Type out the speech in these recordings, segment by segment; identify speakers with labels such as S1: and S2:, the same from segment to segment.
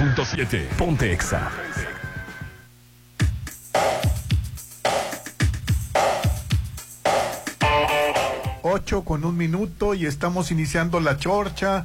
S1: 89.7. Ponte Exa.
S2: Ocho con un minuto y estamos iniciando la chorcha.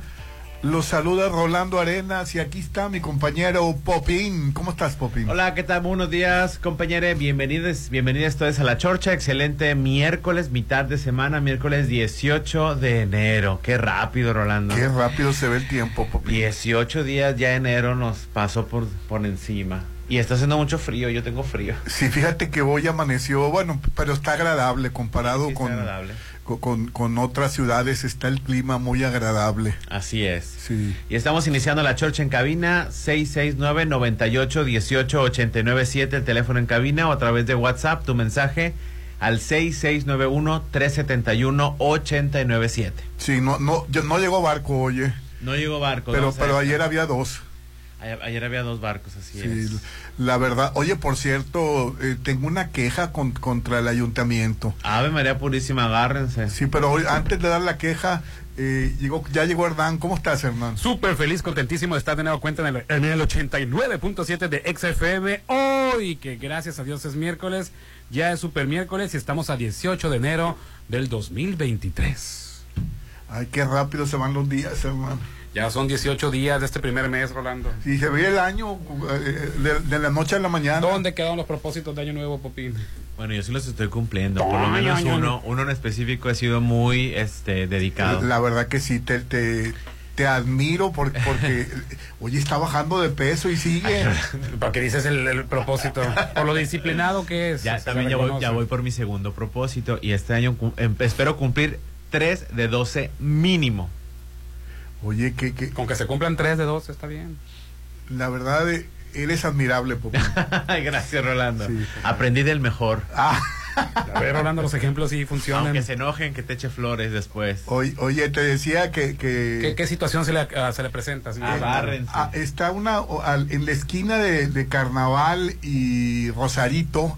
S2: Los saluda Rolando Arenas y aquí está mi compañero Popín. ¿Cómo estás, Popín?
S3: Hola, ¿qué tal? Buenos días, compañeros. Bienvenidos, bienvenidos todos a la Chorcha. Excelente miércoles, mitad de semana, miércoles 18 de enero. Qué rápido, Rolando.
S2: Qué rápido se ve el tiempo, Popín.
S3: 18 días ya enero nos pasó por, por encima. Y está haciendo mucho frío, yo tengo frío.
S2: Sí, fíjate que hoy amaneció, bueno, pero está agradable comparado
S3: Sí, está
S2: con,
S3: agradable.
S2: Co- con, con otras ciudades, está el clima muy agradable.
S3: Así es.
S2: Sí.
S3: Y estamos iniciando la Chorcha en cabina, 669-98-18-89-7, el teléfono en cabina o a través de WhatsApp, tu mensaje al 6691-371-897.
S2: Sí, no, no, yo- no llegó barco, oye,
S3: No llegó barco.
S2: pero, pero ayer había dos.
S3: Ayer, ayer había dos barcos, así
S2: Sí,
S3: es.
S2: la verdad, oye, por cierto, eh, tengo una queja con- contra el ayuntamiento.
S3: Ave María Purísima, agárrense.
S2: Sí, pero hoy, antes de dar la queja, eh, llegó, ya llegó Hernán. ¿Cómo estás, Hernán?
S4: Súper feliz, contentísimo de estar de nuevo cuenta en el, en el 89.7 de XFM. Hoy, que gracias a Dios es miércoles, ya es super miércoles y estamos a 18 de enero del 2023.
S2: Ay, qué rápido se van los días, Hernán.
S4: Ya son 18 días de este primer mes, Rolando.
S2: Y se ve el año eh, de, de la noche a la mañana.
S4: ¿Dónde quedaron los propósitos de Año Nuevo, Popín?
S3: Bueno, yo sí los estoy cumpliendo. Por lo menos uno, uno en específico he sido muy este dedicado.
S2: La verdad que sí, te, te, te admiro porque, porque oye, está bajando de peso y sigue.
S4: Porque dices el, el propósito. Por lo disciplinado que es.
S3: Ya también ya voy, ya voy por mi segundo propósito y este año cu- em- espero cumplir 3 de 12 mínimo.
S2: Oye, que, que
S4: Con que se cumplan 3 de 2 está bien.
S2: la verdad eh, eres admirable, Popín.
S3: Gracias, Rolando.
S2: Sí.
S3: Aprendí del mejor.
S2: Ah,
S4: A ver, Rolando, los ejemplos sí funcionan.
S3: Aunque se enojen, que te eche flores después.
S2: oye, oye, te decía que... que
S4: ¿Qué, qué situación se le, ah, se le presenta?
S3: Agárrense.
S2: Ah, está una en la esquina de, de Carnaval y Rosarito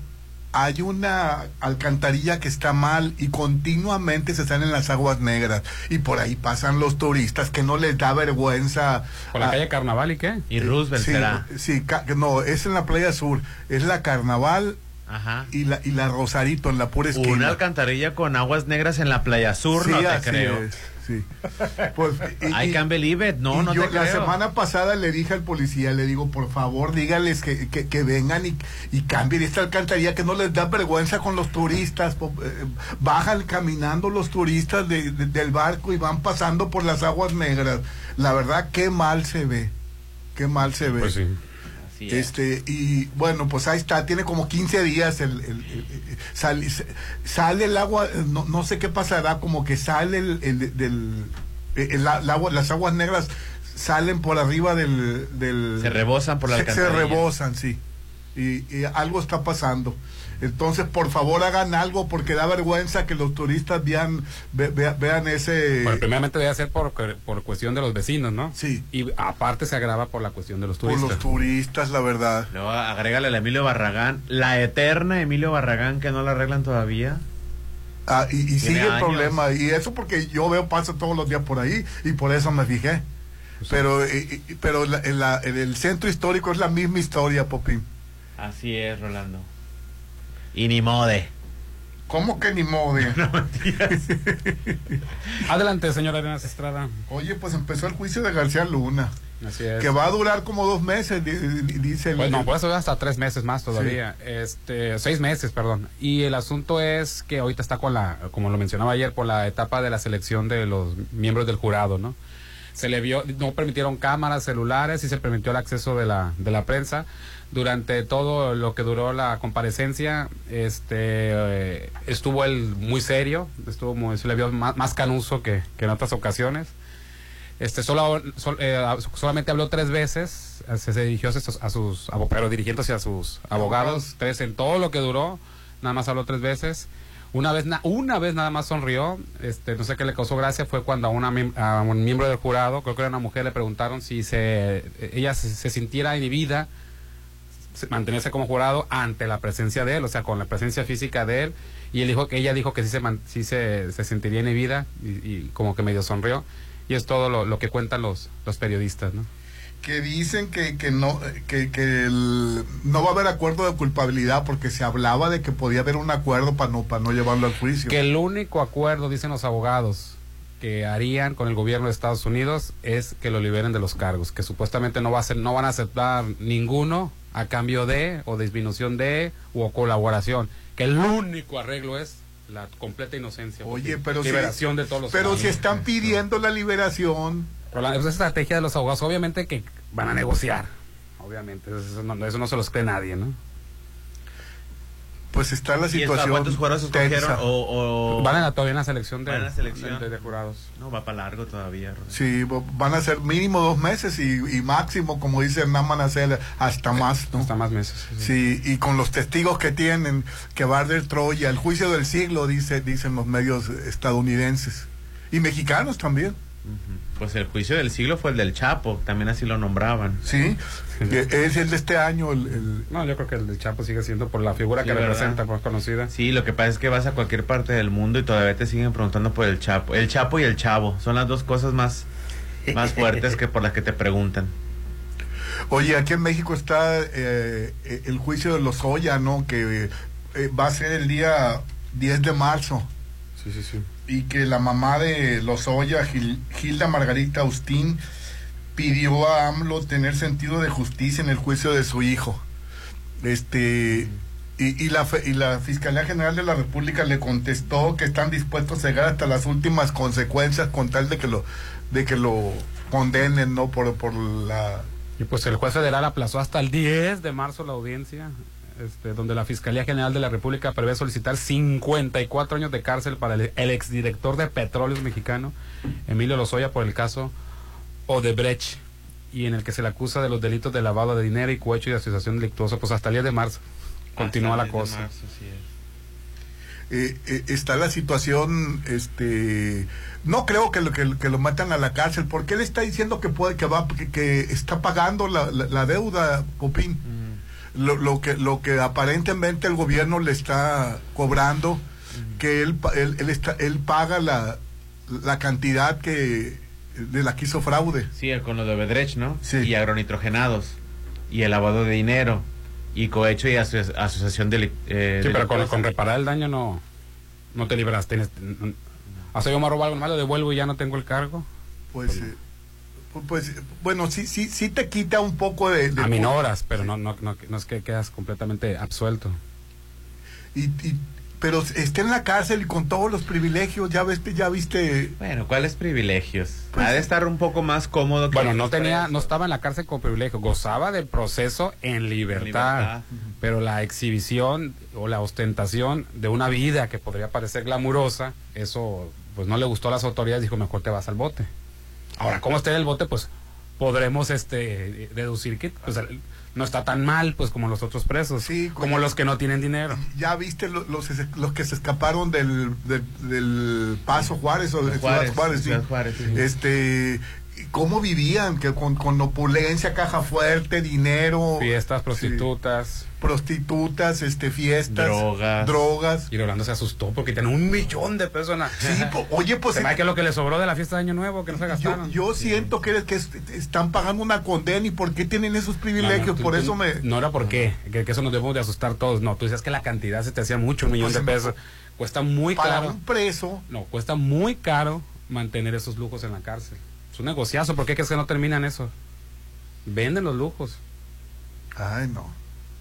S2: hay una alcantarilla que está mal y continuamente se salen las aguas negras y por ahí pasan los turistas que no les da vergüenza
S4: ¿Por la
S2: Ah,
S4: calle Carnaval y qué?
S3: Y Roosevelt
S2: sí,
S3: será.
S2: sí, ca- no es en la playa sur es la Carnaval
S3: Ajá.
S2: y la y la Rosarito en la pura esquina
S3: Una alcantarilla con aguas negras en la playa sur,
S2: Sí,
S3: no te creo.
S2: es, sí. Pues, y-
S3: I
S2: y-
S3: can believe it. No, no
S2: yo
S3: te
S2: la
S3: creo.
S2: semana pasada le dije al policía, le digo, por favor, dígales que, que, que vengan y, y cambien esta alcantarilla, que no les da vergüenza con los turistas. eh, bajan caminando los turistas de- de- del barco y van pasando por las aguas negras. La verdad, qué mal se ve. Qué mal se ve.
S4: Pues sí.
S3: Así es.
S2: Este, y bueno, pues ahí está, tiene como 15 días el, el- sale, sale el agua, no, no sé qué pasará, como que sale el, el- del, el- el agua, las aguas negras salen por arriba del... del
S3: Se rebosan por la
S2: se, se
S3: alcantarilla.
S2: rebosan, sí. Y, y algo está pasando. Entonces, por favor, hagan algo porque da vergüenza que los turistas vean, ve- vea- vean ese...
S4: Bueno, primeramente debe ser por, por cuestión de los vecinos, ¿no?
S2: Sí.
S4: Y aparte se agrava por la cuestión de los
S2: por
S4: turistas.
S2: los turistas, la verdad.
S3: Luego agrégale a Emilio Barragán, la eterna Emilio Barragán que no la arreglan todavía.
S2: Ah, y, y sigue el problema. Y eso porque yo veo pasa todos los días por ahí y por eso me fijé. Pero, eh, eh, pero la- en, la- en el centro histórico es la misma historia, Popín.
S3: Así es, Rolando. Y ni mode.
S2: ¿Cómo que ni mode?
S4: Adelante, señora Arenas Estrada.
S2: Oye, pues empezó el juicio de García Luna,
S4: Así es.
S2: que va a durar como dos meses, di- di- dice el...
S4: Pues no, puede ser hasta tres meses más todavía. Este, seis meses, perdón. Y el asunto es que ahorita está con la, como lo mencionaba ayer, por la etapa de la selección de los miembros del jurado, ¿no? Se le vio, no permitieron cámaras, celulares y se permitió el acceso de la, de la prensa. Durante todo lo que duró la comparecencia, este, eh, estuvo él muy serio, estuvo muy, se le vio más, más canuso que, que en otras ocasiones. Este, solo, sol- eh, solamente habló tres veces, se, se dirigió a sus, a sus pero dirigiéndose a sus abogados,
S2: Abogados.
S4: tres en todo lo que duró, nada más habló tres veces. Una vez, na- una vez nada más sonrió, este, no sé qué le causó gracia, fue cuando a, una, a un miembro del jurado, creo que era una mujer, le preguntaron si se, ella se, se sintiera inhibida, se- mantenerse como jurado ante la presencia de él, o sea, con la presencia física de él, y él dijo que ella dijo que sí se, sí se, se sentiría inhibida y, y como que medio sonrió, y es todo lo, lo que cuentan los, los periodistas, ¿no?
S2: Que dicen que, que no que, que el- no va a haber acuerdo de culpabilidad porque se hablaba de que podía haber un acuerdo para no para no llevarlo al juicio.
S4: Que el único acuerdo, dicen los abogados, que harían con el gobierno de Estados Unidos es que lo liberen de los cargos, que supuestamente no va a ser, no van a aceptar ninguno a cambio de o disminución de o colaboración, que el único arreglo es la completa inocencia.
S2: Oye, pero si-
S4: liberación de todos los
S2: Pero si están pidiendo la liberación,
S4: Pero la, esa estrategia de los abogados, obviamente que van a negociar. Obviamente, eso no, eso no se los cree nadie, ¿no?
S2: pues está la
S3: ¿Y
S2: situación.
S3: cuántos jugadores escogieron? O, o-
S4: Van a la, todavía en la selección de,
S3: la selección.
S4: de- de jurados.
S3: No, va para largo todavía.
S2: Sí, van a ser mínimo dos meses y, y máximo, como dice Hernán, van a ser hasta más, ¿no?
S4: Hasta más meses. sí, sí.
S2: Sí, y con los testigos que tienen, que va de Troya, el juicio del siglo, dice, dicen los medios estadounidenses. Y mexicanos también,
S3: Ujú. Pues el juicio del siglo fue el del Chapo, también así lo nombraban.
S2: ¿sí? Es el de este año, el, el-
S4: No, yo creo que el del Chapo sigue siendo por la figura
S3: Sí,
S4: que
S3: ¿verdad?
S4: representa, más conocida.
S3: Sí, lo que pasa es que vas a cualquier parte del mundo y todavía te siguen preguntando por el Chapo. El Chapo y el Chavo son las dos cosas más, más fuertes que por las que te preguntan.
S2: Oye, aquí en México está eh, eh, el juicio de los Oya, ¿no? Que eh, va a ser el día 10 de marzo.
S4: Sí, sí, sí.
S2: Y que la mamá de Lozoya, Gil- Gilda Margarita Austín, pidió a AMLO tener sentido de justicia en el juicio de su hijo. Este y, y la y la Fiscalía General de la República le contestó que están dispuestos a llegar hasta las últimas consecuencias con tal de que lo de que lo condenen, ¿no? Por, por la
S4: Y pues el juez federal aplazó hasta el 10 de marzo la audiencia, este, donde la Fiscalía General de la República prevé solicitar 54 años de cárcel para el, el exdirector de Petróleos Mexicano, Emilio Lozoya, por el caso Odebrecht, y en el que se le acusa de los delitos de lavado de dinero y cohecho y asociación delictuosa, pues hasta el 10 de marzo. Continúa
S3: Hasta
S4: la
S3: el 10 de
S4: cosa.
S3: marzo, sí es.
S2: eh, eh, está la situación, este, no creo que lo que, que lo matan a la cárcel, porque él está diciendo que puede, que va, que, que está pagando la, la, la deuda, Copín.
S3: Mm.
S2: Lo, lo que lo que aparentemente el gobierno le está cobrando, que él, pa- él, él está, él paga la, la cantidad que de la que hizo fraude.
S3: Sí, con lo de Bedrech, ¿no?
S2: Sí.
S3: Y agronitrogenados. Y el lavado de dinero. Y cohecho y aso- asociación de... Eh,
S4: Sí, pero con, con reparar el daño no, no te libras. Tienes, n- o sea, yo me robo algo malo, devuelvo y ya no tengo el cargo.
S2: Pues, eh, pu- pues bueno, sí, sí, sí te quita un poco de... de-
S4: Aminoras, pero no, no, no, no es que quedas completamente absuelto.
S2: Y, y- pero está en la cárcel y con todos los privilegios, ya viste, ya viste...
S3: Bueno, ¿cuáles privilegios?
S2: Pues
S3: ha de estar un poco más cómodo que
S4: Bueno, no tenía,
S3: presos.
S4: no estaba en la cárcel con privilegio, gozaba del proceso en libertad,
S3: libertad.
S4: pero la exhibición o la ostentación de una vida que podría parecer glamurosa, eso pues no le gustó a las autoridades, dijo mejor te vas al bote. Ahora, ¿cómo esté en el bote? Pues podremos este deducir que pues, no está tan mal pues como los otros presos,
S2: Sí,
S4: como
S2: como-
S4: los que no tienen dinero.
S2: Ya viste lo- los, los que se escaparon del, del, del Paso Juárez o de
S3: Juárez,
S2: Ciudad Juárez, sí.
S3: Juárez, sí.
S2: Este, cómo vivían, que con, con opulencia, caja fuerte, dinero,
S4: Fiestas,
S2: sí,
S4: prostitutas.
S2: prostitutas, este, fiestas,
S3: Drogas.
S2: drogas.
S4: Y Rolando se asustó porque tiene un millón de pesos en la...
S2: Sí, po- oye, pues
S4: Se me hace que lo que le sobró de la fiesta de Año Nuevo, que no se gastaron.
S2: yo siento que, que es- están pagando una condena y por qué tienen esos privilegios,
S4: No, no, tú-
S2: por
S4: tú-
S2: eso me...
S4: No era por qué, que, que eso nos debemos de asustar todos. No, tú decías que la cantidad se te hacía mucho, un millón
S2: Pues,
S4: de pesos. Cuesta muy
S2: para
S4: caro.
S2: un preso,
S4: No, cuesta muy caro mantener esos lujos en la cárcel. Es un negociazo, ¿por qué crees que no terminan eso? Venden los lujos.
S2: ay no.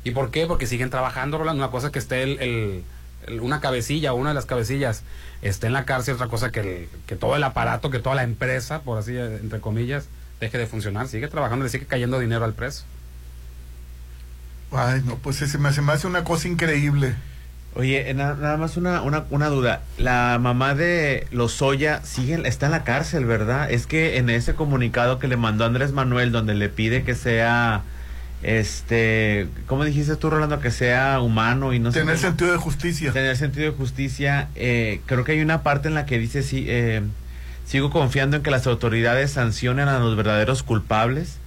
S4: ¿Y por qué? Porque siguen trabajando, Rolando. Una cosa que esté el, el- el- una cabecilla una de las cabecillas esté en la cárcel, otra cosa que, el- que todo el aparato, que toda la empresa, por así, entre comillas, deje de funcionar. Sigue trabajando, le sigue cayendo dinero al preso.
S2: Ay, no, pues se me, se me hace una cosa increíble.
S3: Oye, eh, na- nada más una, una, una duda. La mamá de Lozoya sigue, está en la cárcel, ¿verdad? Es que en ese comunicado que le mandó Andrés Manuel, donde le pide que sea, este, ¿cómo dijiste tú, Rolando? Que sea humano y no sé
S2: Tener sentido de justicia.
S3: tener sentido de justicia. eh, creo que hay una parte en la que dice, sí, eh, sigo confiando en que las autoridades sancionen a los verdaderos culpables.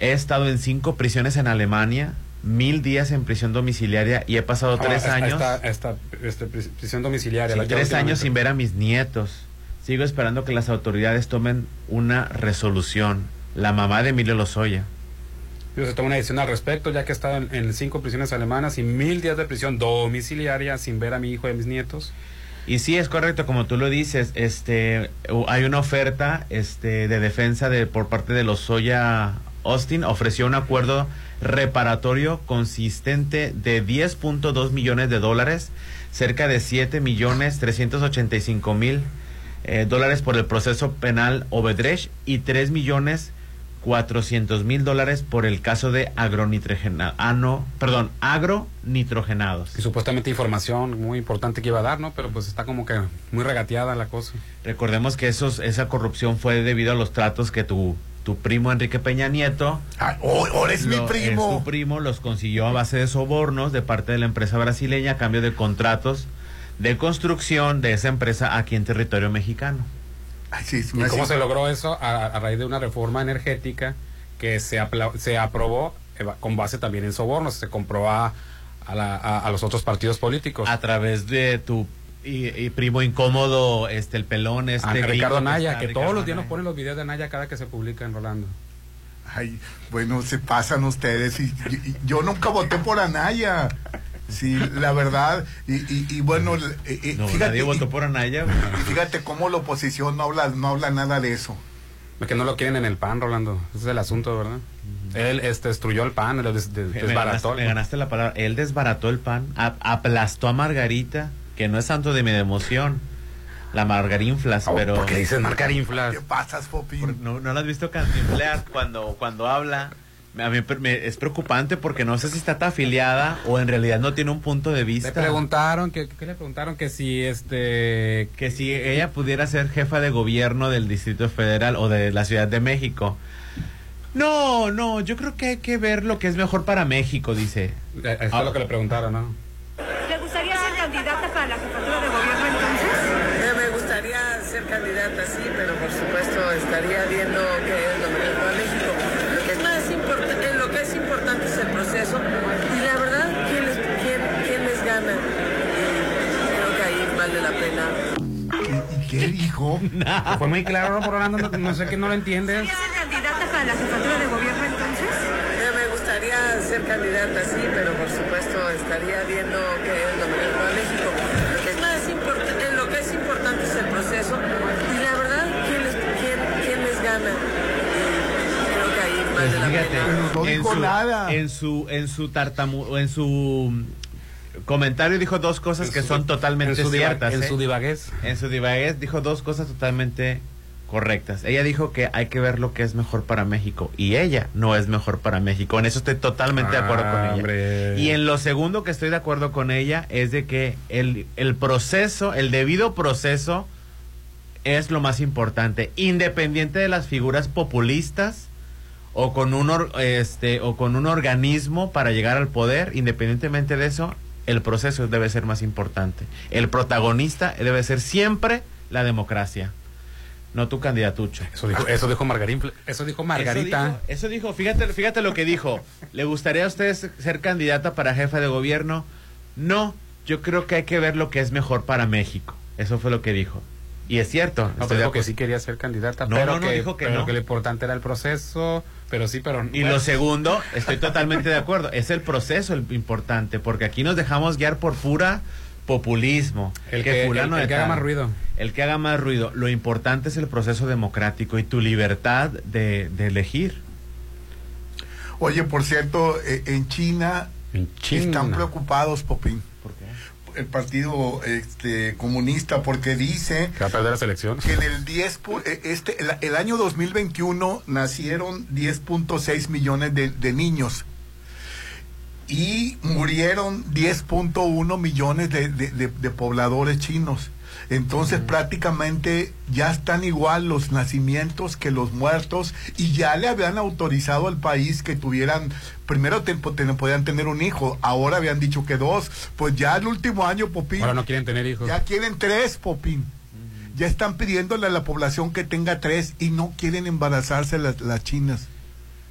S3: He estado en cinco prisiones en Alemania, mil días en prisión domiciliaria y he pasado tres
S4: Ah,
S3: años.
S4: Esta, esta, este, pris- prisión domiciliaria.
S3: Sí,
S4: la- ya
S3: tres años sin ver a mis nietos. Sigo esperando que las autoridades tomen una resolución. la mamá de Emilio Lozoya.
S4: Se toma una decisión al respecto, ya que he estado en, en cinco prisiones alemanas y mil días de prisión domiciliaria sin ver a mi hijo y a mis nietos.
S3: Y sí, es correcto, como tú lo dices, este, hay una oferta este, de defensa de, por parte de Lozoya Austin, ofreció un acuerdo reparatorio consistente de 10.2 millones de dólares, cerca de 7 millones 385 mil eh, dólares por el proceso penal Obedrecht y 3 millones 400 mil dólares por el caso de agronitrogenados, ah, no, perdón, agronitrogenados.
S4: Y supuestamente información muy importante que iba a dar, ¿no? Pero pues está como que muy regateada la cosa.
S3: Recordemos que esos, esa corrupción fue debido a los tratos que tu, tu primo Enrique Peña Nieto,
S2: Ah, oh, ahora es mi primo.
S3: es tu primo, los consiguió a base de sobornos de parte de la empresa brasileña a cambio de contratos de construcción de esa empresa aquí en territorio mexicano.
S2: Ay, sí,
S4: ¿Y cómo se logró eso? A, a raíz de una reforma energética que se, apla- se aprobó eh, con base también en sobornos. Se compró a, a, la- a- a los otros partidos políticos.
S3: A través de tu y, y primo incómodo, este el pelón, este
S4: a Ricardo
S3: que
S4: Naya, que
S3: Ricardo
S4: todos los días nos
S3: Anaya.
S4: ponen los videos de Naya cada que se publican, Rolando.
S2: Ay, bueno, se pasan ustedes. Y, y- y yo nunca voté por Anaya. Sí, la verdad. Y, y, y bueno, eh, eh,
S3: No,
S2: fíjate,
S3: nadie votó por Anaya.
S2: y fíjate cómo la oposición no habla, no habla nada de eso.
S4: Es que no lo quieren en el PAN, Rolando. Ese es el asunto, ¿verdad? Él este, destruyó el PAN, lo des- des-
S3: Me
S4: desbarató.
S3: ganaste, me ganaste la palabra. Él desbarató el pan, ap- aplastó a Margarita, que no es santo de mi emoción. La Margarinflas,
S4: Oh,
S3: pero.
S4: ¿Por qué dices marcar inflas?
S2: ¿Qué pasas, Popín?
S3: no, no la has visto cantinflear cuando, cuando habla. A mí me- es preocupante porque no sé si está afiliada o en realidad no tiene un punto de
S4: Le
S3: vista.
S4: preguntaron, que, ¿qué le preguntaron? Que si este...
S3: que si ella pudiera ser jefa de gobierno del Distrito Federal o de la Ciudad de México. No, no, yo creo que hay que ver lo que es mejor para México, dice.
S4: eh, Eso
S3: Ah.
S4: es lo que le preguntaron, ¿no?
S5: Qué
S2: dijo?
S4: Fue muy claro, ¿no, Rolando? No, no sé que no lo entiendes.
S6: ¿Quería ser candidata para la jefatura de gobierno entonces?
S5: Eh, Me gustaría ser candidata, sí, pero por supuesto estaría viendo qué es lo mejor para México. Lo que es más importante, lo que es importante es el proceso y la verdad, ¿quién les, quién, quién les gana? Creo que ahí vale
S3: Pues
S5: la
S3: fíjate,
S5: pena.
S2: no
S3: en su,
S2: nada.
S3: en su en su tartamu, en su comentario dijo dos cosas que son totalmente
S4: en su
S3: ciertas.
S4: En
S3: ¿eh?
S4: su divaguez.
S3: En su divaguez dijo dos cosas totalmente correctas. Ella dijo que hay que ver lo que es mejor para México y ella no es mejor para México. En eso estoy totalmente de acuerdo con
S4: Ah,
S3: ella.
S4: hombre.
S3: Y en lo segundo que estoy de acuerdo con ella es de que el, el proceso, el debido proceso es lo más importante, independiente de las figuras populistas o con un or- este o con un organismo para llegar al poder, independientemente de eso, el proceso debe ser más importante. El protagonista debe ser siempre la democracia, no tu candidatucho.
S4: Eso dijo, eso dijo Margarín, eso dijo Margarita.
S3: Eso dijo, eso dijo, fíjate, fíjate lo que dijo. ¿Le gustaría a usted ser candidata para jefa de gobierno? No, yo creo que hay que ver lo que es mejor para México. Eso fue lo que dijo. Y es cierto.
S4: No,
S3: estoy
S4: pero que sí quería ser candidata,
S3: No,
S4: pero,
S3: no, no,
S4: que,
S3: dijo que
S4: pero
S3: no.
S4: que lo importante era el proceso, pero sí, pero...
S3: Y
S4: bueno,
S3: lo segundo, estoy totalmente de acuerdo, es el proceso el importante, porque aquí nos dejamos guiar por pura populismo.
S4: El que- el- el que haga más ruido.
S3: El que haga más ruido. Lo importante es el proceso democrático y tu libertad de, de elegir.
S2: Oye, por cierto, eh, en China,
S4: En China.
S2: están preocupados, Popín. El Partido este, Comunista, porque dice
S4: Que va a perder las elecciones.
S2: que en el 10, pu- eh, este, el, el año 2021 nacieron 10.6 millones de, de niños y murieron 10.1 millones de- de pobladores chinos. Entonces prácticamente ya están igual los nacimientos que los muertos y ya le habían autorizado al país que tuvieran, primero te- te- podían tener un hijo, ahora habían dicho que dos, pues ya el último año, Popín,
S4: Ahora no quieren tener hijos.
S2: ya quieren tres, Popín. Ya están pidiéndole a la población que tenga tres y no quieren embarazarse las, las chinas.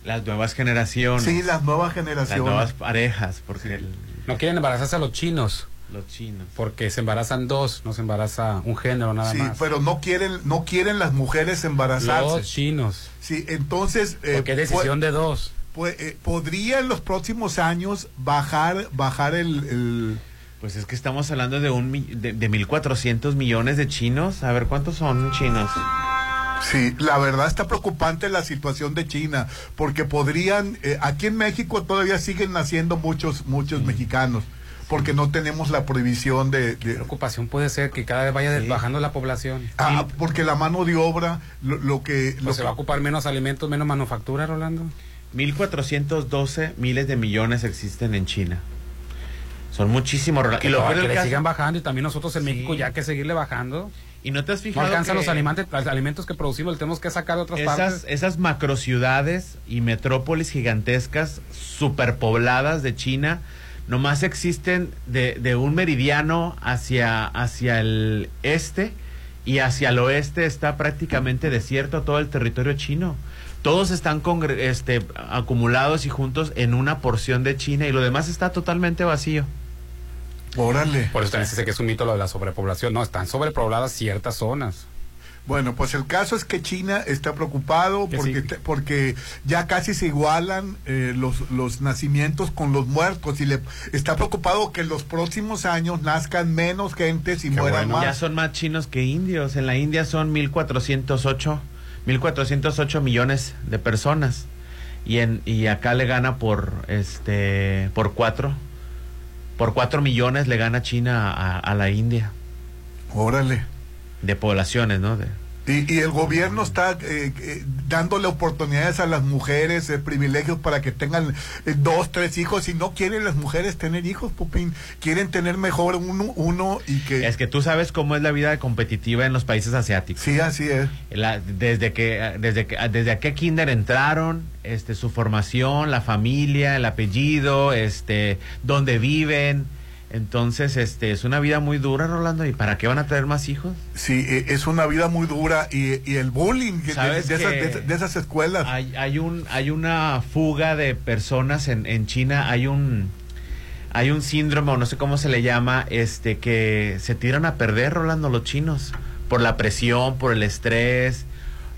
S3: Las nuevas generaciones.
S2: Sí, las nuevas
S3: las
S2: generaciones.
S3: nuevas parejas, porque el-
S4: No quieren embarazarse a los chinos.
S3: Los chinos.
S4: Porque se embarazan dos, no se embaraza un género nada
S2: Sí,
S4: más.
S2: pero no quieren, no quieren las mujeres embarazarse.
S4: Los chinos.
S2: Sí, entonces eh,
S4: Porque es decisión de dos.
S2: pu- eh, podría en los próximos años bajar, bajar el, el-
S3: Pues es que estamos hablando de un de, de 1.400 millones de chinos. A ver, ¿cuántos son chinos?
S2: Sí, la verdad está preocupante la situación de China, porque podrían, eh, aquí en México todavía siguen naciendo muchos, muchos mexicanos, porque no tenemos la prohibición de... de-
S4: Preocupación puede ser que cada vez vaya
S3: Sí.
S4: bajando la población.
S2: Ah, porque la mano de obra, lo, lo que... lo
S4: Pues se
S2: que-
S4: va a ocupar menos alimentos, menos manufactura, Rolando.
S3: 1.412 miles de millones existen en China. Son muchísimos.
S4: Que,
S3: y, lo
S4: lo- que le
S3: caso-
S4: sigan bajando y también nosotros en
S3: Sí.
S4: México ya que seguirle bajando.
S3: y no te has
S4: No
S3: fijado
S4: alcanzan
S3: que
S4: los alimentos, los alimentos que producimos, los tenemos que sacar de otras
S3: esas,
S4: partes.
S3: esas macrociudades y metrópolis gigantescas superpobladas de China nomás existen de, de un meridiano hacia, hacia el este y hacia el oeste está prácticamente desierto todo el territorio chino. Todos están congre- este, acumulados y juntos en una porción de China y lo demás está totalmente vacío.
S2: Órale.
S4: Por eso también se dice que es un mito lo de la sobrepoblación. No, están sobrepobladas ciertas zonas.
S2: Bueno, pues el caso es que China está preocupado
S4: Que
S2: porque,
S4: sí.
S2: te- porque ya casi se igualan eh, los, los nacimientos con los muertos y le está preocupado que en los próximos años nazcan menos gentes y
S4: Qué
S2: mueran
S4: bueno.
S2: más.
S3: Ya son más chinos que indios. En la India son 1408, 1408 millones de personas. Y en y acá le gana por este por cuatro por cuatro millones le gana China a, a la India
S2: Órale.
S3: De poblaciones, ¿no? De-
S2: Y, y el gobierno está eh, eh, dándole oportunidades a las mujeres, eh, privilegios para que tengan eh, dos, tres hijos. Y no quieren las mujeres tener hijos, Pupín. Quieren tener mejor uno, uno y que...
S3: Es que tú sabes cómo es la vida competitiva en los países asiáticos.
S2: Sí, así es.
S3: La- desde que desde que desde a qué kinder entraron este su formación la familia el apellido este dónde viven entonces este es una vida muy dura Rolando y para qué van a tener más hijos
S2: Sí, eh, es una vida muy dura y, y el bullying de,
S3: ¿Sabes
S2: de esas, de esas escuelas.
S3: hay, hay un hay una fuga de personas en, en China. Hay un hay un síndrome o no sé cómo se le llama este que se tiran a perder Rolando los chinos por la presión por el estrés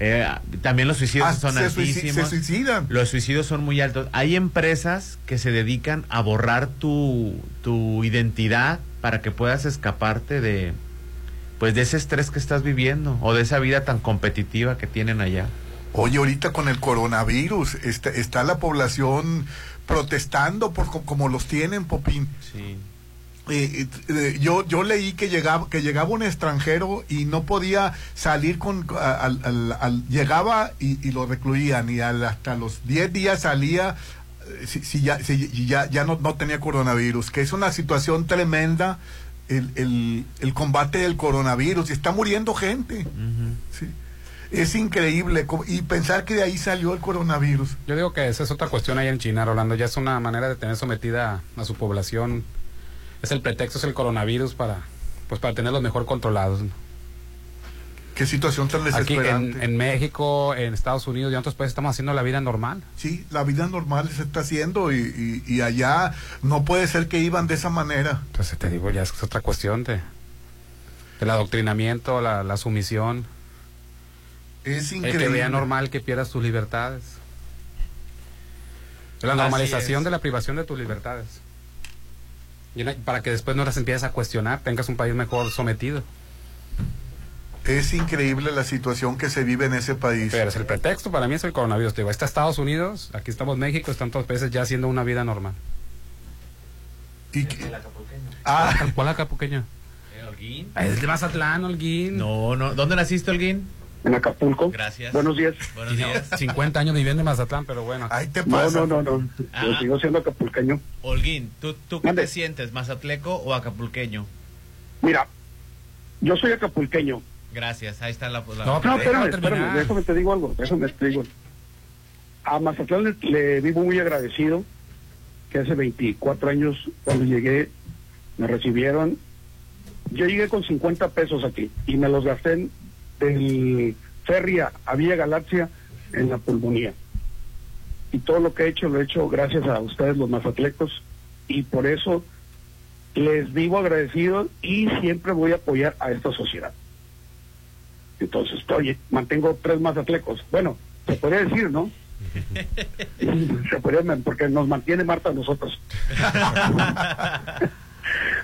S3: eh, también los suicidios
S2: Ah,
S3: son
S2: se,
S3: altísimos
S2: se suicidan.
S3: Los suicidios son muy altos. Hay empresas que se dedican a borrar tu, tu identidad para que puedas escaparte de pues de ese estrés que estás viviendo o de esa vida tan competitiva que tienen allá.
S2: Oye, ahorita con el coronavirus está, está la población protestando por co- como los tienen, Popín.
S3: Sí.
S2: Eh, eh, yo yo leí que llegaba que llegaba un extranjero y no podía salir con al, al- al- llegaba y, y lo recluían y al- hasta los 10 días salía eh, si, si ya si ya ya no, no tenía coronavirus que es una situación tremenda el, el, el combate del coronavirus y está muriendo gente sí. es increíble y pensar que de ahí salió el coronavirus
S4: Yo digo que esa es otra cuestión ahí en China, Rolando. Ya es una manera de tener sometida a su población. Es el pretexto, es el coronavirus para pues para tenerlos mejor controlados. ¿no?
S2: qué situación tan
S4: Aquí
S2: desesperante
S4: en, en México, en Estados Unidos y en otros países estamos haciendo la vida normal.
S2: Sí, la vida normal se está haciendo y, y- y allá no puede ser que iban de esa manera.
S4: Entonces te digo, ya es otra cuestión de del adoctrinamiento, la, la sumisión,
S2: Es
S4: el
S2: increíble.
S4: que vea normal que pierdas tus libertades. La normalización
S3: es.
S4: de la privación de tus libertades. Para que después no las empieces a cuestionar, tengas un país mejor sometido.
S2: Es increíble la situación que se vive en ese país.
S4: Pero es el pretexto para mí es el coronavirus. Te digo, está Estados Unidos, aquí estamos México, están todos los países ya haciendo una vida normal.
S2: Y que- ah,
S4: ¿Cuál acapuqueño? Es de Mazatlán, Holguín.
S3: No, no. ¿Dónde naciste, Holguín?
S7: En Acapulco.
S3: Gracias.
S7: Buenos días.
S3: Buenos días.
S4: 50 años viviendo en Mazatlán, pero bueno.
S2: ahí te
S7: No,
S2: pasa.
S7: no, no, no.
S3: Ah.
S7: Yo sigo siendo acapulqueño.
S3: Holguín, ¿tú, tú qué te sientes, mazatleco o acapulqueño?
S7: Mira, yo soy acapulqueño.
S3: Gracias, ahí está la... la-
S4: No,
S7: No,
S4: Déjame
S7: espérame, espérame, déjame te digo algo, déjame te digo. A Mazatlán le, le vivo muy agradecido que hace 24 años cuando llegué me recibieron. Yo llegué con 50 pesos aquí y me los gasté en del ferry a, a Villa Galaxia en la pulmonía. Y todo lo que he hecho lo he hecho gracias a ustedes los mazatlecos y por eso les vivo agradecido y siempre voy a apoyar a esta sociedad. Entonces, oye, mantengo tres mazatlecos. Bueno, se podría decir, ¿no? se podría, porque nos mantiene Marta a nosotros.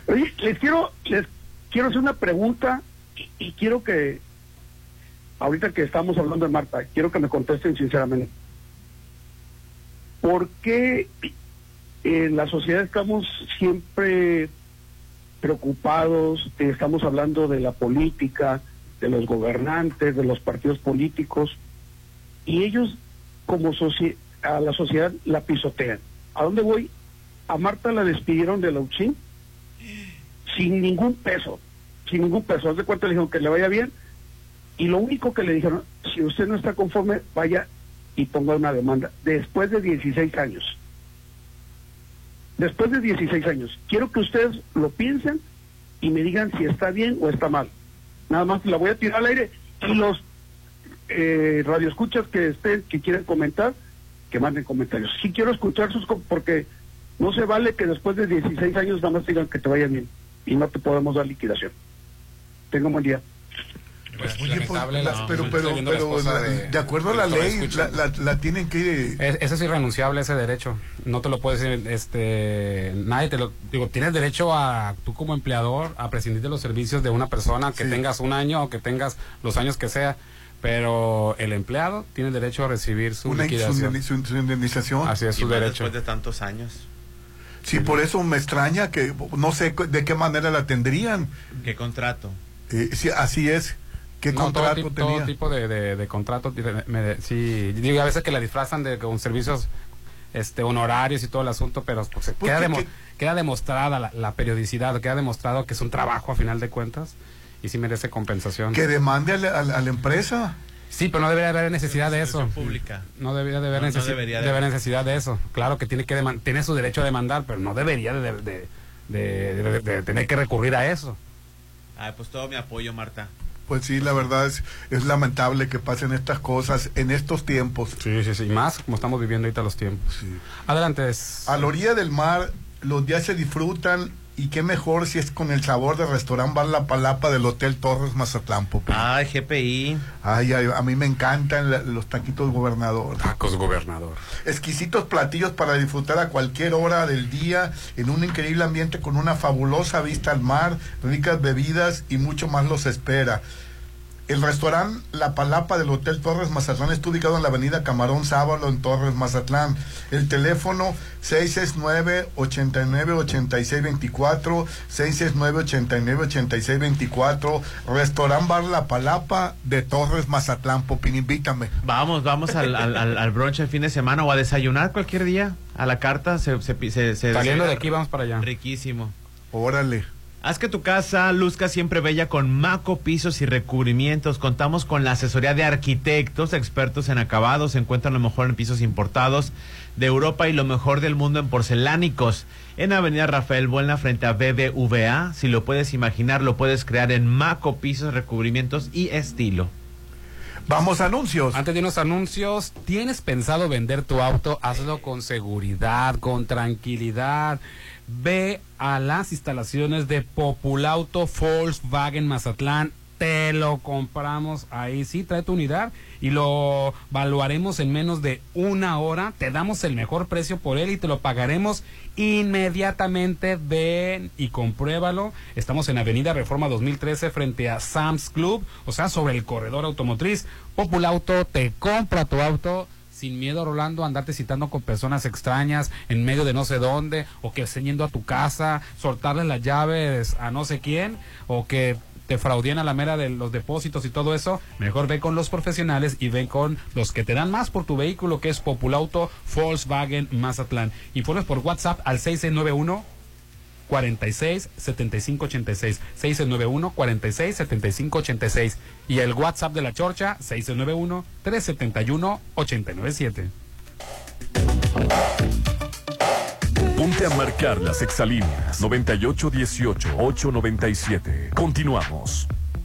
S7: oye, les quiero, les quiero hacer una pregunta y, y quiero que, ahorita que estamos hablando de Marta, quiero que me contesten sinceramente. ¿Por qué en la sociedad estamos siempre preocupados, estamos hablando de la política, de los gobernantes, de los partidos políticos, y ellos como a la sociedad la pisotean. ¿A dónde voy? A Marta la despidieron de la UCSIN sin ningún peso, sin ningún peso. Haz de cuenta le dijeron que le vaya bien, y lo único que le dijeron, si usted no está conforme, vaya y ponga una demanda. Después de 16 años. Después de 16 años. Quiero que ustedes lo piensen y me digan si está bien o está mal. Nada más la voy a tirar al aire y los eh, radioescuchas que estén, que quieran comentar, que manden comentarios. Sí quiero escuchar sus... porque no se vale que después de 16 años nada más digan que te vaya bien y no te podemos dar liquidación. Tenga un buen día.
S4: Pues,
S2: Oye, pues,
S4: lamentable
S2: la-
S4: la-
S2: pero, pero, pero la-
S4: de-
S2: de acuerdo a la ley, la, la, la tienen que...
S4: Es- Ese es irrenunciable ese derecho. No te lo puedes decir, este, nadie te lo digo, tienes derecho a tú como empleador a prescindir de los servicios de una persona que
S2: Sí.
S4: tengas un año o que tengas los años que sea, pero el empleado tiene derecho a recibir su
S2: una, su,
S4: liquidación.
S2: indemni- su- su indemnización.
S4: Así es su derecho.
S3: después de tantos años.
S2: Sí, por eso me extraña que no sé cu- de qué manera la tendrían.
S3: ¿Qué contrato?
S2: Eh, sí, así es. ¿Qué
S4: No, todo,
S2: contrato
S4: tipo,
S2: tenía?
S4: todo tipo de, de, de contratos. sí, digo, a veces que la disfrazan de con servicios este honorarios y todo el asunto, pero pues,
S2: Pues
S4: queda,
S2: que-
S4: demo-
S2: que-
S4: queda demostrada la, la periodicidad, queda demostrado que es un trabajo a final de cuentas y sí merece compensación.
S2: Que demande a la, a la- a la empresa.
S4: Sí, pero no debería haber necesidad de eso.
S3: Pública.
S4: No debería de haber,
S3: No, no
S4: necesi-
S3: debería de
S4: de haber
S3: haber.
S4: necesidad de eso. Claro que tiene que tiene su derecho a demandar, pero no debería de, de- de- de- de- de tener que recurrir a eso.
S3: Ay, pues todo mi apoyo, Marta.
S2: Pues sí, la verdad es, es lamentable que pasen estas cosas en estos tiempos.
S4: Sí, sí, sí. Y más como estamos viviendo ahorita los tiempos.
S2: Sí.
S4: Adelante. es-
S2: A la orilla del mar, los días se disfrutan y qué mejor si es con el sabor del restaurante Bar La Palapa del Hotel Torres Mazatlán. Popi.
S3: Ay, GPI.
S2: Ay, ay, a mí me encantan la- los taquitos gobernador.
S4: Tacos gobernador.
S2: Exquisitos platillos para disfrutar a cualquier hora del día en un increíble ambiente con una fabulosa vista al mar, ricas bebidas y mucho más los espera. El restaurante La Palapa del Hotel Torres Mazatlán está ubicado en la avenida Camarón Sábalo en Torres Mazatlán. El teléfono 669-89-8624, 669-89-8624, Restaurant Bar La Palapa de Torres Mazatlán. Popín, invítame.
S3: Vamos, vamos al, al, al, al brunch el fin de semana o a desayunar cualquier día. A la carta se, se, se, se
S4: Saliendo de aquí vamos para allá.
S3: Riquísimo.
S2: Órale.
S3: Haz que tu casa luzca siempre bella con Maco Pisos y Recubrimientos. Contamos con la asesoría de arquitectos, expertos en acabados. Se encuentran lo mejor en pisos importados de Europa y lo mejor del mundo en porcelánicos. En Avenida Rafael Buena frente a BBVA. Si lo puedes imaginar, lo puedes crear en Maco Pisos, Recubrimientos y Estilo.
S2: Vamos a anuncios.
S4: Antes de unos anuncios, ¿tienes pensado vender tu auto? Hazlo con seguridad, con tranquilidad. Ve a las instalaciones de Populauto Volkswagen Mazatlán. Te lo compramos ahí. Sí, trae tu unidad y lo valuaremos en menos de una hora. Te damos el mejor precio por él y te lo pagaremos inmediatamente. Ven y compruébalo. Estamos en Avenida Reforma 2013 frente a Sam's Club, o sea, sobre el corredor automotriz. Populauto te compra tu auto sin miedo, Rolando, andarte citando con personas extrañas en medio de no sé dónde, o que estén yendo a tu casa, soltarle las llaves a no sé quién, o que te fraudien a la mera de los depósitos y todo eso, mejor ve con los profesionales y ven con los que te dan más por tu vehículo, que es Populauto Volkswagen Mazatlán. Informes por WhatsApp al 6691 46 75 86 691 46 75 86 y el WhatsApp de la Chorcha 691 371 897
S1: Ponte a marcar las exalíneas 9818-897. Continuamos.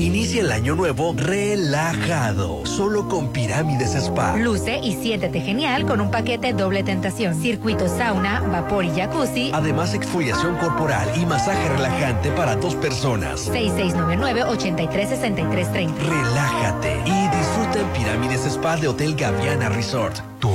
S8: Inicia el año nuevo relajado, solo con Pirámides Spa.
S9: Luce y siéntete genial con un paquete doble tentación. Circuito sauna, vapor y jacuzzi.
S8: Además, exfoliación corporal y masaje relajante para dos personas.
S9: 6699-836330.
S8: Relájate y disfruta en Pirámides Spa de Hotel Gaviana Resort.
S1: Tu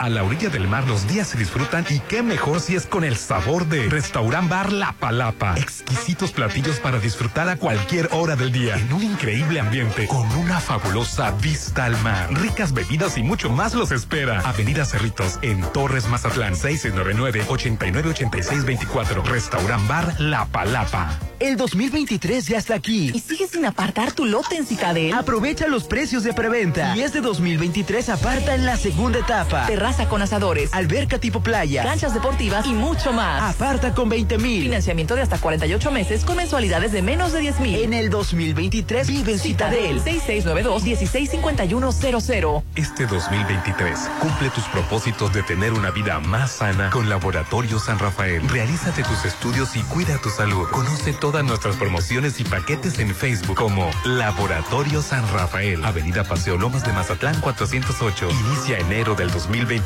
S1: A la orilla del mar los días se disfrutan y qué mejor si es con el sabor de Restaurant Bar La Palapa. Exquisitos platillos para disfrutar a cualquier hora del día en un increíble ambiente con una fabulosa vista al mar. Ricas bebidas y mucho más los espera. Avenida Cerritos en Torres Mazatlán 699-898624. Restaurant Bar La Palapa.
S10: El 2023 ya está aquí. ¿Y sigues sin apartar tu lote en Citadel? Aprovecha los precios de preventa. Y este 2023 aparta en la segunda etapa. Terraza con asadores, alberca tipo playa, canchas deportivas y mucho más. Aparta con 20 mil. Financiamiento de hasta 48 meses con mensualidades de menos de 10 mil. En el 2023 vive en Citadel. 6692-165100.
S1: Este 2023 cumple tus propósitos de tener una vida más sana con Laboratorio San Rafael. Realízate tus estudios y cuida tu salud. Conoce todas nuestras promociones y paquetes en Facebook como Laboratorio San Rafael. Avenida Paseo Lomas de Mazatlán 408. Inicia enero del 2023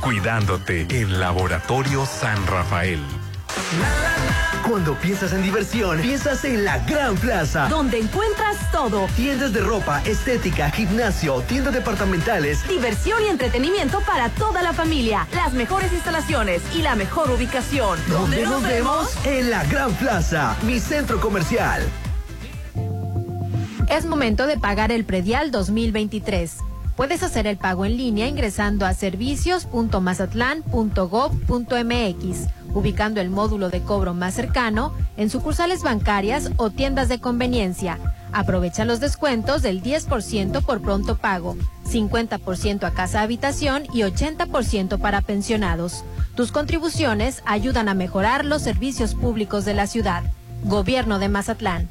S1: cuidándote en Laboratorio San Rafael.
S10: Cuando piensas en diversión, piensas en la Gran Plaza.
S9: Donde encuentras todo.
S10: Tiendas de ropa, estética, gimnasio, tiendas departamentales.
S9: Diversión y entretenimiento para toda la familia. Las mejores instalaciones y la mejor ubicación.
S10: ¿Dónde nos vemos? En la Gran Plaza, mi centro comercial.
S11: Es momento de pagar el predial 2023. Puedes hacer el pago en línea ingresando a servicios.mazatlán.gov.mx, ubicando el módulo de cobro más cercano en sucursales bancarias o tiendas de conveniencia. Aprovecha los descuentos del 10% por pronto pago, 50% a casa habitación y 80% para pensionados. Tus contribuciones ayudan a mejorar los servicios públicos de la ciudad. Gobierno de Mazatlán.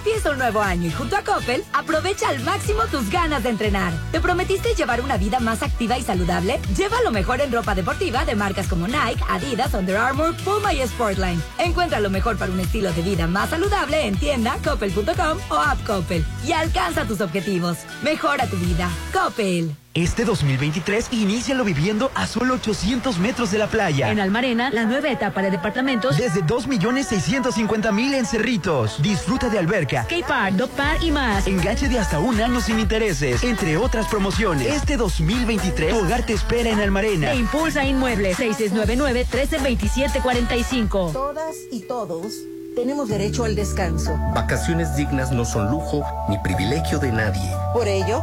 S12: Empieza un nuevo año y junto a Coppel aprovecha al máximo tus ganas de entrenar. ¿Te prometiste llevar una vida más activa y saludable? Lleva lo mejor en ropa deportiva de marcas como Nike, Adidas, Under Armour, Puma y Sportline. Encuentra lo mejor para un estilo de vida más saludable en tienda coppel.com o app Coppel y alcanza tus objetivos. Mejora tu vida. Coppel.
S10: Este 2023 inícialo viviendo a solo 800 metros de la playa.
S9: En Almarena, la nueva etapa de departamentos.
S10: Desde 2.650.000 en Cerritos. Disfruta de alberca,
S9: K-Park, Dog Park y más.
S10: enganche de hasta un año sin intereses, entre otras promociones. Este 2023, tu hogar te espera en Almarena.
S9: E Impulsa Inmuebles 6699-132745.
S13: Todas y todos tenemos derecho al descanso.
S14: Vacaciones dignas no son lujo ni privilegio de nadie.
S13: Por ello,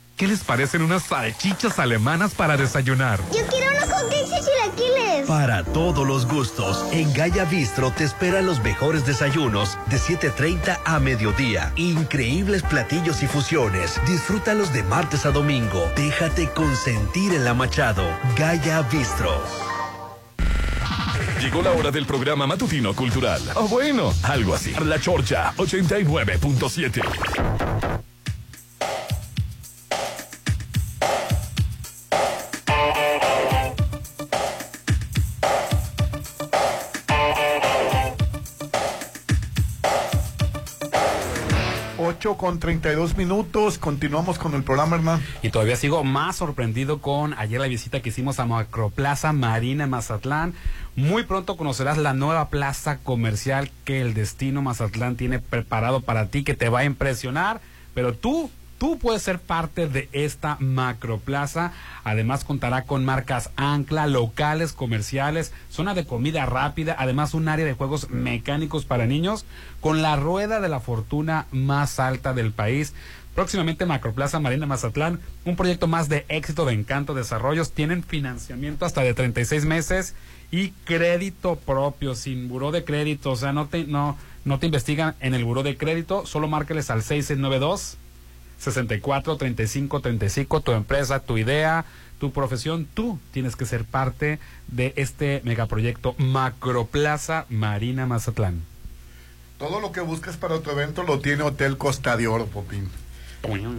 S1: ¿Qué les parecen unas salchichas alemanas para desayunar?
S15: Yo quiero unos hotcakes y chilaquiles.
S8: Para todos los gustos, en Gaya Bistro te esperan los mejores desayunos de 7.30 a mediodía. Increíbles platillos y fusiones. Disfrútalos de martes a domingo. Déjate consentir en la Machado. Gaya Bistro.
S16: Llegó la hora del programa matutino cultural. O bueno, algo así. La Chorcha 89.7.
S2: Ocho con 32 minutos. Continuamos con el programa, hermano.
S4: Y todavía sigo más sorprendido con ayer la visita que hicimos a Macroplaza Marina Mazatlán. Muy pronto conocerás la nueva plaza comercial que el destino Mazatlán tiene preparado para ti, que te va a impresionar. Pero tú, tú puedes ser parte de esta macroplaza. Además contará con marcas ancla, locales, comerciales, zona de comida rápida, además un área de juegos mecánicos para niños, con la rueda de la fortuna más alta del país. Próximamente Macroplaza Marina Mazatlán, un proyecto más de éxito de Encanto Desarrollos. Tienen financiamiento hasta de 36 meses y crédito propio, sin buró de crédito. O sea, no te, no, no te investigan en el buró de crédito, solo márqueles al 6692 64 35 35, tu empresa, tu idea, tu profesión, tú tienes que ser parte de este megaproyecto Macroplaza Marina Mazatlán.
S2: Todo lo que buscas para tu evento lo tiene Hotel Costa de Oro, Popín.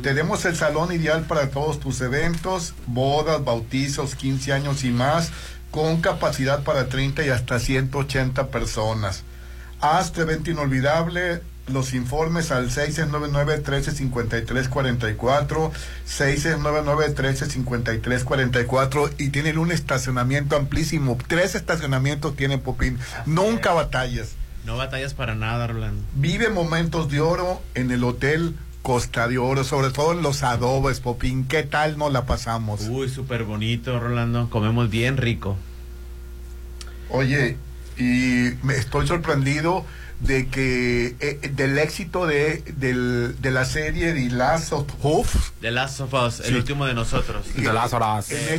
S2: Tenemos el salón ideal para todos tus eventos, bodas, bautizos, 15 años y más, con capacidad para 30 y hasta 180 personas. Haz tu evento inolvidable, los informes al 6699-135344, 6699-135344 y tienen un estacionamiento amplísimo. Tres estacionamientos tienen Popín. Nunca batallas.
S3: No batallas para nada, Rolando.
S2: Vive momentos de oro en el hotel Costa de Oro, sobre todo en los adobes, Popín. ¿Qué tal nos la pasamos?
S3: Uy, súper bonito, Rolando. Comemos bien rico.
S2: Oye, y me estoy sorprendido de que eh, del éxito de, del- de la serie The Last of Us
S3: The Last of Us, el
S2: Sí.
S3: último de nosotros.
S2: en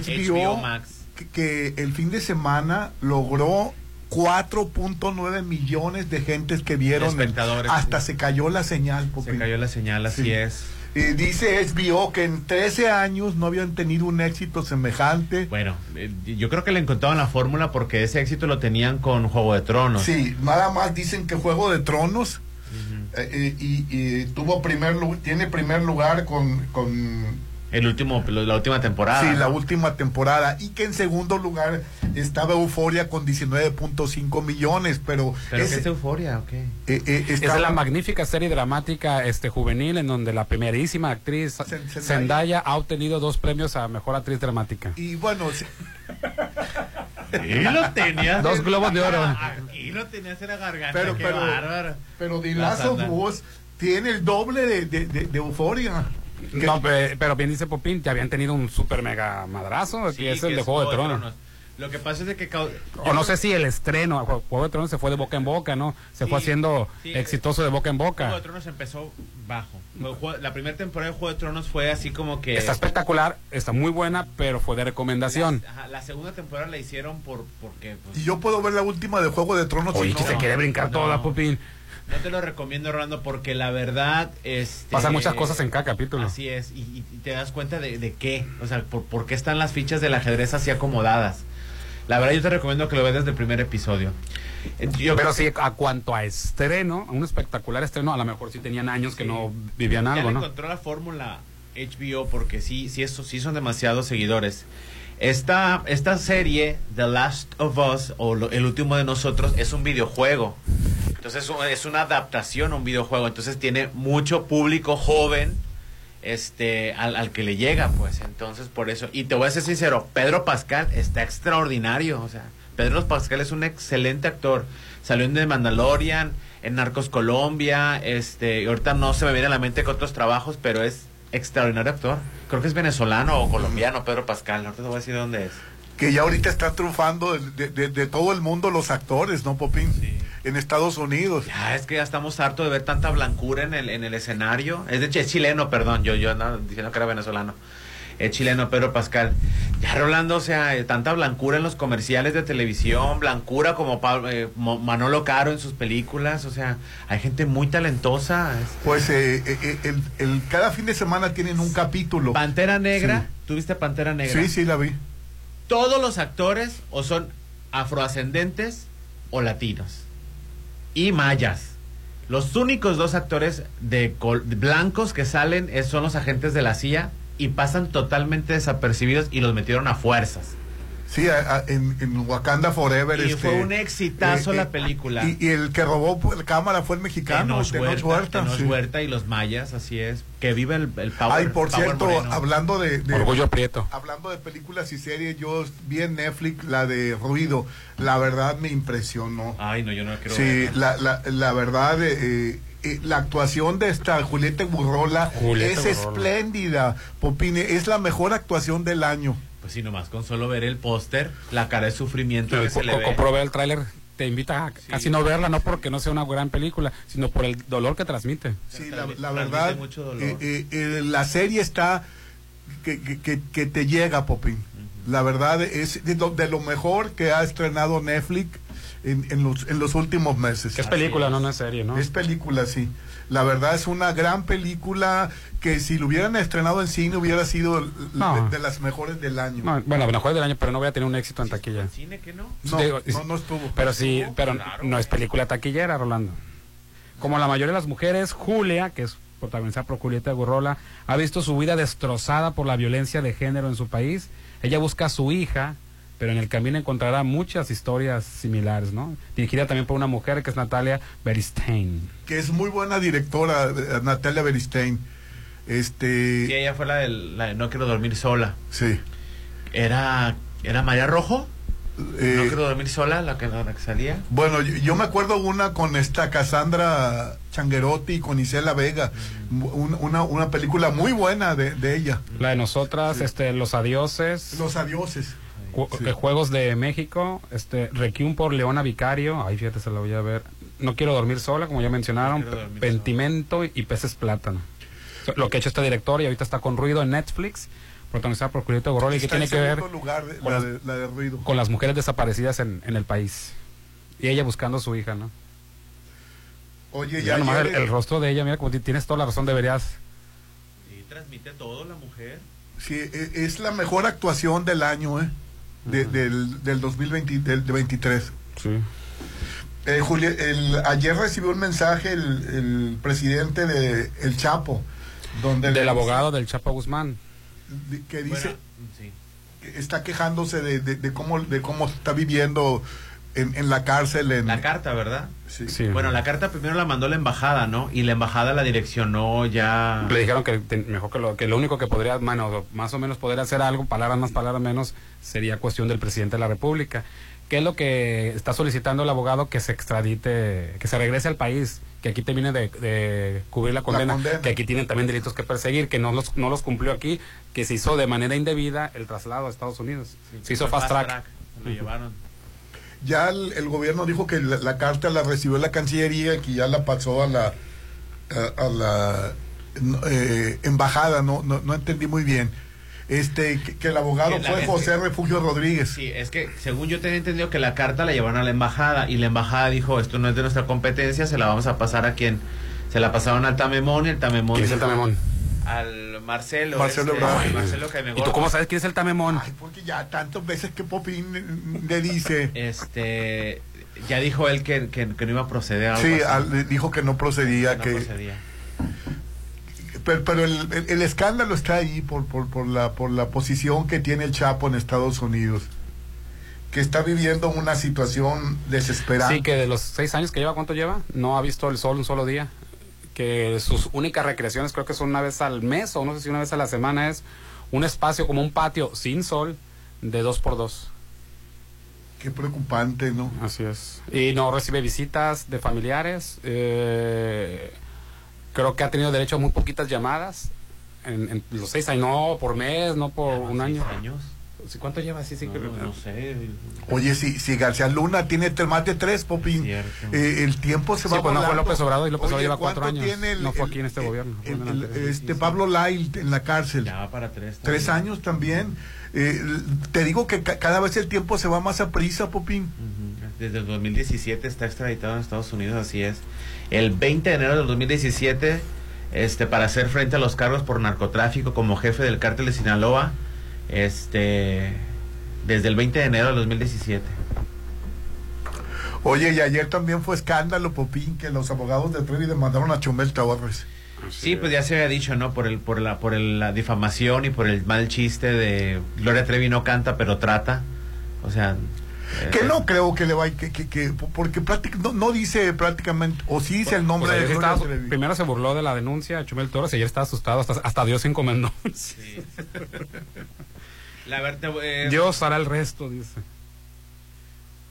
S2: HBO,
S3: Max.
S2: que, que el fin de semana logró 4.9 millones de gentes que vieron el-
S3: Espectadores,
S2: hasta se cayó la señal
S3: Se cayó la señal, así
S2: Sí.
S3: es.
S2: Y dice HBO que en 13 años no habían tenido un éxito semejante.
S3: Bueno, eh, yo creo que le encontraban la fórmula porque ese éxito lo tenían con Juego de Tronos.
S2: Sí, nada más dicen que Juego de Tronos eh, eh, y, y tuvo primer tiene primer lugar con, con
S3: El último, la última temporada.
S2: Sí, la última temporada. Y que en segundo lugar estaba Euforia con 19.5 millones, pero...
S3: ¿Pero
S2: ese-
S3: qué es euforia o qué?
S2: eh, eh,
S4: Es la magnífica serie dramática este juvenil en donde la primerísima actriz
S2: Zendaya.
S4: Zendaya ha obtenido dos premios a mejor actriz dramática.
S2: Y bueno, sí,
S3: lo tenías.
S4: Dos globos de oro.
S3: Aquí lo tenías en la garganta.
S2: pero,
S3: qué
S2: pero,
S3: bárbaro.
S2: pero The
S3: La
S2: Last of
S3: Zendaya.
S2: Us tiene el doble de, de, de- de Euforia. Que-
S4: No, pe- pero bien dice Popín, ya habían tenido un super mega madrazo,
S3: Sí,
S4: que es
S3: que
S4: el de Juego de Tronos.
S3: Lo que pasa es de que...
S4: O no sé si el estreno, Ju- Juego de Tronos se fue de boca en boca, ¿no? Se fue haciendo
S3: sí.
S4: exitoso de boca en
S3: Juego
S4: boca.
S3: de Tronos empezó bajo. Juego- La primera temporada de Juego de Tronos fue así como que...
S4: Está espectacular, está muy buena, pero fue de recomendación.
S3: La, ajá, la segunda temporada la hicieron por porque pues,
S2: Y yo puedo ver la última de Juego de Tronos.
S4: Oye,
S2: y
S4: que
S2: no-
S4: se quiere brincar
S3: no.
S4: toda, Popín.
S3: No te lo recomiendo Rolando porque la verdad este,
S4: Pasan muchas cosas en cada capítulo.
S3: Así es y, te das cuenta de, de qué, o sea, por, por qué están las fichas del ajedrez así acomodadas. La verdad yo te recomiendo que lo veas desde el primer episodio. Eh, yo-
S4: Pero sí, a cuanto a estreno, a un espectacular estreno, a lo mejor sí tenían años que no vivían
S3: ya
S4: algo,
S3: le
S4: ¿no?
S3: encontró la fórmula HBO porque sí, sí, eso, sí son demasiados seguidores. Esta, esta serie, The Last of Us, o lo- El último de nosotros, es un videojuego. Entonces es un- es una adaptación a un videojuego. Entonces tiene mucho público joven este al, al que le llega, pues. Entonces por eso. Y te voy a ser sincero, Pedro Pascal está extraordinario. O sea, Pedro Pascal es un excelente actor. Salió en The Mandalorian, en Narcos Colombia, este, y ahorita no se me viene a la mente con otros trabajos, pero es extraordinario actor. Creo que es venezolano o colombiano, Pedro Pascal. Ahorita te voy a decir dónde es.
S2: que ya ahorita está triunfando de, de- de todo el mundo los actores, ¿no, Popín? En Estados Unidos.
S3: Ya, es que ya estamos hartos de ver tanta blancura en el, en el escenario. Es de es chileno, perdón, yo, yo andaba diciendo que era venezolano. Es chileno, Pedro Pascal. Ya, Rolando, o sea, eh, tanta blancura en los comerciales de televisión, blancura como Pablo- eh, Manolo Caro en sus películas, o sea, hay gente muy talentosa. es-
S2: Pues eh, el, el- cada fin de semana tienen un capítulo.
S3: Pantera Negra, ¿tuviste Pantera Negra?
S2: Sí, sí, la vi.
S3: Todos los actores o son afroascendentes o latinos. Y mayas. Los únicos dos actores de, col- blancos que salen es- son los agentes de la CIA y pasan totalmente desapercibidos y los metieron a fuerzas.
S2: Sí, a- a- en, en Wakanda Forever.
S3: Y
S2: este,
S3: fue un exitazo
S2: eh,
S3: la
S2: eh,
S3: película.
S2: Y, y el que robó la cámara fue el mexicano,
S3: Tenoch
S2: Tenoch
S3: Huerta,
S2: Huerta,
S3: Tenoch
S2: sí.
S3: Huerta y los mayas, así es. Que vive el, el power.
S2: Ay, por
S3: power
S2: cierto,
S3: moreno.
S2: hablando de, de-
S4: Orgullo Prieto.
S2: hablando de películas y series, yo vi en Netflix la de Ruido. La verdad me impresionó.
S3: Ay, no, yo no quiero
S2: Sí, la, la, la verdad, eh, eh, la actuación de esta Julieta Burrola
S4: Julieta
S2: es
S4: Burrola.
S2: espléndida, Popine, es la mejor actuación del año.
S3: Pues sí, nomás con solo ver el póster, la cara de sufrimiento que se le
S4: co-
S3: ve.
S4: comprobé el tráiler, te invita a casi no verla, no porque no sea una gran película, sino por el dolor que transmite.
S2: Sí, la, verdad,
S3: mucho dolor.
S2: eh, eh, eh, la serie está que, que, que- que te llega, Popín. La verdad es de lo, de lo mejor que ha estrenado Netflix en, en los, en los últimos meses.
S4: Es película, no una serie, ¿no?
S2: Es película, sí. La verdad es una gran película que si lo hubieran estrenado en cine hubiera sido
S4: No.
S2: de, de las mejores del año.
S4: No, bueno, mejor del año, pero no voy a tener un éxito en taquilla.
S3: ¿Cine que no?
S2: No,
S4: Digo,
S2: no, no estuvo.
S4: Pero sí, pero
S3: claro,
S4: no es película taquillera, Rolando. Como la mayoría de las mujeres, Julia, que es protagonizada por Julieta Gurrola, ha visto su vida destrozada por la violencia de género en su país. Ella busca a su hija, pero en el camino encontrará muchas historias similares, ¿no? Dirigida también por una mujer que es Natalia Beristain.
S2: Que es muy buena directora, eh, Natalia Beristain. Este,
S3: Sí, ella fue la de, la de No quiero dormir sola.
S2: sí.
S3: Era, ¿era María Rojo?
S2: Eh,
S3: no quiero dormir sola, la que, la que salía.
S2: Bueno, yo, yo me acuerdo una con esta Cassandra Changuerotti y con Isela Vega, un- una, una película muy buena de, de ella.
S4: La de nosotras, este, Los Adioses,
S2: Los adioses.
S4: Ju-
S2: Sí.
S4: eh, Juegos de México, este, Requiem por Leona Vicario, ay, fíjate, se la voy a ver. No quiero dormir sola, como ya mencionaron,
S3: No
S4: Pentimento y Peces Plátano. Lo que ha hecho este director y ahorita está con Ruido en Netflix, protagonizada por Julieta Goroli, que tiene
S2: en
S4: que ver
S2: segundo lugar de-
S4: con
S2: la,
S4: las-
S2: de, la de ruido.
S4: con las mujeres desaparecidas en, en el país. Y ella buscando a su hija, ¿no?
S2: Oye,
S4: Ya
S2: ya
S4: nomás el,
S2: ayer-
S4: el rostro de ella, mira, como ti- tienes toda la razón, deberías...
S3: Sí, transmite todo la mujer.
S2: sí, e- es la mejor actuación del año, ¿eh? De- del, del 2020, del de 23.
S4: Sí.
S2: Eh, Julia, el, ayer recibió un mensaje el, el presidente de El Chapo, donde le-
S4: Del abogado del Chapo Guzmán.
S2: que dice
S3: Bueno, sí.
S2: que está quejándose de, de- de cómo de cómo está viviendo en, en la cárcel en
S3: La carta, ¿verdad?
S2: Sí.
S3: Bueno, la carta primero la mandó la embajada, ¿no? Y la embajada la direccionó ya.
S4: Le dijeron que te- mejor que lo, que lo único que podría, bueno, más o menos poder hacer algo, palabras más, palabras menos, sería cuestión del presidente de la República. ¿Qué es lo que está solicitando el abogado? Que se extradite, que se regrese al país, que aquí termine de, de cubrir la condena,
S2: condena.
S4: que aquí tienen también delitos que perseguir, que no los, no los cumplió aquí, que se hizo de manera indebida el traslado a Estados Unidos. se hizo fast track.
S3: Lo llevaron.
S2: Ya el, el gobierno dijo que la, la carta la recibió la Cancillería y que ya la pasó a la a, a la eh, embajada no, no no entendí muy bien este que, que el abogado
S3: Que
S2: fue José Refugio Rodríguez
S3: Sí, es que según yo tenía entendido que la carta la llevaron a la embajada y la embajada dijo, esto no es de nuestra competencia, se la vamos a pasar a quien. Se la pasaron al Tamemón y el Tamemón...
S4: ¿Quién es el Tamemón?
S3: Al Marcelo.
S2: Marcelo
S3: este,
S2: Ebrard.
S3: Marcelo
S4: ¿Y tú cómo sabes quién es el Tamemón?
S2: Ay, porque ya tantas veces que Popín le dice
S3: Este... Ya dijo él que, que, que no iba a proceder a algo
S2: sí al- dijo que no procedía
S3: No
S2: que
S3: procedía.
S2: pero, pero el, el- el escándalo está ahí por, por, por la por la posición que tiene el Chapo en Estados Unidos que está viviendo una situación desesperante
S4: Sí, que de los seis años que lleva, ¿cuánto lleva? No ha visto el sol un solo día. Que sus únicas recreaciones creo que son una vez al mes o no sé si una vez a la semana es un espacio como un patio sin sol de dos por dos.
S2: Qué preocupante, ¿no?
S4: Así es. Y no recibe visitas de familiares. eh, creo que ha tenido derecho a muy poquitas llamadas. En, en los seis años, no por mes, no por un año.
S3: años?
S4: ¿Cuánto lleva? Sí, sí,
S3: No, no sé.
S2: Oye, si, si García Luna tiene más de tres, Popín, eh, el tiempo se
S4: Sí,
S2: va
S4: pues no fue. López Obrador y López Obrador lleva cuatro
S2: ¿cuánto
S4: años.
S2: tiene el-
S4: no fue aquí en este gobierno. el
S2: este Pablo Lai en la cárcel.
S3: Ya va para tres.
S2: Tres años también. Eh, te digo que ca- cada vez el tiempo se va más a prisa, Popín.
S3: Desde el 2017 está extraditado en Estados Unidos, así es. El 20 de enero del 2017, este, para hacer frente a los cargos por narcotráfico como jefe del cártel de Sinaloa, este, desde el 20 de enero del 2017.
S2: Oye, y ayer también fue escándalo, Popín, que los abogados de Trevi demandaron a Chumel Torres.
S3: Sí, pues ya se había dicho, ¿no? Por el, por la, por el- la difamación y por el mal chiste de Gloria Trevi no canta, pero trata. O sea.
S2: Que
S3: eh,
S2: no creo que le vaya, que, que, que- porque práctic- no, no dice prácticamente, o sí dice el nombre
S4: Pues
S2: de
S4: sí
S2: Gloria
S4: estaba-
S2: Trevi.
S4: primero se burló de la denuncia de Chumel Torres y ayer estaba asustado, hasta, hasta Dios se encomendó.
S3: La eh,
S4: Dios hará el resto, dice.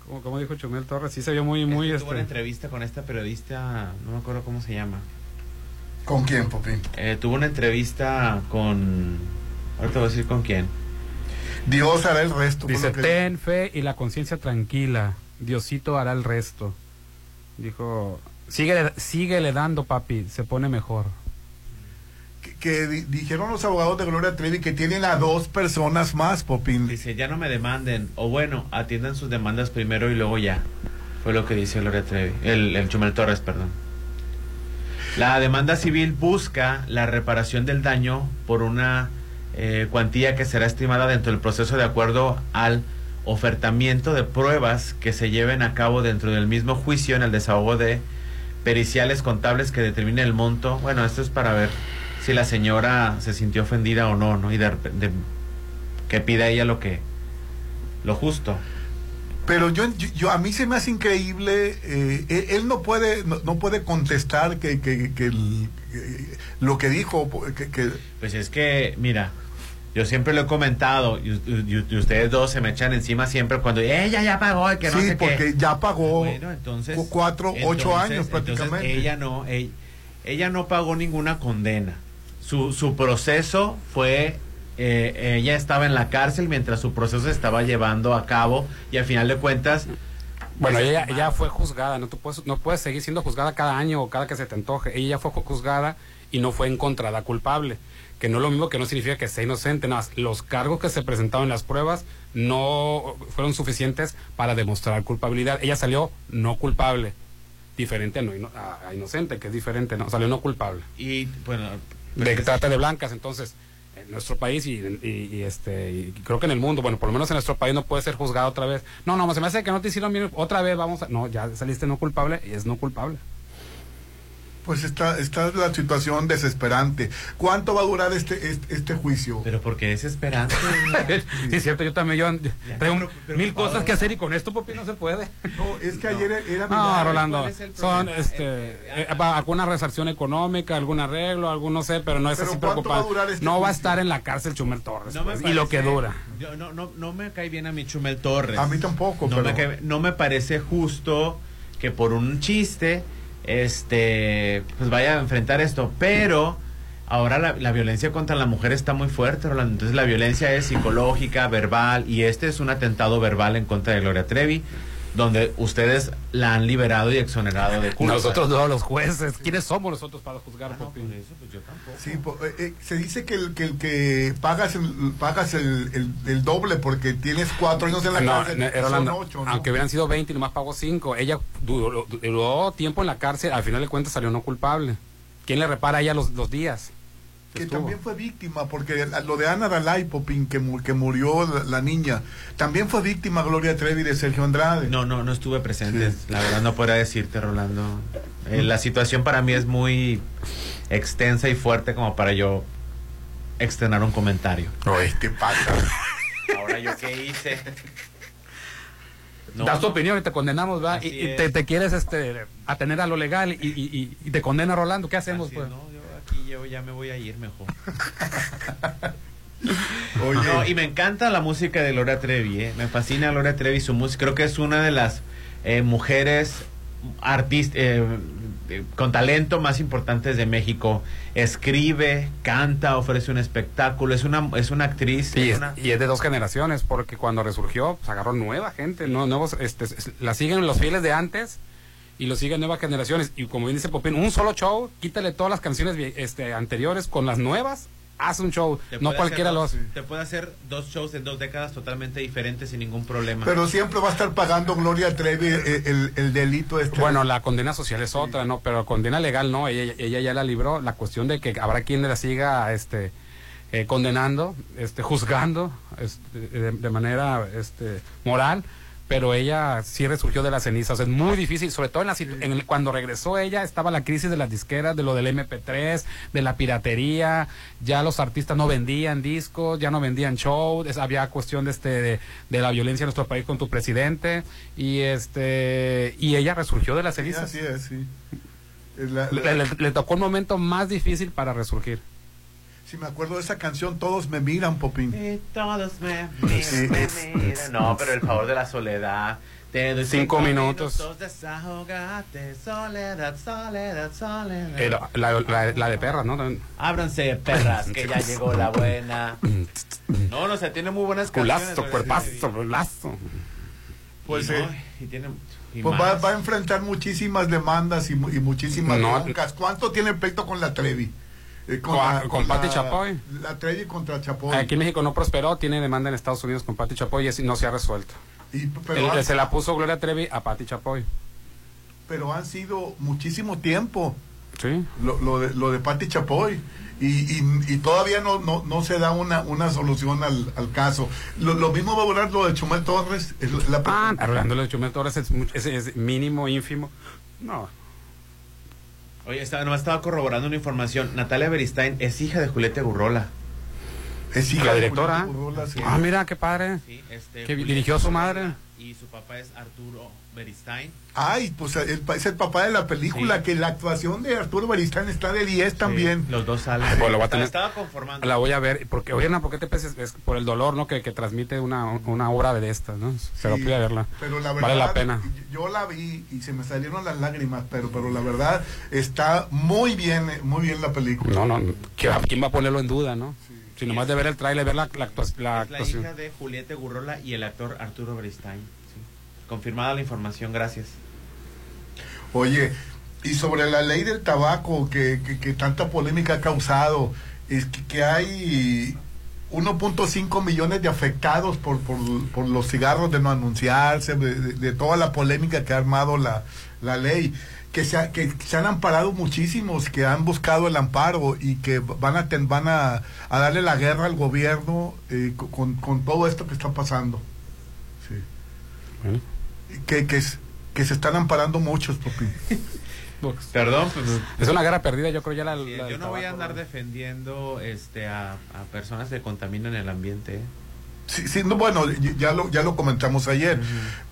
S4: Como, como dijo Chumel Torres, sí se vio muy, muy...
S3: tuvo
S4: este,
S3: una entrevista con esta periodista, no me acuerdo cómo se llama.
S2: ¿Con quién, Popín?
S3: Eh, tuvo una entrevista con. Ahorita voy a decir con quién.
S2: Dios hará el resto.
S4: Dice,
S2: que-
S4: ten fe y la conciencia tranquila. Diosito hará el resto. Dijo, síguele, síguele dando, papi, se pone mejor.
S2: Que, que di- dijeron los abogados de Gloria Trevi que tienen a dos personas más, Popín.
S3: Dice, ya no me demanden. O bueno, atiendan sus demandas primero y luego ya. Fue lo que dice Gloria Trevi. El, el Chumel Torres, perdón. La demanda civil busca la reparación del daño por una eh, cuantía que será estimada dentro del proceso de acuerdo al ofertamiento de pruebas que se lleven a cabo dentro del mismo juicio en el desahogo de periciales contables que determine el monto. Bueno, esto es para ver si la señora se sintió ofendida o no, ¿no? Y de, de- que pida ella lo que lo justo.
S2: Pero yo, yo, yo- a mí se me hace increíble, eh, él, él no puede no, no puede contestar que, que, que el- que lo que dijo, que, que-
S3: Pues es que, mira, yo siempre lo he comentado y, y- y ustedes dos se me echan encima siempre cuando ella ya pagó que no
S2: sí,
S3: sé qué.
S2: porque ya pagó
S3: Bueno, entonces
S2: cu- cuatro, ocho años
S3: entonces
S2: prácticamente.
S3: ella no, ella, ella no pagó ninguna condena. Su, su proceso fue, eh, ella estaba en la cárcel mientras su proceso se estaba llevando a cabo y al final de cuentas
S4: Bueno,
S3: Pues,
S4: ella, ella fue juzgada, no, tú puedes, no puedes seguir siendo juzgada cada año o cada que se te antoje. Ella ya fue ju- juzgada y no fue encontrada culpable. Que no es lo mismo que no significa que sea inocente, nada más. Los cargos que se presentaron en las pruebas no fueron suficientes para demostrar culpabilidad. Ella salió no culpable, diferente a, no a inocente, que es diferente, no, salió no culpable.
S3: y bueno
S4: De trata de blancas, entonces, en nuestro país y, y- y, este y creo que en el mundo, bueno, por lo menos en nuestro país no puede ser juzgado otra vez. No, no, se me hace que no te hicieron bien, otra vez vamos a... No, ya saliste no culpable y es no culpable.
S2: Pues está, está la situación desesperante. ¿Cuánto va a durar este, este, este juicio?
S3: Pero porque desesperante.
S4: sí, es cierto, yo también yo tengo mil cosas que hacer y con esto, Popi, no se puede.
S2: No, es que ayer era
S4: No. Rolando,
S3: ¿Cuál es el
S4: son este, eh, va- alguna resarción económica, algún arreglo, algún no sé, pero no es
S2: Pero
S4: así
S2: ¿cuánto va a
S4: preocupante.
S2: durar este
S4: no va a estar en la cárcel Chumel Torres
S3: No
S4: pues, y lo que dura.
S3: yo- no, no, no me cae bien a mí Chumel Torres.
S2: A mí tampoco,
S3: no
S2: pero-
S3: Me cae- no me parece justo que por un chiste, este, pues vaya a enfrentar esto. Pero ahora la, la violencia contra la mujer está muy fuerte. Entonces la violencia es psicológica, verbal, y este es un atentado verbal en contra de Gloria Trevi, donde ustedes la han liberado y exonerado de culpa.
S4: Nosotros no, los jueces. ¿Quiénes somos nosotros para juzgar,
S3: Ah, no, por eso, pues yo tampoco.
S2: Sí, po- eh, eh, se dice que el que, el que pagas, el, pagas el, el, el doble porque tienes cuatro años en la
S4: No,
S2: cárcel.
S4: no, era
S2: son
S4: la-
S2: ocho, ¿no?
S4: aunque hubieran sido 20 y nomás pagó 5, ella duró, duró tiempo en la cárcel, al final de cuentas salió no culpable. ¿Quién le repara a ella los, los días?
S2: Que
S4: estuvo?
S2: también fue víctima, porque lo de Ana Dalai Popín, que, mu- que murió la, la niña, también fue víctima Gloria Trevi de Sergio Andrade.
S3: No, no, no estuve presente. La verdad no podría decirte, Rolando. Eh, la situación para mí es muy extensa y fuerte como para yo externar un comentario.
S2: Oye, ¿qué pasa?
S3: Ahora yo qué hice. No,
S4: das tu opinión y te condenamos, ¿verdad?
S3: Así
S4: Y, te, te quieres este, atener a lo legal y, y- y- y te condena Rolando. ¿Qué hacemos,
S3: así,
S4: pues?
S3: no, yo ya me voy a ir mejor.
S2: Oye,
S3: No, y me encanta la música de Gloria Trevi, ¿eh? me fascina Gloria Trevi su música. Creo que es una de las eh, mujeres artistas con talento más importantes de México. Escribe, canta, ofrece un espectáculo, es una es una actriz.
S4: Y
S3: es
S4: es,
S3: una-
S4: y es de dos generaciones, porque cuando resurgió, pues agarró nueva gente, no, nuevos, este, la siguen los fieles de antes y lo siguen nuevas generaciones. Y como bien dice Popín, un solo show, quítale todas las canciones este, anteriores con las nuevas, haz un show.
S3: te
S4: No cualquiera
S3: dos-
S4: hace.
S3: Te puede hacer dos shows en dos décadas totalmente diferentes sin ningún problema.
S2: pero siempre va a estar pagando Gloria Trevi el, el- el delito este.
S4: Bueno, la condena social es otra, ¿no? Pero condena legal no, ella, ella ya la libró. La cuestión de que habrá quien la siga este, eh, condenando, este, juzgando este, de, de manera este, moral, pero ella sí resurgió de las cenizas. Es muy difícil, sobre todo en la, en el- cuando regresó ella, estaba la crisis de las disqueras, de lo del MP3, de la piratería, ya los artistas no vendían discos, ya no vendían shows, había cuestión de, este, de, de la violencia en nuestro país con tu presidente, y, este, y ella resurgió de las
S2: Sí,
S4: cenizas.
S2: así es, sí. La-
S4: le- le tocó un momento más difícil para resurgir.
S2: Si me acuerdo de esa canción, todos me miran, Popín.
S3: Y todos me,
S2: Sí,
S3: miran. No, pero el favor de la soledad. Te doy
S4: Cinco minutos.
S3: desahogate, soledad, soledad, soledad.
S4: Eh, la, la- la- la de perras, ¿no? También.
S3: Ábranse, perras, que ya llegó la buena. No, no sé, tiene muy buenas canciones.
S4: Culazo,
S3: Gloria
S4: cuerpazo, culazo.
S2: Pues,
S3: y, no,
S2: eh,
S3: y tiene, y
S2: Pues va, va a enfrentar muchísimas demandas y, mu- y muchísimas
S4: No.
S2: broncas. ¿Cuánto tiene el pleito con la Trevi? Eh,
S4: Con- con Pati Chapoy.
S2: La Trevi contra Chapoy.
S4: Aquí en México no prosperó, tiene demanda en Estados Unidos con Pati Chapoy y ese no se ha resuelto.
S2: Y- pero,
S4: El-
S2: han,
S4: se la puso Gloria Trevi a Pati Chapoy.
S2: pero han sido muchísimo tiempo
S4: Sí.
S2: lo, lo de, lo de Pati Chapoy. Y, y, y todavía no, no, no se da una, una solución al, al caso. Lo, lo mismo va a durar lo de Chumel Torres. Es la-
S4: Ah, Rolando de Chumel Torres es, es- es mínimo, ínfimo. No.
S3: Oye, estaba, nomás estaba corroborando una información. Natalia Beristain es hija de Julieta Gurrola.
S2: es hija
S4: La
S2: de
S4: directora.
S2: Julieta Gurrola, sí.
S4: Ah, mira, qué padre.
S3: Sí, este,
S4: Que
S3: Julieta
S4: dirigió a su madre.
S3: Y su papá es Arturo Beristain.
S2: Ay, pues el, es el papá de la película,
S3: Sí.
S2: que la actuación de Arturo Beristain está de 10 también.
S3: Los dos salen.
S4: Ay, pues lo voy a
S3: Estaba-
S4: tener-
S3: Estaba conformando.
S4: La voy a ver, porque, oye, ¿por qué te peses? Es por el dolor, ¿no? Que, que transmite una, una obra de estas, ¿no? Se
S2: Sí,
S4: verla.
S2: Pero la verdad,
S4: vale la pena.
S2: Yo la vi y se me salieron las lágrimas, pero, pero la verdad está muy bien, eh, muy bien la película.
S4: No, no, ¿quién va, a ponerlo en duda, no? Si nomás de ver el trailer, ver la, la, actua- la
S3: es la
S4: actuación.
S3: hija de Julieta Gurrola y el actor Arturo Beristain. Confirmada la información, gracias.
S2: Oye, y sobre la ley del tabaco que, que- que tanta polémica ha causado, es que, que hay 1.5 millones de afectados por, por, por los cigarros de no anunciarse, de, de- de toda la polémica que ha armado la, la ley. Que se, ha- que se han amparado muchísimos, que han buscado el amparo y que van a, ten- van a, a darle la guerra al gobierno eh, con, con todo esto que está pasando. Sí.
S4: Bueno.
S2: Que, que se están amparando muchos, papi.
S3: Perdón, pues,
S4: Es una guerra perdida, yo creo ya la... la
S3: yo no voy a andar defendiendo este a, a personas que contaminan el ambiente. ¿eh?
S2: Sí, sí, no, bueno, ya lo, ya lo comentamos ayer,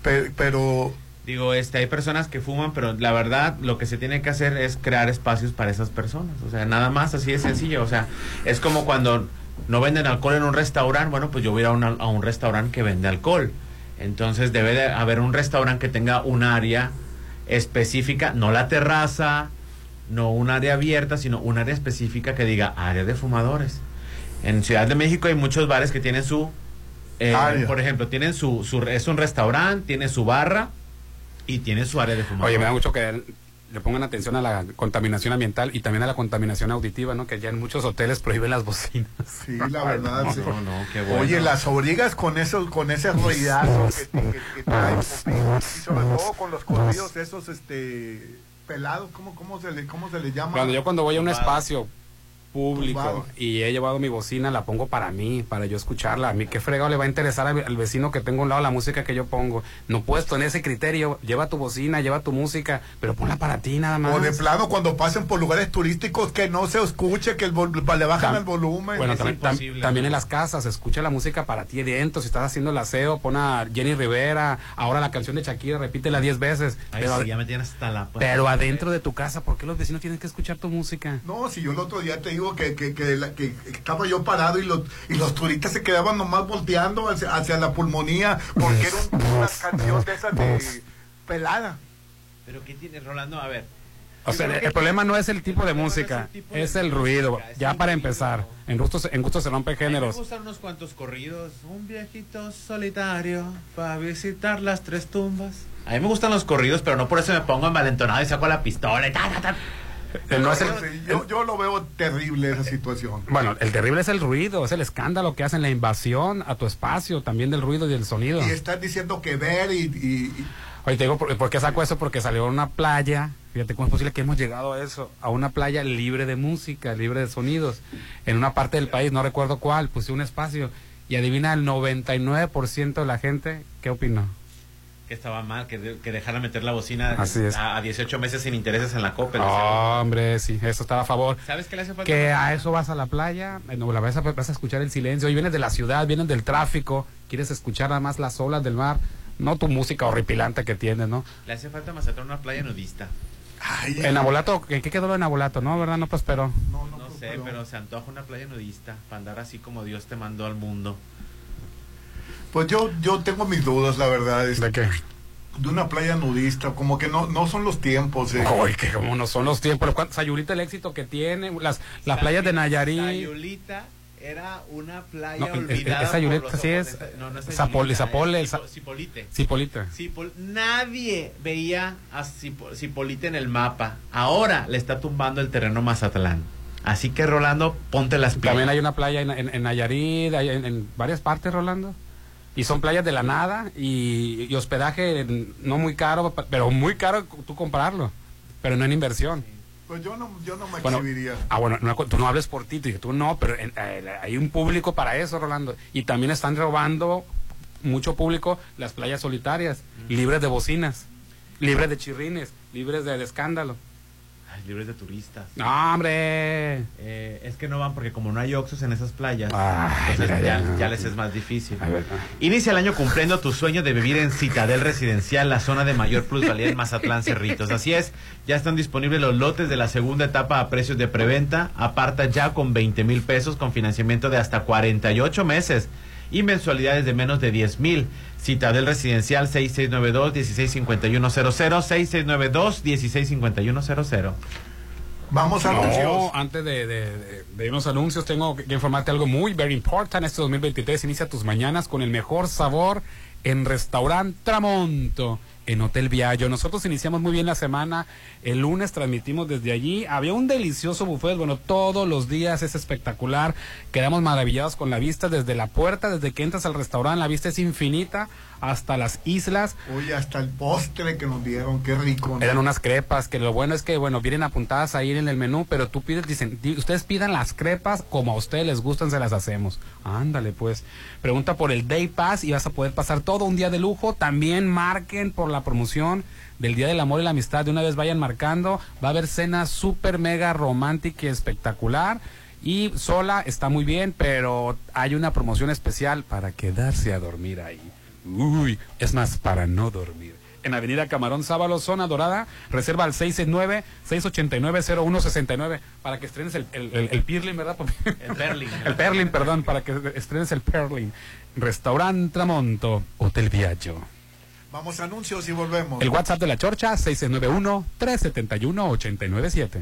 S2: pe- pero
S3: Digo, este, hay personas que fuman, pero la verdad lo que se tiene que hacer es crear espacios para esas personas. O sea, nada más así de sencillo. O sea, es como cuando no venden alcohol en un restaurante, bueno, pues yo voy a, una- a un restaurante que vende alcohol. Entonces debe de haber un restaurante que tenga un área específica, no la terraza, no un área abierta, sino un área específica que diga área de fumadores. En Ciudad de México hay muchos bares que tienen su, eh,
S2: Área.
S3: por ejemplo, tienen su, su, es un restaurante, tiene su barra y tiene su área de fumadores.
S4: Oye, me da mucho que le pongan atención a la contaminación ambiental y también a la contaminación auditiva, ¿no? Que ya en muchos hoteles prohíben las bocinas.
S2: sí, la verdad.
S3: no,
S2: sí.
S3: no, no, qué bueno.
S2: Oye, las abrigas con esos, con ese ruidazo que, que, que traen, y sobre todo con los corridos esos, este, pelados, ¿cómo, cómo se le, cómo se le llama?
S4: Cuando yo cuando voy a un espacio público
S2: Tumbado.
S4: y he llevado mi bocina, la pongo para mí, para yo escucharla. A mí qué fregado le va a interesar al, vecino que tengo a un lado la música que yo pongo. No puedes tener ese criterio. Lleva tu bocina, lleva tu música, pero ponla para ti nada más.
S2: O de plano cuando pasen por lugares turísticos que no se escuche, que el le bajan
S4: Tam-
S2: el volumen.
S4: Bueno,
S2: Es
S4: también, en las casas, escucha la música para ti dentro. Si estás haciendo el aseo, pon a Jenny Rivera. Ahora la canción de Shakira, repítela 10 veces.
S3: Ay,
S4: pero,
S3: sí, ya me tienes hasta la...
S4: pero adentro de tu casa, ¿por qué los vecinos tienen que escuchar tu música?
S2: No, si yo el otro día te digo que, que, que, la- que estaba yo parado y los, y los turistas se quedaban nomás volteando hacia, hacia la pulmonía porque era un- una canción de esas de pelada.
S3: Pero ¿qué tiene Rolando? A ver.
S4: O sea, el, problema no es el tipo de música,
S3: de
S4: es el
S3: música,
S4: ruido.
S3: es
S4: Ya para
S3: ruido.
S4: empezar, en gustos, en gustos se rompen géneros.
S3: Me gustan unos cuantos corridos. Un viejito solitario para visitar las tres tumbas. A mí me gustan los corridos, pero no por eso me pongo envalentonado y saco la pistola y ta, ta, ta.
S4: El no es el-
S2: Sí, yo, yo lo veo terrible esa situación.
S4: bueno, el terrible es el ruido, es el escándalo que hacen, la invasión a tu espacio, también del ruido y del sonido.
S2: Y están diciendo que ver y, y- y-
S4: Oye, te digo, ¿por, por qué saco eso? Porque salió una playa, fíjate cómo es posible que hemos llegado a eso, a una playa libre de música, libre de sonidos. En una parte del país, no recuerdo cuál, puse un espacio y adivina el 99% de la gente, ¿qué opinó?
S3: Que estaba mal, que, de- que dejara meter la bocina
S4: Así es.
S3: A, a 18 meses sin intereses en la copa.
S4: hombre, sí, eso estaba a favor.
S3: ¿Sabes qué le hace falta?
S4: Que a eso vas a la playa, eh, no, la vas a, vas a escuchar el silencio, y vienes de la ciudad, vienes del tráfico, quieres escuchar nada más las olas del mar, no tu música horripilante que tienes, ¿no?
S3: Le hace falta Mazatlán una playa nudista.
S4: En Abolato, ¿en qué quedó lo en Abolato? No, ¿verdad? No prosperó.
S3: No, sé, pero se antoja una playa nudista para andar así como Dios te mandó al mundo.
S2: Pues yo, yo tengo mis dudas, la verdad. es-
S4: ¿De qué?
S2: De una playa nudista, como que no, no son los tiempos. eh.
S4: Uy, que como no son los tiempos. ¿Cuánto- Sayulita, el éxito que tiene, las, las playas de Nayarit.
S3: Sayulita era una playa
S4: No,
S3: olvidada.
S4: esa sí es
S3: no, no es
S4: Zapol- Zapole,
S3: Cipolite. Cipol- Nadie veía a Cipo- Cipolite en el mapa. Ahora le está tumbando el terreno Mazatlán. Así que Rolando, ponte las pilas.
S4: También hay una playa en, en- en Nayarit, hay en, en varias partes, Rolando. Y son playas de la nada y, y hospedaje no muy caro, pero muy caro tú comprarlo. Pero no en inversión.
S2: Pues yo no, yo no me
S4: Bueno,
S2: exhibiría.
S4: ah, bueno, no, tú no hables por ti, tú, tú no, pero en- eh, hay un público para eso, Rolando. Y también están robando mucho público las playas solitarias, libres de bocinas, libres de chirrines, libres de, de escándalo.
S3: Ay, libres de turistas.
S4: No, hombre.
S3: Eh, es que no van porque como no hay oxos en esas playas,
S4: Ay,
S3: entonces
S4: mira,
S3: ya,
S4: ya.
S3: ya les es más difícil.
S4: A ver,
S3: Inicia el año cumpliendo tu sueño de vivir en Citadel Residencial, la zona de mayor plusvalía en Mazatlán Cerritos. Así es, ya están disponibles los lotes de la segunda etapa a precios de preventa. Aparta ya con 20 mil pesos con financiamiento de hasta 48 meses y mensualidades de menos de 10 mil. Citadel Residencial 6692-165100, 6692-165100.
S2: Vamos a
S4: No,
S2: anuncios.
S4: antes de, de, de- a anuncios, tengo que, que informarte algo muy, very important. Este 2023 inicia tus mañanas con el mejor sabor en Restaurant Tramonto, en Hotel Viallo. Nosotros iniciamos muy bien la semana. El lunes transmitimos desde allí. Había un delicioso buffet. Bueno, todos los días es espectacular. Quedamos maravillados con la vista desde la puerta, desde que entras al restaurante. La vista es infinita hasta las islas.
S2: Oye, hasta el postre que nos dieron, qué rico. ¿no?
S4: Eran unas crepas que lo bueno es que, bueno, vienen apuntadas ahí en el menú, pero tú pides, dicen, di- ustedes pidan las crepas como a ustedes les gustan, se las hacemos. Ándale, pues. Pregunta por el Day Pass y vas a poder pasar todo un día de lujo. También marquen por la promoción del Día del Amor y la Amistad. De una vez vayan marcando. Va a haber cena súper mega romántica y espectacular. Y sola está muy bien, pero hay una promoción especial para quedarse a dormir ahí. Uy, es más, para no dormir. En Avenida Camarón Sábalo, zona dorada, reserva al 669-689-0169 para que estrenes el, el, el, el Pirlin, ¿verdad?
S3: El Perlin.
S4: el Perlin, perdón, para que estrenes el Perlin. Restaurante Tramonto, Hotel Viaggio.
S2: Vamos a anuncios y volvemos.
S4: El WhatsApp de la Chorcha, 691-371-897.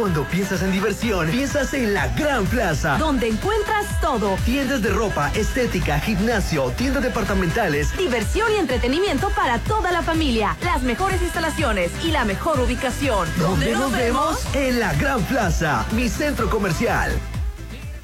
S10: Cuando piensas en diversión, piensas en la Gran Plaza.
S9: Donde encuentras todo.
S10: Tiendas de ropa, estética, gimnasio, tiendas departamentales.
S9: Diversión y entretenimiento para toda la familia. Las mejores instalaciones y la mejor ubicación.
S10: ¿Dónde nos vemos? En la Gran Plaza, mi centro comercial.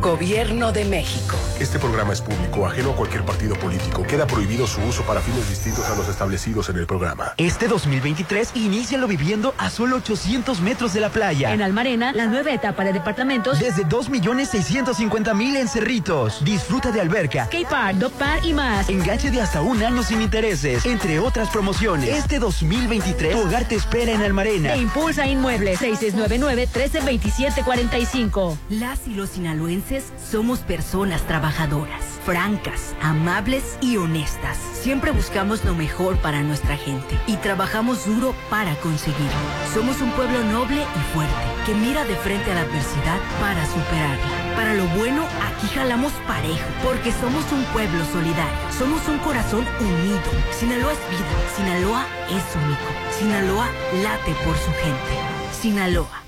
S17: Gobierno de México.
S18: Este programa es público, ajeno a cualquier partido político. Queda prohibido su uso para fines distintos a los establecidos en el programa.
S10: Este 2023, inícialo viviendo a solo 800 metros de la playa.
S9: En Almarena, la nueva etapa de departamentos.
S10: Desde 2.650.000 en Cerritos. Disfruta de alberca,
S9: K-Park, Dog Park y más.
S10: enganche de hasta un año sin intereses, entre otras promociones. Este 2023, tu hogar te espera en Almarena.
S9: Te impulsa Inmuebles 6699-132745.
S12: Las y los sinaloenses somos personas trabajadoras, francas, amables y honestas. Siempre buscamos lo mejor para nuestra gente y trabajamos duro para conseguirlo. Somos un pueblo noble y fuerte que mira de frente a la adversidad para superarla. Para lo bueno, aquí jalamos parejo, porque somos un pueblo solidario. Somos un corazón unido. Sinaloa es vida. Sinaloa es único. Sinaloa late por su gente. Sinaloa.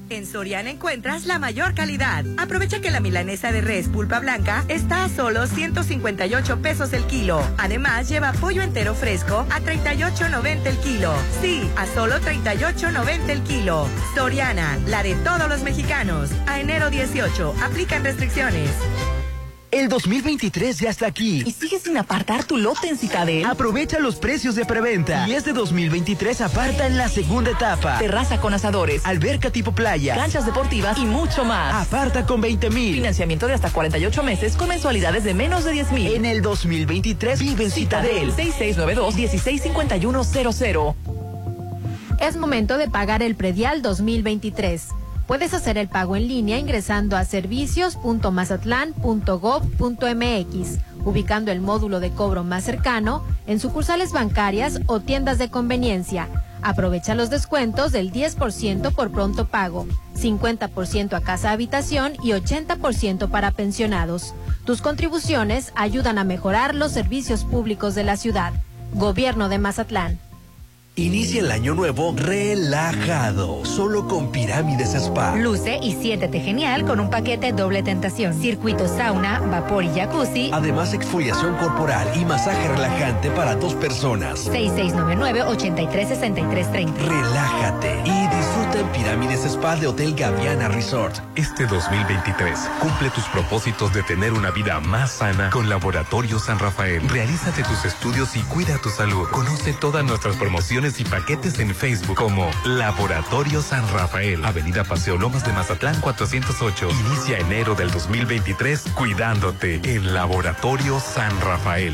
S19: En Soriana encuentras la mayor calidad. Aprovecha que la milanesa de res pulpa blanca está a solo 158 pesos el kilo. Además, lleva pollo entero fresco a 38.90 el kilo. Sí, a solo 38.90 el kilo. Soriana, la de todos los mexicanos. A enero 18, aplican restricciones.
S10: El 2023 ya está aquí.
S9: ¿Y sigues sin apartar tu lote en Citadel?
S10: Aprovecha los precios de preventa. Y este 2023 aparta en la segunda etapa.
S9: Terraza con asadores,
S10: Alberca tipo playa.
S9: canchas deportivas y mucho más.
S10: Aparta con 20 mil.
S9: Financiamiento de hasta 48 meses con mensualidades de menos de 10 mil.
S10: En el 2023 vive en Citadel.
S9: 6692-165100.
S11: Es momento de pagar el predial 2023. Puedes hacer el pago en línea ingresando a servicios.mazatlán.gov.mx, ubicando el módulo de cobro más cercano en sucursales bancarias o tiendas de conveniencia. Aprovecha los descuentos del 10% por pronto pago, 50% a casa habitación y 80% para pensionados. Tus contribuciones ayudan a mejorar los servicios públicos de la ciudad. Gobierno de Mazatlán.
S8: Inicia el año nuevo relajado, solo con Pirámides Spa.
S12: Luce y siéntete genial con un paquete doble tentación. Circuito sauna, vapor y jacuzzi.
S8: Además, exfoliación corporal y masaje relajante para dos personas.
S12: 6699-836330.
S8: Relájate y disfruta en Pirámides Spa de Hotel Gaviana Resort.
S1: Este 2023, cumple tus propósitos de tener una vida más sana con Laboratorio San Rafael. Realízate tus estudios y cuida tu salud. Conoce todas nuestras promociones y paquetes en Facebook como Laboratorio San Rafael, Avenida Paseo Lomas de Mazatlán 408. Inicia enero del 2023 cuidándote en Laboratorio San Rafael.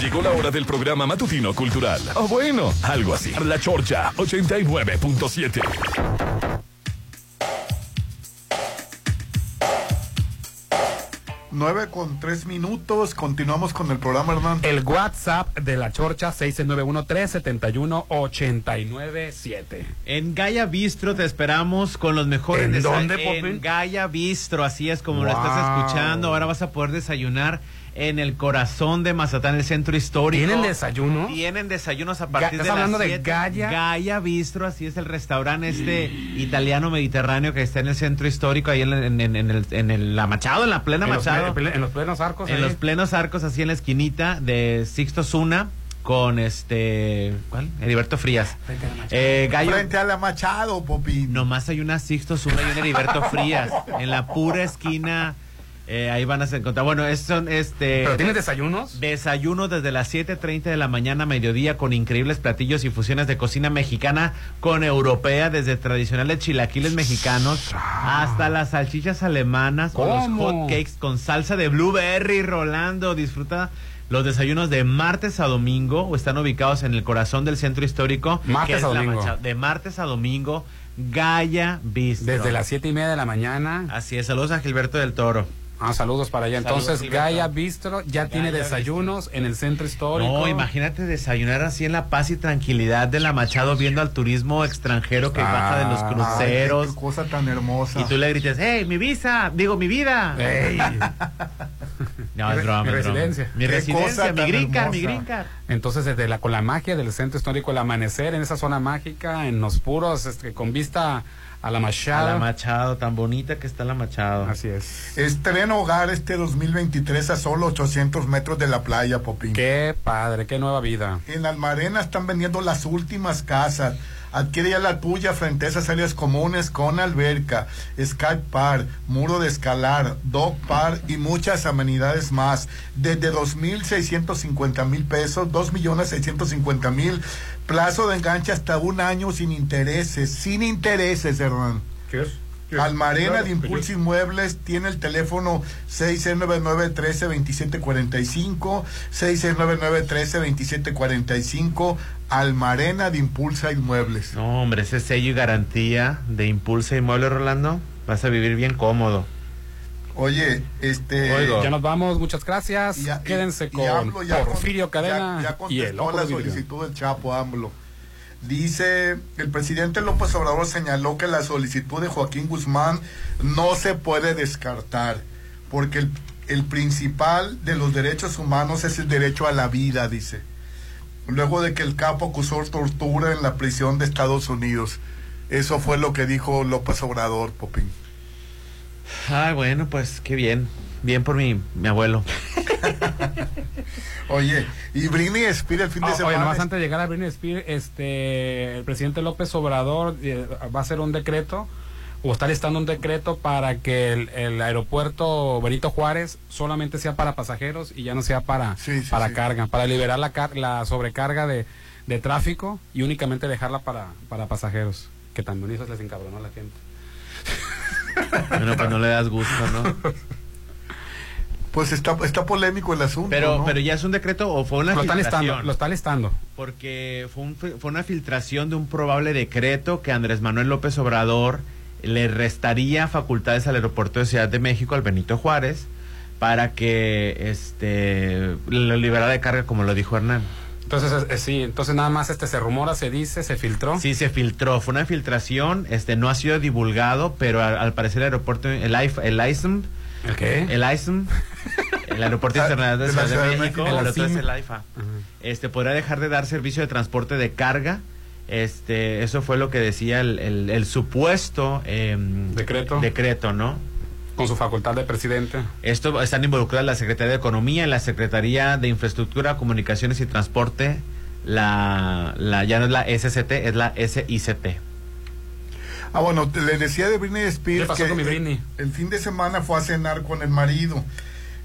S16: Llegó la hora del programa matutino cultural. O bueno, algo así. La Chorcha 89.7.
S2: Nueve con tres minutos. Continuamos con el programa, Hernán.
S4: El WhatsApp de la Chorcha 691-371-897.
S3: En Gaia Bistro te esperamos con los mejores
S4: ¿En dónde,
S3: En? Gaia Bistro, así es como lo estás escuchando. Ahora vas a poder desayunar en el corazón de Mazatlán, el centro histórico.
S4: ¿Tienen desayuno?
S3: Tienen desayunos a partir
S4: ¿estás
S3: de las
S4: hablando de
S3: siete.
S4: Gaia?
S3: Gaia Bistro, así es el restaurante este italiano mediterráneo que está en el centro histórico, ahí en, en- en- en el, en el- la Machado, en la plena
S4: los,
S3: Machado.
S4: en los plenos arcos.
S3: En
S4: ahí.
S3: los plenos arcos, así en la esquinita de Sixto Zuna con este. ¿Cuál? Heriberto Frías. Eh, Gallo.
S2: Frente a la Machado, Popín.
S3: Nomás hay una Sixto Zuna y un Heriberto Frías. En la pura esquina. Eh, ahí van a encontrar. Bueno, es, son este.
S4: ¿Pero tienes desayunos?
S3: Desayuno desde las 7:30 de la mañana a mediodía con increíbles platillos y fusiones de cocina mexicana con europea, desde tradicionales chilaquiles mexicanos hasta las salchichas alemanas o los
S4: ¿Cómo?
S3: hot cakes con salsa de blueberry. Rolando, disfruta. Los desayunos de martes a domingo o están ubicados en el corazón del centro histórico.
S4: Martes a domingo.
S3: De martes a domingo, Gaia Bistro.
S4: Desde las siete y media de la mañana.
S3: Así es, saludos a Gilberto del Toro.
S4: Ah, saludos para allá.
S3: Saludos,
S4: Entonces. Gaia Bistro ya tiene desayunos en el centro histórico.
S3: No, imagínate desayunar así en la paz y tranquilidad de la Machado viendo al turismo extranjero que baja de los
S2: Ay,
S3: cruceros.
S2: qué cosa tan hermosa.
S3: Y tú le grites, hey, mi visa, digo, mi vida.
S4: Ey.
S3: No, es broma,
S4: mi residencia.
S3: Mi residencia, mi green card, mi green card.
S4: Entonces, desde la, con la magia del centro histórico, el amanecer en esa zona mágica, en los puros, este, con vista a la
S3: A
S4: Machado.
S3: la Machado, tan bonita que está la Machado.
S4: Así es.
S2: Estreno hogar este 2023 a solo 800 metros de la playa, Popín.
S4: Qué padre, qué nueva vida.
S2: En Almarena están vendiendo las últimas casas. Adquiere ya la tuya frente a esas áreas comunes con alberca, Skype Par, muro de escalar, dog par y muchas amenidades más. Desde 2.650 mil pesos, 2.650.000, plazo de enganche hasta un año sin intereses, sin intereses, Hernán.
S4: ¿Qué es?
S2: Almarena de Impulso Inmuebles tiene el teléfono 699-13-2745, 699-13-2745, Almarena de Impulsa Inmuebles.
S3: No, hombre, ese sello y garantía de Impulsa Inmueble, Rolando, vas a vivir bien cómodo.
S2: Oye, este...
S3: Oigo.
S4: Ya nos vamos, muchas gracias.
S2: y ya-
S4: Quédense
S2: y- y
S4: con
S2: AMLO ya con-
S4: Porfirio Cadena
S2: ya- ya
S4: y el
S2: contestó
S4: ojo
S2: la solicitud del Chapo AMLO. Dice, el presidente López Obrador señaló que la solicitud de Joaquín Guzmán no se puede descartar, porque el, el principal de los derechos humanos es el derecho a la vida, dice. Luego de que el capo acusó tortura en la prisión de Estados Unidos. Eso fue lo que dijo López Obrador, Popín.
S3: Ay, bueno, pues qué bien. Bien por mi, mi abuelo.
S2: Oye, y Britney Spears el fin de
S4: Ah,
S2: semana...
S4: Oye, nomás antes de llegar a Britney Spears, este, el presidente López Obrador eh, va a hacer un decreto o está listando un decreto para que el, el aeropuerto Benito Juárez solamente sea para pasajeros y ya no sea para, para
S2: sí.
S4: carga, para liberar la, car- la sobrecarga de, de tráfico y únicamente dejarla para, para pasajeros, que también eso les encabronó a la gente.
S3: Bueno, pues no le das gusto, ¿no?
S2: Pues está, está polémico el asunto.
S3: Pero,
S2: ¿no?
S3: pero ya es un decreto o fue una
S4: Lo está
S3: filtración.
S4: listando, lo está listando.
S3: Porque fue, un- fue una filtración de un probable decreto que Andrés Manuel López Obrador le restaría facultades al aeropuerto de Ciudad de México, al Benito Juárez, para que este lo liberara de carga, como lo dijo Hernán.
S4: Entonces, eh, sí, entonces nada más este se rumora, se dice, se filtró.
S3: Sí, se filtró, fue una filtración, este no ha sido divulgado, pero al, al parecer el aeropuerto, el, IF el ISM,
S4: ¿El qué?
S3: el ISM, el aeropuerto internacional de Ciudad de, México, el otro es el IFA, este podrá dejar de dar servicio de transporte de carga. Este, eso fue lo que decía el, el- el supuesto em,
S4: Decreto.
S3: decreto, ¿no?
S4: Con su facultad de presidente.
S3: Esto están involucradas la Secretaría de Economía, la Secretaría de Infraestructura, Comunicaciones y Transporte, la, la ya no es la SCT, es la SICT.
S2: Ah, bueno, te- le decía de Britney Spears
S4: ¿Qué pasó
S2: que
S4: con mi
S2: el-
S4: Britney?
S2: El, fin de semana fue a cenar con el marido.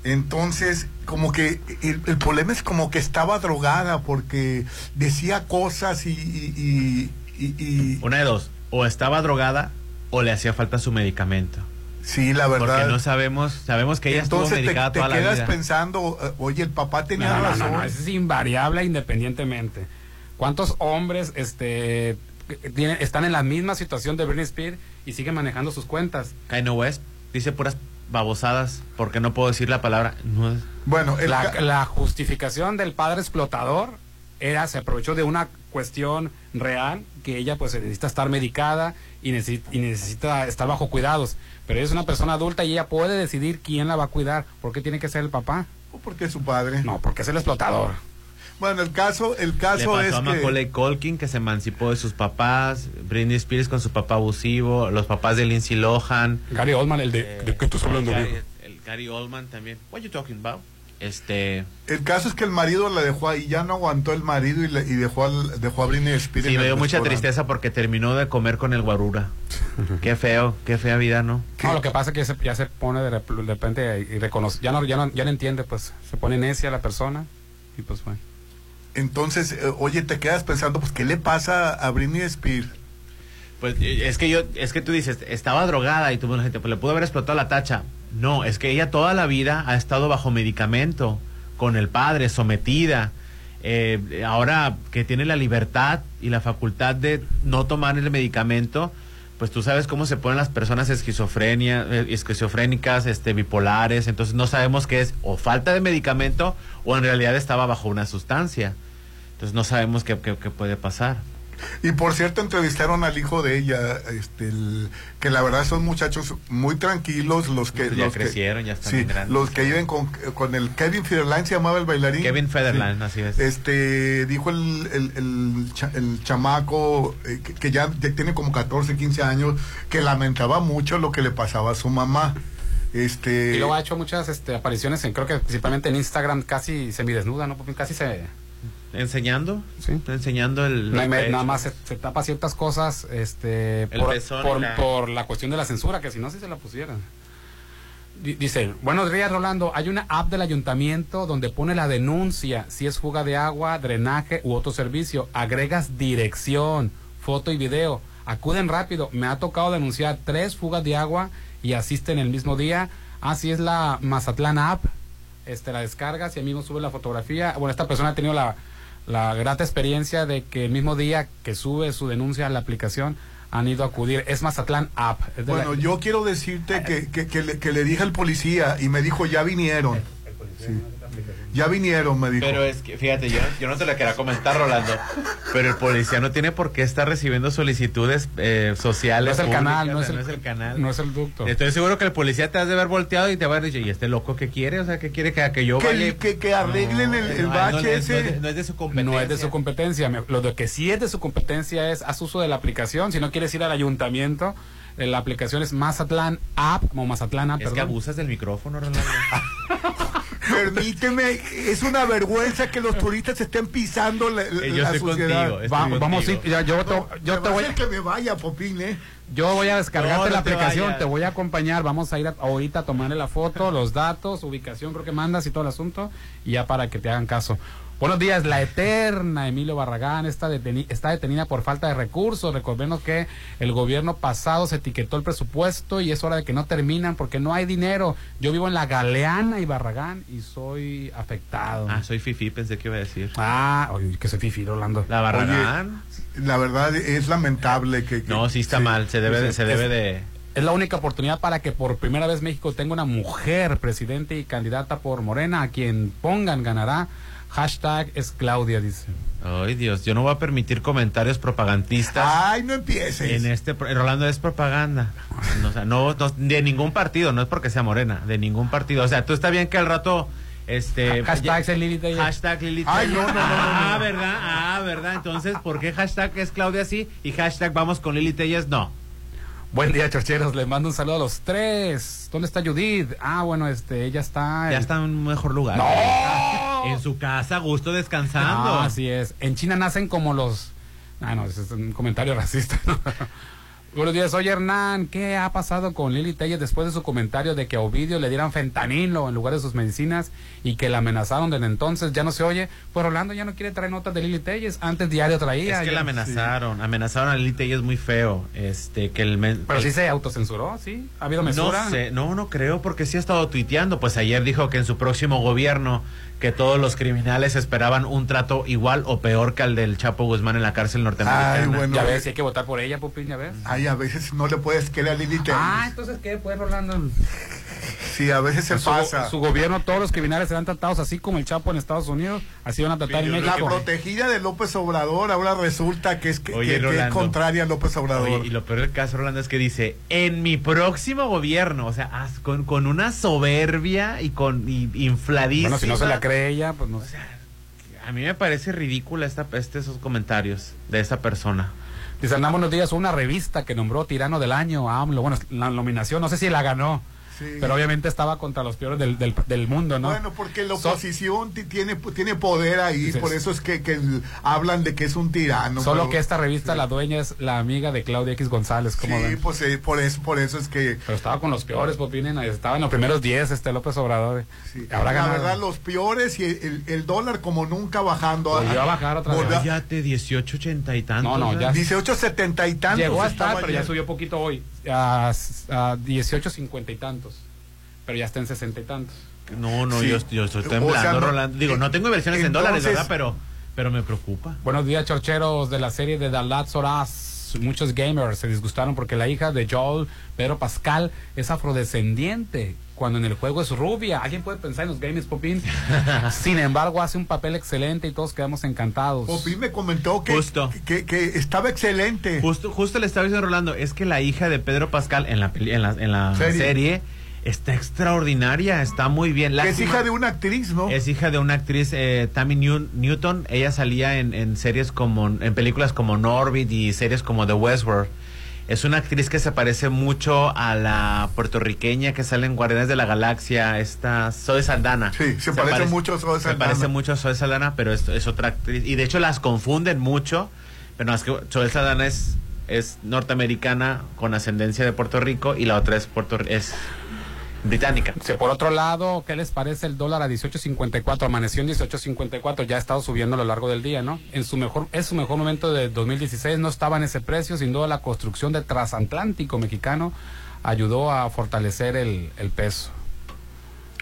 S2: Entonces, como que el, el problema es como que estaba drogada porque decía cosas y... y, y- y- y-
S3: Una de dos, o estaba drogada o le hacía falta su medicamento.
S2: sí, la verdad.
S3: Porque no sabemos, sabemos que ella
S2: Entonces
S3: estuvo
S2: te,
S3: medicada
S2: te
S3: toda la
S2: quedas
S3: vida.
S2: pensando, eh, oye, el papá tenía
S4: No, no,
S2: razón.
S4: no, es invariable independientemente. ¿Cuántos hombres este, tienen, están en la misma situación de Britney Spears y siguen manejando sus cuentas?
S3: Kanye West dice puras babosadas porque no puedo decir la palabra. No,
S2: Bueno,
S4: La,
S2: ca-
S4: la justificación del padre explotador era, se aprovechó de una cuestión real que ella pues necesita estar medicada y necesita, y necesita estar bajo cuidados. Pero ella es una persona adulta y ella puede decidir quién la va a cuidar. ¿Por qué tiene que ser el papá?
S2: porque es su padre.
S4: No, porque es el explotador.
S2: Bueno, el caso, el
S3: Le
S2: caso
S3: pasó
S2: es
S3: a
S2: que...
S3: Macaulay Culkin que se emancipó de sus papás, Britney Spears con su papá abusivo, los papás de Lindsay Lohan.
S4: Gary Oldman, el de,
S3: Eh,
S4: ¿de qué estás hablando?
S3: Gary, el Gary Oldman también. What you talking about? Este,
S2: El caso es que el marido la dejó ahí, ya no aguantó el marido y, le- y dejó, al- dejó a Britney Spears.
S3: sí me dio mucha tristeza porque terminó de comer con el guarura. qué feo, qué fea vida, ¿no?
S4: No, lo que pasa es que ya se, ya se pone de repente y reconoce, ya no, ya no, ya no entiende, pues se pone necia la persona y pues bueno.
S2: Entonces, eh, oye, te quedas pensando, pues, ¿qué le pasa a Britney Spears?
S3: Pues eh, es que yo, es que tú dices, estaba drogada y tú, bueno, gente, pues le pudo haber explotado la tacha. No, es que ella toda la vida ha estado bajo medicamento, con el padre, sometida. Eh, ahora que tiene la libertad y la facultad de no tomar el medicamento, pues tú sabes cómo se ponen las personas esquizofrenia, eh, esquizofrénicas, este, bipolares, entonces no sabemos qué es o falta de medicamento o en realidad estaba bajo una sustancia. Entonces no sabemos qué- qué puede pasar.
S2: Y por cierto, entrevistaron al hijo de ella, este, el- que la verdad son muchachos muy tranquilos, los que...
S3: Ya
S2: los que-
S3: crecieron, ya están
S2: sí,
S3: grandes.
S2: los que viven con, con el Kevin Federline, se llamaba el bailarín.
S3: Kevin Federline, así es.
S2: Este, dijo el, el, el, cha- el chamaco eh, que, que ya, ya tiene como 14, 15 años, que lamentaba mucho lo que le pasaba a su mamá. Este,
S4: Y luego ha hecho muchas este, apariciones, en, creo que principalmente en Instagram, casi semidesnuda, ¿no? Porque Casi se...
S3: ¿Enseñando? Sí. Enseñando el...
S4: Me- nada más se, se tapa ciertas cosas este,
S3: El
S4: por, por-
S3: la-
S4: por la cuestión de la censura, que si no, si se la pusieran. Di- Dice, buenos días Rolando, hay una app del ayuntamiento donde pone la denuncia si es fuga de agua, drenaje u otro servicio. Agregas dirección, foto y video. Acuden rápido. Me ha tocado denunciar tres fugas de agua y asisten el mismo día. Así es la Mazatlán app. Este, la descargas y ahí mismo sube la fotografía. Bueno, esta persona ha tenido la, la grata experiencia de que el mismo día que sube su denuncia a la aplicación han ido a acudir. Es Mazatlán app. Es de la-
S2: Bueno, yo quiero decirte que, que, que le, que le dije al policía y me dijo, ya vinieron. Sí. Ya vinieron, me dijo.
S3: Pero es que, fíjate, yo, yo no te la quería comentar, Rolando, pero el policía no tiene por qué estar recibiendo solicitudes eh, sociales.
S4: No es el
S3: públicas,
S4: canal, no es el-
S3: el canal.
S4: no es el ducto.
S3: Estoy seguro que el policía te has de haber volteado y te va a decir, ¿y este loco qué quiere? O sea, ¿qué quiere que, que yo
S2: Que-
S3: vaya?
S2: que- que arreglen el- el
S3: no,
S2: bache
S3: no, es-
S2: ese.
S3: No es, de, no es de su competencia.
S4: No es de su competencia. Lo de que sí es de su competencia es haz uso de la aplicación. Si no quieres ir al ayuntamiento, eh, la aplicación es Mazatlán App, como Mazatlán App,
S3: Es que abusas del micrófono, Rolando.
S2: Permíteme, es una vergüenza que los turistas estén pisando la, la-
S3: Eh, yo
S2: la
S3: contigo, contigo.
S4: vamos a ir, ya, yo, te, yo
S2: Me
S4: te
S2: va a
S4: voy
S2: hacer que me vaya, Popín, ¿eh?
S4: Yo voy a descargarte
S3: No,
S4: la
S3: te
S4: aplicación,
S3: vayas.
S4: te voy a acompañar, vamos a ir a- ahorita a tomarle la foto, los datos, ubicación, creo que mandas y todo el asunto, y ya para que te hagan caso. Buenos días, la eterna Emilio Barragán está, deteni- está detenida por falta de recursos. Recordemos que el gobierno pasado se etiquetó el presupuesto y es hora de que no terminan porque no hay dinero. Yo vivo en la Galeana y Barragán y soy afectado.
S3: Ah, soy Fifi, pensé que iba a decir.
S4: Ah, oye, que soy Fifi, Rolando.
S3: La Barragán.
S2: La verdad es lamentable que... que-
S3: no, sí está
S2: sí.
S3: mal, se debe, de-
S4: Es-
S3: se debe de...
S4: Es la única oportunidad para que por primera vez México tenga una mujer presidente y candidata por Morena. A quien pongan ganará. Hashtag es Claudia, dice.
S3: Ay, Dios, yo no voy a permitir comentarios propagandistas.
S2: Ay, no empieces.
S3: En este, Rolando es propaganda. No, o sea, no, no- de ningún partido, no es porque sea morena, de ningún partido. O sea, tú está bien que al rato, este.
S4: Hashtag
S3: ya-
S4: es Lili Telles.
S3: Hashtag Lili
S2: Ay, no, no, no,
S3: Ah,
S2: no,
S3: verdad, ah, verdad. Entonces, ¿por qué hashtag es Claudia sí y hashtag vamos con Lili Telles? No.
S4: Buen día, chorcheros. Les mando un saludo a los tres. ¿Dónde está Judith? Ah, bueno, este, ella está.
S3: Ya está en un mejor lugar.
S4: ¡No!
S3: En su casa, a gusto descansando.
S4: Ah, así es. En China nacen como los. Ah, no, ese es un comentario racista. ¿no? Buenos días, oye Hernán, ¿qué ha pasado con Lili Telles después de su comentario de que a Ovidio le dieran fentanilo en lugar de sus medicinas y que la amenazaron desde entonces? Ya no se oye. Pues Rolando ya no quiere traer notas de Lili Telles. Antes diario traía.
S3: Es que
S4: ya-
S3: la amenazaron, amenazaron a Lili Telles muy feo. Este, que el. men-
S4: Pero
S3: el-
S4: sí se autocensuró, ¿sí? ¿Ha habido mesura?
S3: No sé, no, no creo, porque sí ha estado tuiteando. Pues ayer dijo que en su próximo gobierno que todos los criminales esperaban un trato igual o peor que al del Chapo Guzmán en la cárcel norteamericana.
S2: Ay, bueno.
S4: Ya ves, si hay que votar por ella, Pupín, ya ves.
S2: Ay, a veces no le puedes querer a Lili Telles.
S4: Ah, entonces, ¿qué? Pues, Rolando.
S2: Sí, a veces se
S4: su,
S2: pasa.
S4: su gobierno, todos los criminales serán tratados así como el Chapo en Estados Unidos, así van a tratar en
S2: La
S4: México.
S2: protegida de López Obrador ahora resulta que es, que,
S3: Oye,
S2: que- que es contraria a López Obrador.
S3: Oye, y lo peor del caso, Rolando, es que dice, en mi próximo gobierno, o sea, con, con una soberbia y con y, infladísima.
S4: Bueno, si no se la cree ella, pues no sé.
S3: A mí me parece ridícula esta, este, esos comentarios de esa persona.
S4: Dice, buenos días, una revista que nombró Tirano del Año a AMLO. Bueno, la nominación, no sé si la ganó,
S2: Sí.
S4: pero obviamente estaba contra los peores del, del, del mundo, ¿no?
S2: Bueno, porque la
S4: So-
S2: oposición ti- tiene, tiene poder ahí,
S4: Sí,
S2: por
S4: sí.
S2: eso es que, que hablan de que es un tirano.
S4: Solo
S2: pero-
S4: que esta revista, la dueña es la amiga de Claudia X González, como
S2: Sí,
S4: ven?
S2: pues eh, por eso, por eso es que
S4: Pero estaba con los peores, Popinen, estaba en los primeros 10 este López Obrador. Habrá
S2: la
S4: ganado.
S2: verdad los peores y el, el dólar como nunca bajando.
S4: Volvió a bajar otra vez.
S2: Volvió-
S3: Cállate, 18, 80 y tantos.
S4: No, no, ya-
S2: 18.70 y tantos.
S4: Llegó a estar, pero ya subió poquito hoy, a, a 18.50 y tantos. Pero ya está en 60 y tantos.
S3: No, no,
S2: Sí.
S3: yo, yo estoy
S2: O
S3: temblando,
S2: sea, no-
S3: Rolando. Digo, no tengo inversiones en
S2: Entonces-
S3: dólares, ¿verdad? Pero, pero me preocupa.
S4: Buenos días, chorcheros de la serie de The Last of Us. muchos, muchos gamers se disgustaron porque la hija de Joel, Pedro Pascal, es afrodescendiente. Cuando en el juego es rubia. ¿Alguien puede pensar en los gamers, Popín? Sin embargo, hace un papel excelente y todos quedamos encantados.
S2: Popín me comentó que,
S3: Justo.
S2: que, que estaba excelente.
S3: Justo, justo le estaba diciendo a Rolando, es que la hija de Pedro Pascal en la, peli- en la, en la
S2: Serie.
S3: serie. está extraordinaria, está muy bien.
S2: Es hija de una actriz, ¿no?
S3: Es hija de una actriz, eh, Tammy New- Newton. Ella salía en, en series como, en películas como Norbit y series como The Westworld. Es una actriz que se parece mucho a la puertorriqueña que sale en Guardianes de la Galaxia, esta Zoe Saldana.
S2: Sí, se parece mucho a Zoe
S3: Se
S2: Saldana.
S3: parece mucho a Zoe Saldana, pero es, es otra actriz. Y de hecho las confunden mucho, pero no, es que Zoe Saldana es, es norteamericana con ascendencia de Puerto Rico y la otra es, Puerto, es británica.
S4: Sí, por otro lado, ¿qué les parece el dólar a 18.54? Amaneció en 18.54, ya ha estado subiendo a lo largo del día, ¿no? En su mejor, es su mejor momento de 2016, no estaba en ese precio, sin duda la construcción del transatlántico mexicano ayudó a fortalecer el, el peso.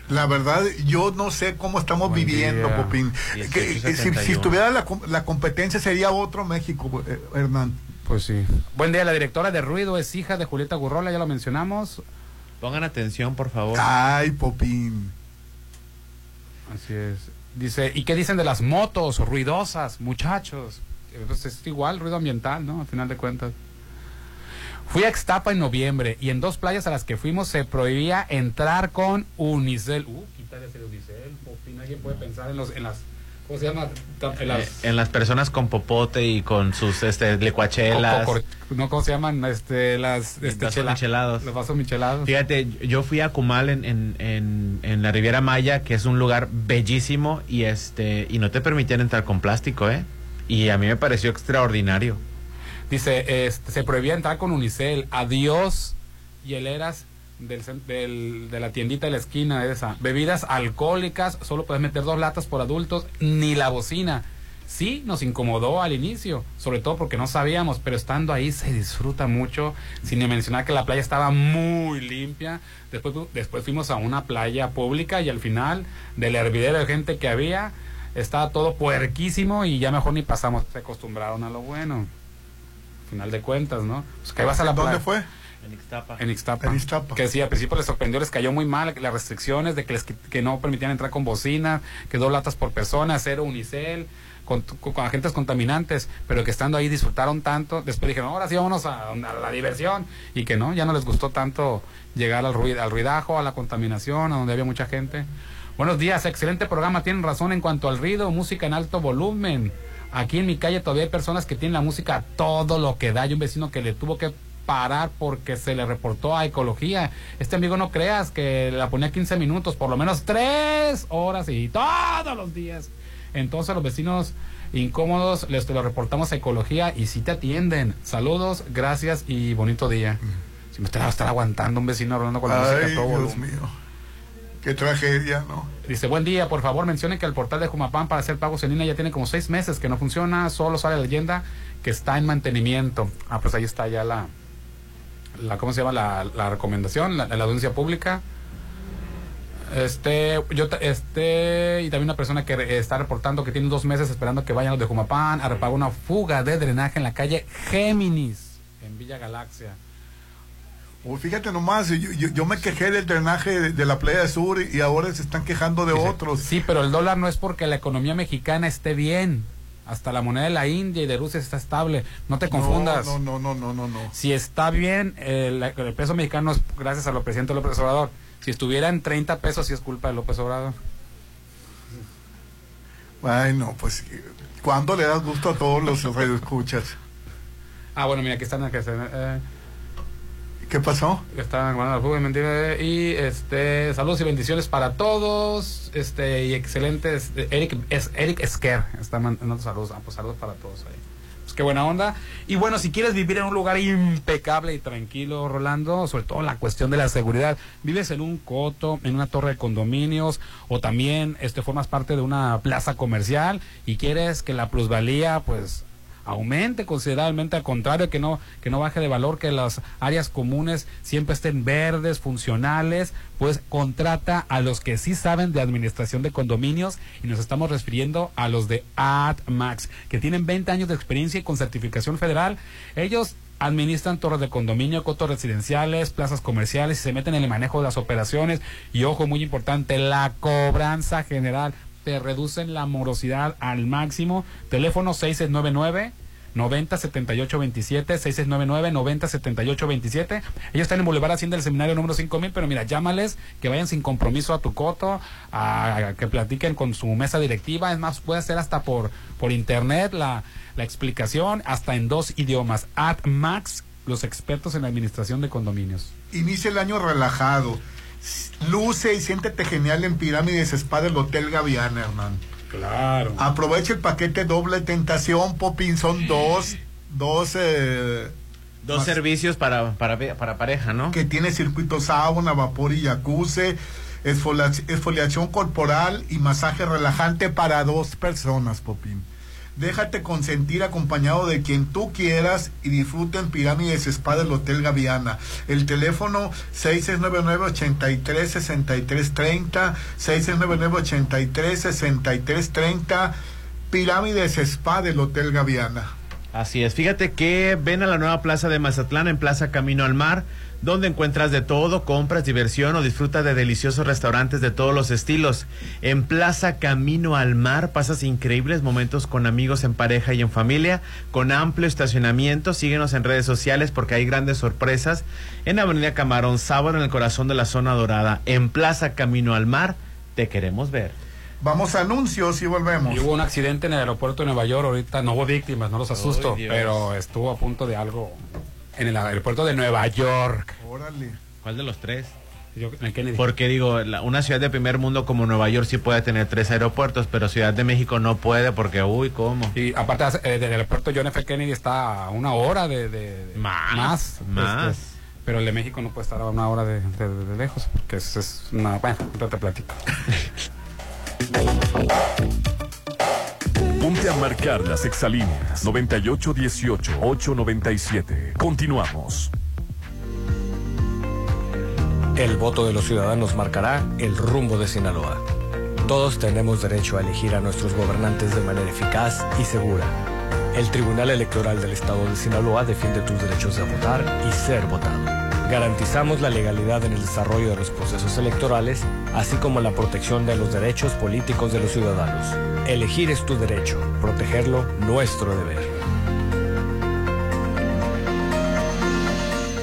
S2: La verdad, yo no sé cómo estamos
S4: Buen
S2: viviendo,
S4: día.
S2: Popín. Que- que si,
S4: 1871.
S2: si estuviera la competencia sería otro México, eh, Hernán.
S4: Pues sí. Buen día, la directora de Ruido es hija de Julieta Gurrola, ya lo mencionamos.
S3: Pongan atención, por favor.
S2: Ay, Popín.
S4: Así es. Dice, ¿y qué dicen de las motos ruidosas, muchachos? Pues es igual, ruido ambiental, ¿no? Al final de cuentas. Fui a Extapa en noviembre y en dos playas a las que fuimos se prohibía entrar con unicel. Uh, quítale ese unicel, Popín. Alguien puede pensar en, los, en las... ¿Cómo se llama? Ta- En las...
S3: Eh, en las personas con popote y con sus este, licuachelas.
S4: co- co- no, ¿cómo se llaman? Este, las... Este,
S3: vasos
S4: chela-
S3: michelados.
S4: Los vasos michelados.
S3: Fíjate, yo fui a Cumal en, en, en, en la Riviera Maya, que es un lugar bellísimo, y este y no te permitían entrar con plástico, ¿eh? Y a mí me pareció extraordinario.
S4: Dice, este, se prohibía entrar con unicel. Adiós, hieleras del, del- de la tiendita de la esquina esa. Bebidas alcohólicas, solo puedes meter dos latas por adultos, ni la bocina. Sí, nos incomodó al inicio, sobre todo porque no sabíamos, pero estando ahí se disfruta mucho, sin mencionar que la playa estaba muy limpia. Después, después fuimos a una playa pública y al final del hervidero de gente que había, estaba todo puerquísimo y ya mejor ni pasamos. Se acostumbraron a lo bueno final de cuentas, ¿no? Pues que vas a la
S2: ¿Dónde
S4: playa.
S2: fue?
S3: En Ixtapa.
S4: En Ixtapa.
S2: En Ixtapa.
S4: Que sí, al principio les sorprendió, les cayó muy mal las restricciones de que, les, que no permitían entrar con bocina, que dos latas por persona, cero unicel, con, con, con agentes contaminantes, pero que estando ahí disfrutaron tanto, después dijeron, ahora sí vámonos a, a la diversión, y que no, ya no les gustó tanto llegar al, ruid, al ruidajo, a la contaminación, a donde había mucha gente. Buenos días, excelente programa, tienen razón en cuanto al ruido, música en alto volumen. Aquí en mi calle todavía hay personas que tienen la música a todo lo que da. Hay un vecino que le tuvo que parar porque se le reportó a ecología. Este amigo no creas que la ponía 15 minutos, por lo menos 3 horas y todos los días. Entonces los vecinos incómodos les te lo reportamos a ecología y sí te atienden. Saludos, gracias y bonito día. Si me estaba estar aguantando un vecino hablando con la música
S2: Ay,
S4: todo
S2: Dios
S4: volumen.
S2: mío. Qué tragedia, ¿no?
S4: Dice, buen día, por favor mencionen que el portal de Jumapán para hacer pagos en línea ya tiene como seis meses que no funciona, solo sale la leyenda que está en mantenimiento. Ah, pues ahí está ya la, la ¿cómo se llama? La, la recomendación, la, la audiencia pública. Este, yo, este, y también una persona que está reportando que tiene dos meses esperando que vayan los de Jumapán a repagar una fuga de drenaje en la calle Géminis, en Villa Galaxia.
S2: Uy, fíjate nomás, yo, yo, yo me quejé del drenaje de, de la playa sur y ahora se están quejando de otros.
S4: Sí, pero el dólar no es porque la economía mexicana esté bien. Hasta la moneda de la India y de Rusia está estable. No te confundas.
S2: No, no, no, no, no, no.
S4: Si está bien, el, el peso mexicano es gracias a lo presidente López Obrador. Si estuviera en 30 pesos, sí es culpa de López Obrador.
S2: Ay, no, pues, ¿cuándo le das gusto a todos los radioescuchas?
S4: Ah, bueno, mira, aquí están. Aquí están eh,
S2: ¿Qué pasó?
S4: bueno, la fuga de mentira, y este saludos y bendiciones para todos este y excelentes eh, Eric es Eric Esquer está mandando saludos ah, pues saludos para todos ahí pues qué buena onda y bueno si quieres vivir en un lugar impecable y tranquilo Rolando sobre todo la cuestión de la seguridad vives en un coto en una torre de condominios o también este formas parte de una plaza comercial y quieres que la plusvalía pues aumente considerablemente, al contrario, que no, que no baje de valor, que las áreas comunes siempre estén verdes, funcionales, pues contrata a los que sí saben de administración de condominios y nos estamos refiriendo a los de AdMax, que tienen 20 años de experiencia y con certificación federal. Ellos administran torres de condominio, cotos residenciales, plazas comerciales y se meten en el manejo de las operaciones. Y ojo, muy importante, la cobranza general. Te reducen la morosidad al máximo. Teléfono 6699 90 78 27 6699 90 78 27 ellos están en Boulevard Hacienda del Seminario número 5000 pero mira llámales que vayan sin compromiso a tu coto a, que platiquen con su mesa directiva es más puede ser hasta por por internet la, la explicación hasta en dos idiomas AdMax los expertos en administración de condominios
S2: Inicia el año relajado. Luce y siéntete genial en Pirámides Spa del Hotel Gaviana, hermano.
S4: Claro.
S2: Aprovecha el paquete doble tentación, Popin, son dos, dos, eh,
S3: Dos
S2: Más-
S3: servicios para, para, para pareja, ¿no?
S2: que tiene circuito sauna, vapor y jacuzzi, esfolia- esfoliación corporal y masaje relajante para dos personas, Popín. Déjate consentir acompañado de quien tú quieras y disfruta en Pirámides Spa del Hotel Gaviana. El teléfono 6699-836330, 6699-836330, Pirámides Spa del Hotel Gaviana.
S3: Así es, fíjate que ven a la nueva plaza de Mazatlán en Plaza Camino al Mar, donde encuentras de todo, compras, diversión o disfruta de deliciosos restaurantes de todos los estilos. En Plaza Camino al Mar pasas increíbles momentos con amigos en pareja y en familia, con amplio estacionamiento. Síguenos en redes sociales porque hay grandes sorpresas. En Avenida Camarón, sábado en el corazón de la zona dorada, en Plaza Camino al Mar, te queremos ver.
S2: Vamos a anuncios y volvemos.
S4: Y hubo un accidente en el aeropuerto de Nueva York, ahorita no hubo víctimas, no los asusto, pero estuvo a punto de algo en el aeropuerto de Nueva York.
S2: Órale.
S3: ¿Cuál de los tres?
S4: Yo- en el Kennedy.
S3: Porque digo, la- una ciudad de primer mundo como Nueva York sí puede tener tres aeropuertos, pero Ciudad de México no puede porque, uy, ¿cómo?
S4: Y aparte eh, del aeropuerto John F. Kennedy está a una hora de... de- de-
S3: Más,
S4: Más.
S3: más.
S4: este, pero el de México no puede estar a una hora de, de- de lejos, porque es, es una... Bueno, te platico.
S16: Ponte a marcar las exalíneas 9818-897. Continuamos.
S20: El voto de los ciudadanos marcará el rumbo de Sinaloa. Todos tenemos derecho a elegir a nuestros gobernantes de manera eficaz y segura. El Tribunal Electoral del Estado de Sinaloa defiende tus derechos de votar y ser votado. Garantizamos la legalidad en el desarrollo de los procesos electorales, así como la protección de los derechos políticos de los ciudadanos. Elegir es tu derecho, protegerlo nuestro deber.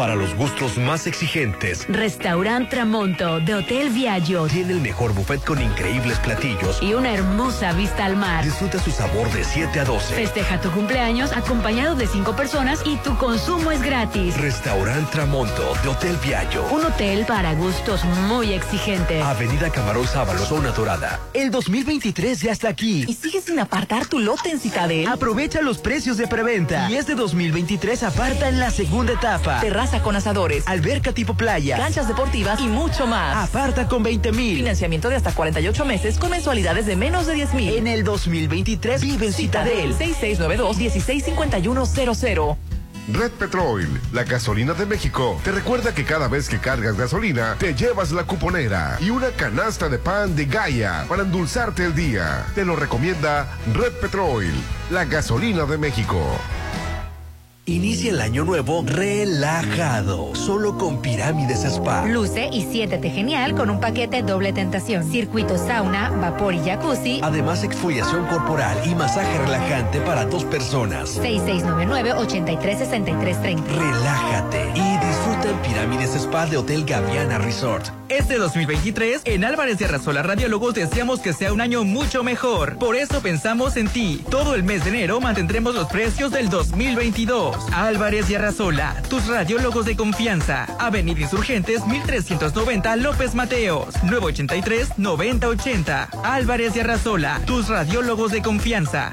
S8: Para los gustos más exigentes,
S9: Restaurant Tramonto de Hotel Viaggio
S8: tiene el mejor buffet con increíbles platillos.
S9: y una hermosa vista al mar.
S8: Disfruta su sabor de 7 a 12.
S9: Festeja tu cumpleaños acompañado de cinco personas y tu consumo es gratis.
S8: Restaurant Tramonto de Hotel Viallo.
S9: Un hotel para gustos muy exigentes.
S8: Avenida Camarón Sábalo, zona dorada.
S10: El 2023 ya está aquí.
S12: ¿Y sigues sin apartar tu lote en Citadel?
S10: Aprovecha los precios de preventa. Y este 2023 aparta en la segunda etapa.
S12: Terraza con asadores,
S10: Alberca tipo playa.
S12: canchas deportivas y mucho más.
S10: Aparta con 20 mil.
S12: Financiamiento de hasta 48 meses con mensualidades de menos de 10 mil.
S10: En el 2023 vive en Citadel.
S12: 6692-165100.
S21: Red Petrol, la gasolina de México, te recuerda que cada vez que cargas gasolina, te llevas la cuponera y una canasta de pan de Gaia para endulzarte el día. Te lo recomienda Red Petrol, la gasolina de México.
S8: Inicia el año nuevo relajado, solo con Pirámides Spa.
S22: Luce y siéntete genial con un paquete doble tentación. Circuito sauna, vapor y jacuzzi.
S8: Además, exfoliación corporal y masaje relajante para dos personas.
S22: 6699-836330.
S8: Relájate y disfruta Pirámides Spa de Hotel Gaviana Resort.
S23: Este 2023, en Álvarez de Arrasola Radiólogos deseamos que sea un año mucho mejor. Por eso pensamos en ti. Todo el mes de enero mantendremos los precios del 2022. Álvarez y Arrasola, tus radiólogos de confianza. Avenida Insurgentes 1390 López Mateos, 983-9080. Álvarez y Arrasola, tus radiólogos de confianza.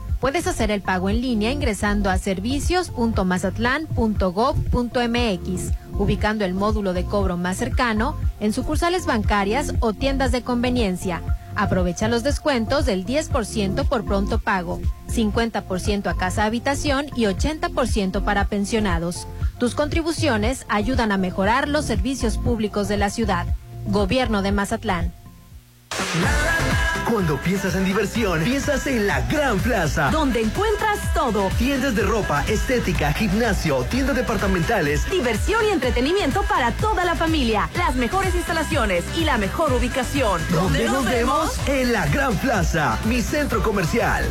S11: Puedes hacer el pago en línea ingresando a servicios.mazatlán.gov.mx, ubicando el módulo de cobro más cercano en sucursales bancarias o tiendas de conveniencia. Aprovecha los descuentos del 10% por pronto pago, 50% a casa habitación y 80% para pensionados. Tus contribuciones ayudan a mejorar los servicios públicos de la ciudad. Gobierno de Mazatlán.
S10: Cuando piensas en diversión, piensas en la Gran Plaza, donde encuentras todo. Tiendas de ropa, estética, gimnasio, tiendas departamentales.
S9: Diversión y entretenimiento para toda la familia. Las mejores instalaciones y la mejor ubicación.
S10: ¿Dónde nos vemos? En la Gran Plaza, mi centro comercial.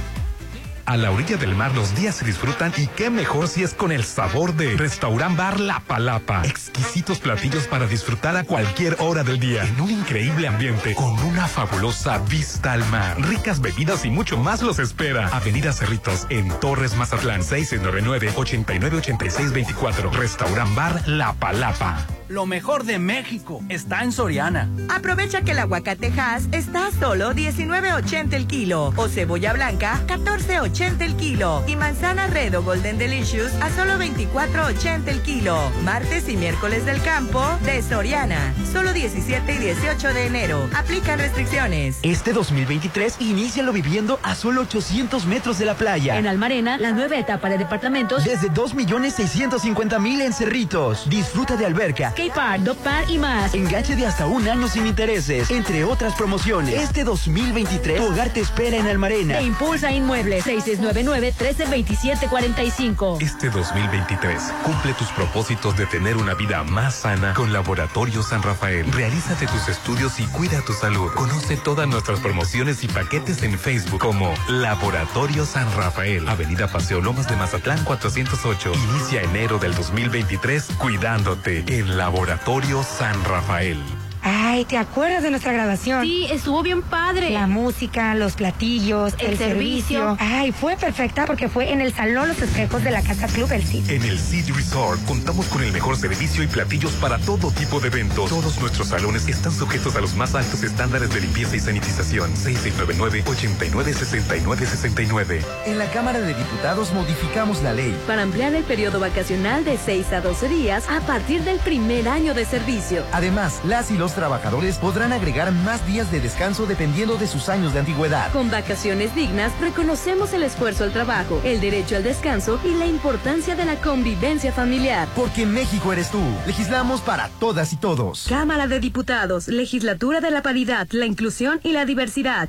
S1: A la orilla del mar los días se disfrutan y qué mejor si es con el sabor de Restaurant Bar La Palapa. Exquisitos platillos para disfrutar a cualquier hora del día en un increíble ambiente con una fabulosa vista al mar. Ricas bebidas y mucho más los espera. Avenida Cerritos en Torres Mazatlán 699-898624. Restaurant Bar La Palapa.
S24: Lo mejor de México está en Soriana.
S19: Aprovecha que el aguacatejas está a solo 19.80 el kilo o cebolla blanca 14.80 el kilo y manzana red o golden delicious a solo 24.80 el kilo. Martes y miércoles del campo de Soriana, solo 17 y 18 de enero. Aplican restricciones.
S10: Este 2023 inícialo viviendo a solo 800 metros de la playa.
S12: En Almarena, la nueva etapa de departamentos
S10: Desde 2.650.000 en Cerritos. Disfruta de alberca,
S12: K-Park, Dog Park y más.
S10: enganche de hasta un año sin intereses, entre otras promociones. Este 2023, tu hogar te espera en Almarena.
S12: E Impulsa Inmuebles 6699-132745.
S1: Este 2023, cumple tus propósitos de tener una vida más sana con Laboratorio San Rafael. Realízate tus estudios y cuida tu salud. Conoce todas nuestras promociones y paquetes en Facebook como Laboratorio San Rafael. Avenida Paseo Lomas de Mazatlán 408. Inicia enero del 2023 cuidándote en Laboratorio San Rafael.
S25: Ay, ¿te acuerdas de nuestra grabación?
S26: Sí, estuvo bien padre.
S25: La música, los platillos,
S26: El
S25: el,
S26: servicio.
S25: servicio. Ay, fue perfecta porque fue en el Salón Los Espejos de la Casa Club El Cid.
S1: En el City Resort contamos con el mejor servicio y platillos para todo tipo de eventos. Todos nuestros salones están sujetos a los más altos estándares de limpieza y sanitización. 6699-896969.
S27: En la Cámara de Diputados modificamos la ley.
S9: Para ampliar el periodo vacacional de 6 a 12 días a partir del primer año de servicio.
S27: Además, las y los trabajadores podrán agregar más días de descanso dependiendo de sus años de antigüedad.
S9: Con vacaciones dignas reconocemos el esfuerzo al trabajo, el derecho al descanso y la importancia de la convivencia familiar.
S27: Porque México eres tú. Legislamos para todas y todos.
S9: Cámara de Diputados, Legislatura de la Paridad, la Inclusión y la Diversidad.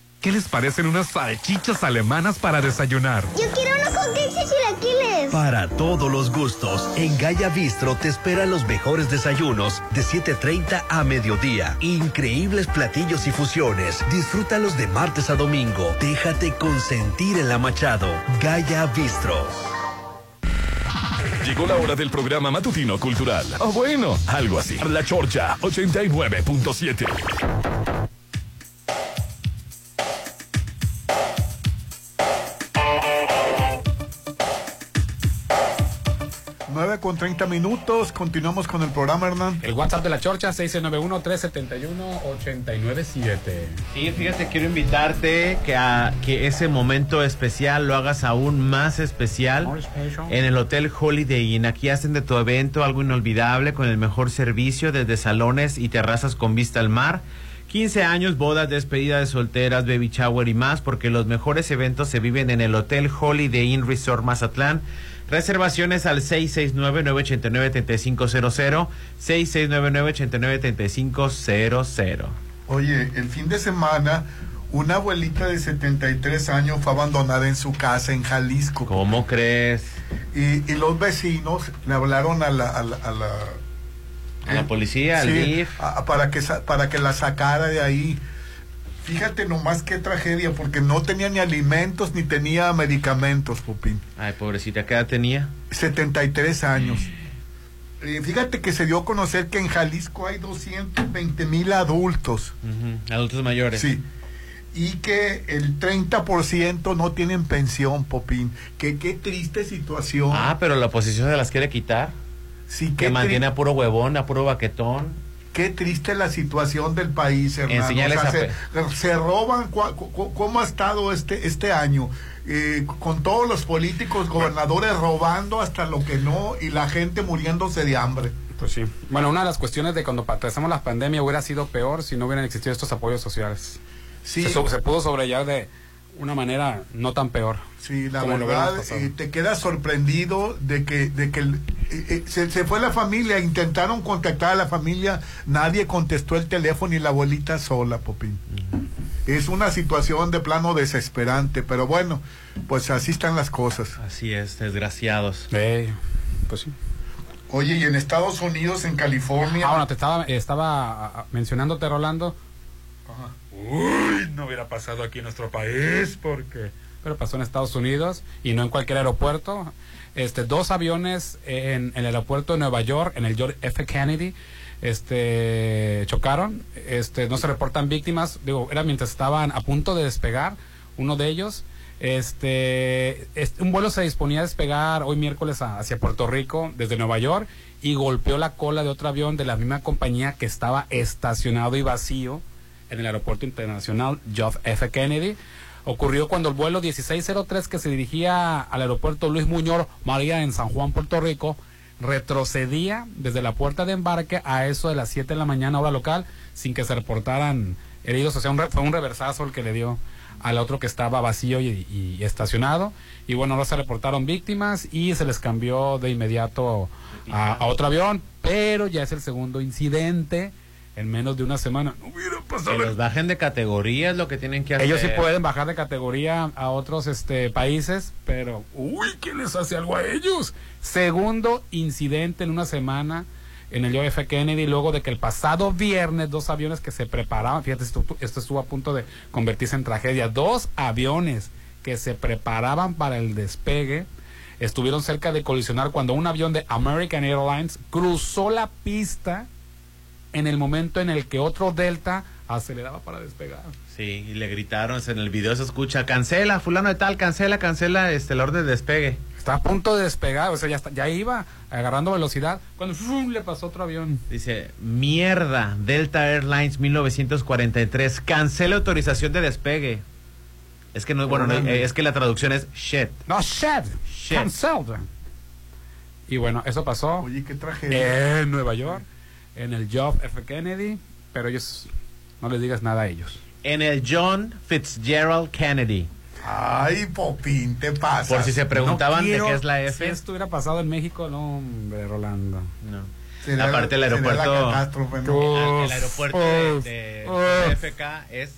S1: ¿Qué les parecen unas salchichas alemanas para desayunar?
S15: Yo quiero unos hotcakes y chilaquiles.
S8: Para todos los gustos, en Gaya Bistro te esperan los mejores desayunos de 7.30 a mediodía. Increíbles platillos y fusiones. Disfrútalos de martes a domingo. Déjate consentir en la Machado. Gaya Bistro.
S16: Llegó la hora del programa matutino cultural. O bueno, algo así. La Chorcha 89.7.
S2: 9 con 30 minutos. Continuamos con el programa, Hernán.
S4: El WhatsApp de la Chorcha, 691-371-897.
S3: Sí, fíjate, quiero invitarte que a que ese momento especial lo hagas aún más especial en el Hotel Holiday Inn. Aquí hacen de tu evento algo inolvidable con el mejor servicio desde salones y terrazas con vista al mar. 15 años, bodas, despedida de solteras, baby shower y más, porque los mejores eventos se viven en el Hotel Holiday Inn Resort Mazatlán. Reservaciones al 669-989-3500, 669-989-3500.
S2: Oye, el fin de semana, una abuelita de 73 años fue abandonada en su casa en Jalisco.
S3: ¿Cómo crees?
S2: Y, y los vecinos le hablaron a la... A la, a la,
S3: A la policía, al
S2: Sí,
S3: DIF.
S2: a- para, que, para que la sacara de ahí. Fíjate nomás qué tragedia, porque no tenía ni alimentos ni tenía medicamentos, Pupín.
S3: Ay, pobrecita, ¿qué edad tenía?
S2: 73 años. Eh, fíjate que se dio a conocer que en Jalisco hay 220 mil adultos.
S3: Adultos mayores.
S2: Sí. Y que el 30% no tienen pensión, Popín. Que qué triste situación.
S3: Ah, pero la oposición se las quiere quitar.
S2: Sí,
S3: Que mantiene a puro huevón, a puro baquetón.
S2: Qué triste la situación del país, hermano. O sea, se, se roban cua- cu- cómo ha estado este, este año. Eh, con todos los políticos, gobernadores robando hasta lo que no y la gente muriéndose de hambre.
S4: Pues sí. Bueno, una de las cuestiones de cuando atravesamos la pandemia hubiera sido peor si no hubieran existido estos apoyos sociales.
S2: Sí.
S4: Se, se pudo sobrellevar de una manera no tan peor.
S2: Sí, la verdad, eh, te quedas sorprendido de que, de que el- eh, eh, se, se fue la familia, intentaron contactar a la familia, nadie contestó el teléfono y la abuelita sola, Popín. Es una situación de plano desesperante, pero bueno, pues así están las cosas.
S3: Así es, desgraciados.
S4: pues sí.
S2: Oye, y en Estados Unidos, en California...
S4: Ah, bueno, te estaba, estaba ah, mencionándote, Rolando. Uy, no hubiera pasado aquí en nuestro país porque... Pero pasó en Estados Unidos y no en cualquier aeropuerto. Este, dos aviones en, el aeropuerto de Nueva York, en el John F. Kennedy, este, chocaron. Este, no se reportan víctimas. Digo, era mientras estaban a punto de despegar, uno de ellos. Este, es- un vuelo se disponía a despegar hoy miércoles hacia Puerto Rico desde Nueva York y golpeó la cola de otro avión de la misma compañía que estaba estacionado y vacío en el aeropuerto internacional John F. Kennedy. Ocurrió cuando el vuelo 1603 que se dirigía al aeropuerto Luis Muñoz María en San Juan, Puerto Rico, retrocedía desde la puerta de embarque a eso de las 7 de la mañana hora local sin que se reportaran heridos. O sea, un re- fue un reversazo el que le dio al otro que estaba vacío y, estacionado. Y bueno, no se reportaron víctimas y se les cambió de inmediato a otro avión, pero ya es el segundo incidente en menos de una semana. No hubiera pasado
S3: Que los bajen de categoría es lo que tienen que hacer.
S4: ellos sí pueden bajar de categoría a otros este, países, pero uy, ¿quién les hace algo a ellos? Segundo incidente en una semana en el John F. Kennedy, luego de que el pasado viernes dos aviones que se preparaban, fíjate, esto, esto estuvo a punto de convertirse en tragedia, dos aviones que se preparaban para el despegue estuvieron cerca de colisionar cuando un avión de American Airlines cruzó la pista en el momento en el que otro Delta aceleraba para despegar.
S3: Sí, y le gritaron, en el video se escucha, cancela, fulano de tal, cancela, cancela este, el orden de despegue.
S4: Está a punto de despegar, o sea, ya, está- ya iba agarrando velocidad cuando ¡fum! le pasó otro avión.
S3: Dice, mierda, Delta Airlines 1943, cancela autorización de despegue. Es que no, bueno, no, es que la traducción es shit.
S4: No, shit.
S3: Shit.
S4: Canceled. Y bueno, eso pasó
S2: Oye, qué tragedia.
S4: en Nueva York, en el John F. Kennedy, pero ellos, no les digas nada a ellos.
S3: En el John Fitzgerald Kennedy.
S2: Ay, Popín, te pasa.
S3: Por si se preguntaban de qué es la
S4: Si
S3: F.
S4: esto hubiera pasado en México, no, hombre, Rolando.
S3: No.
S2: Sería-
S3: Aparte el aeropuerto,
S2: catástrofe, ¿no?
S3: el, el aeropuerto de,
S4: Uf,
S3: de-
S4: uf.
S3: de FK es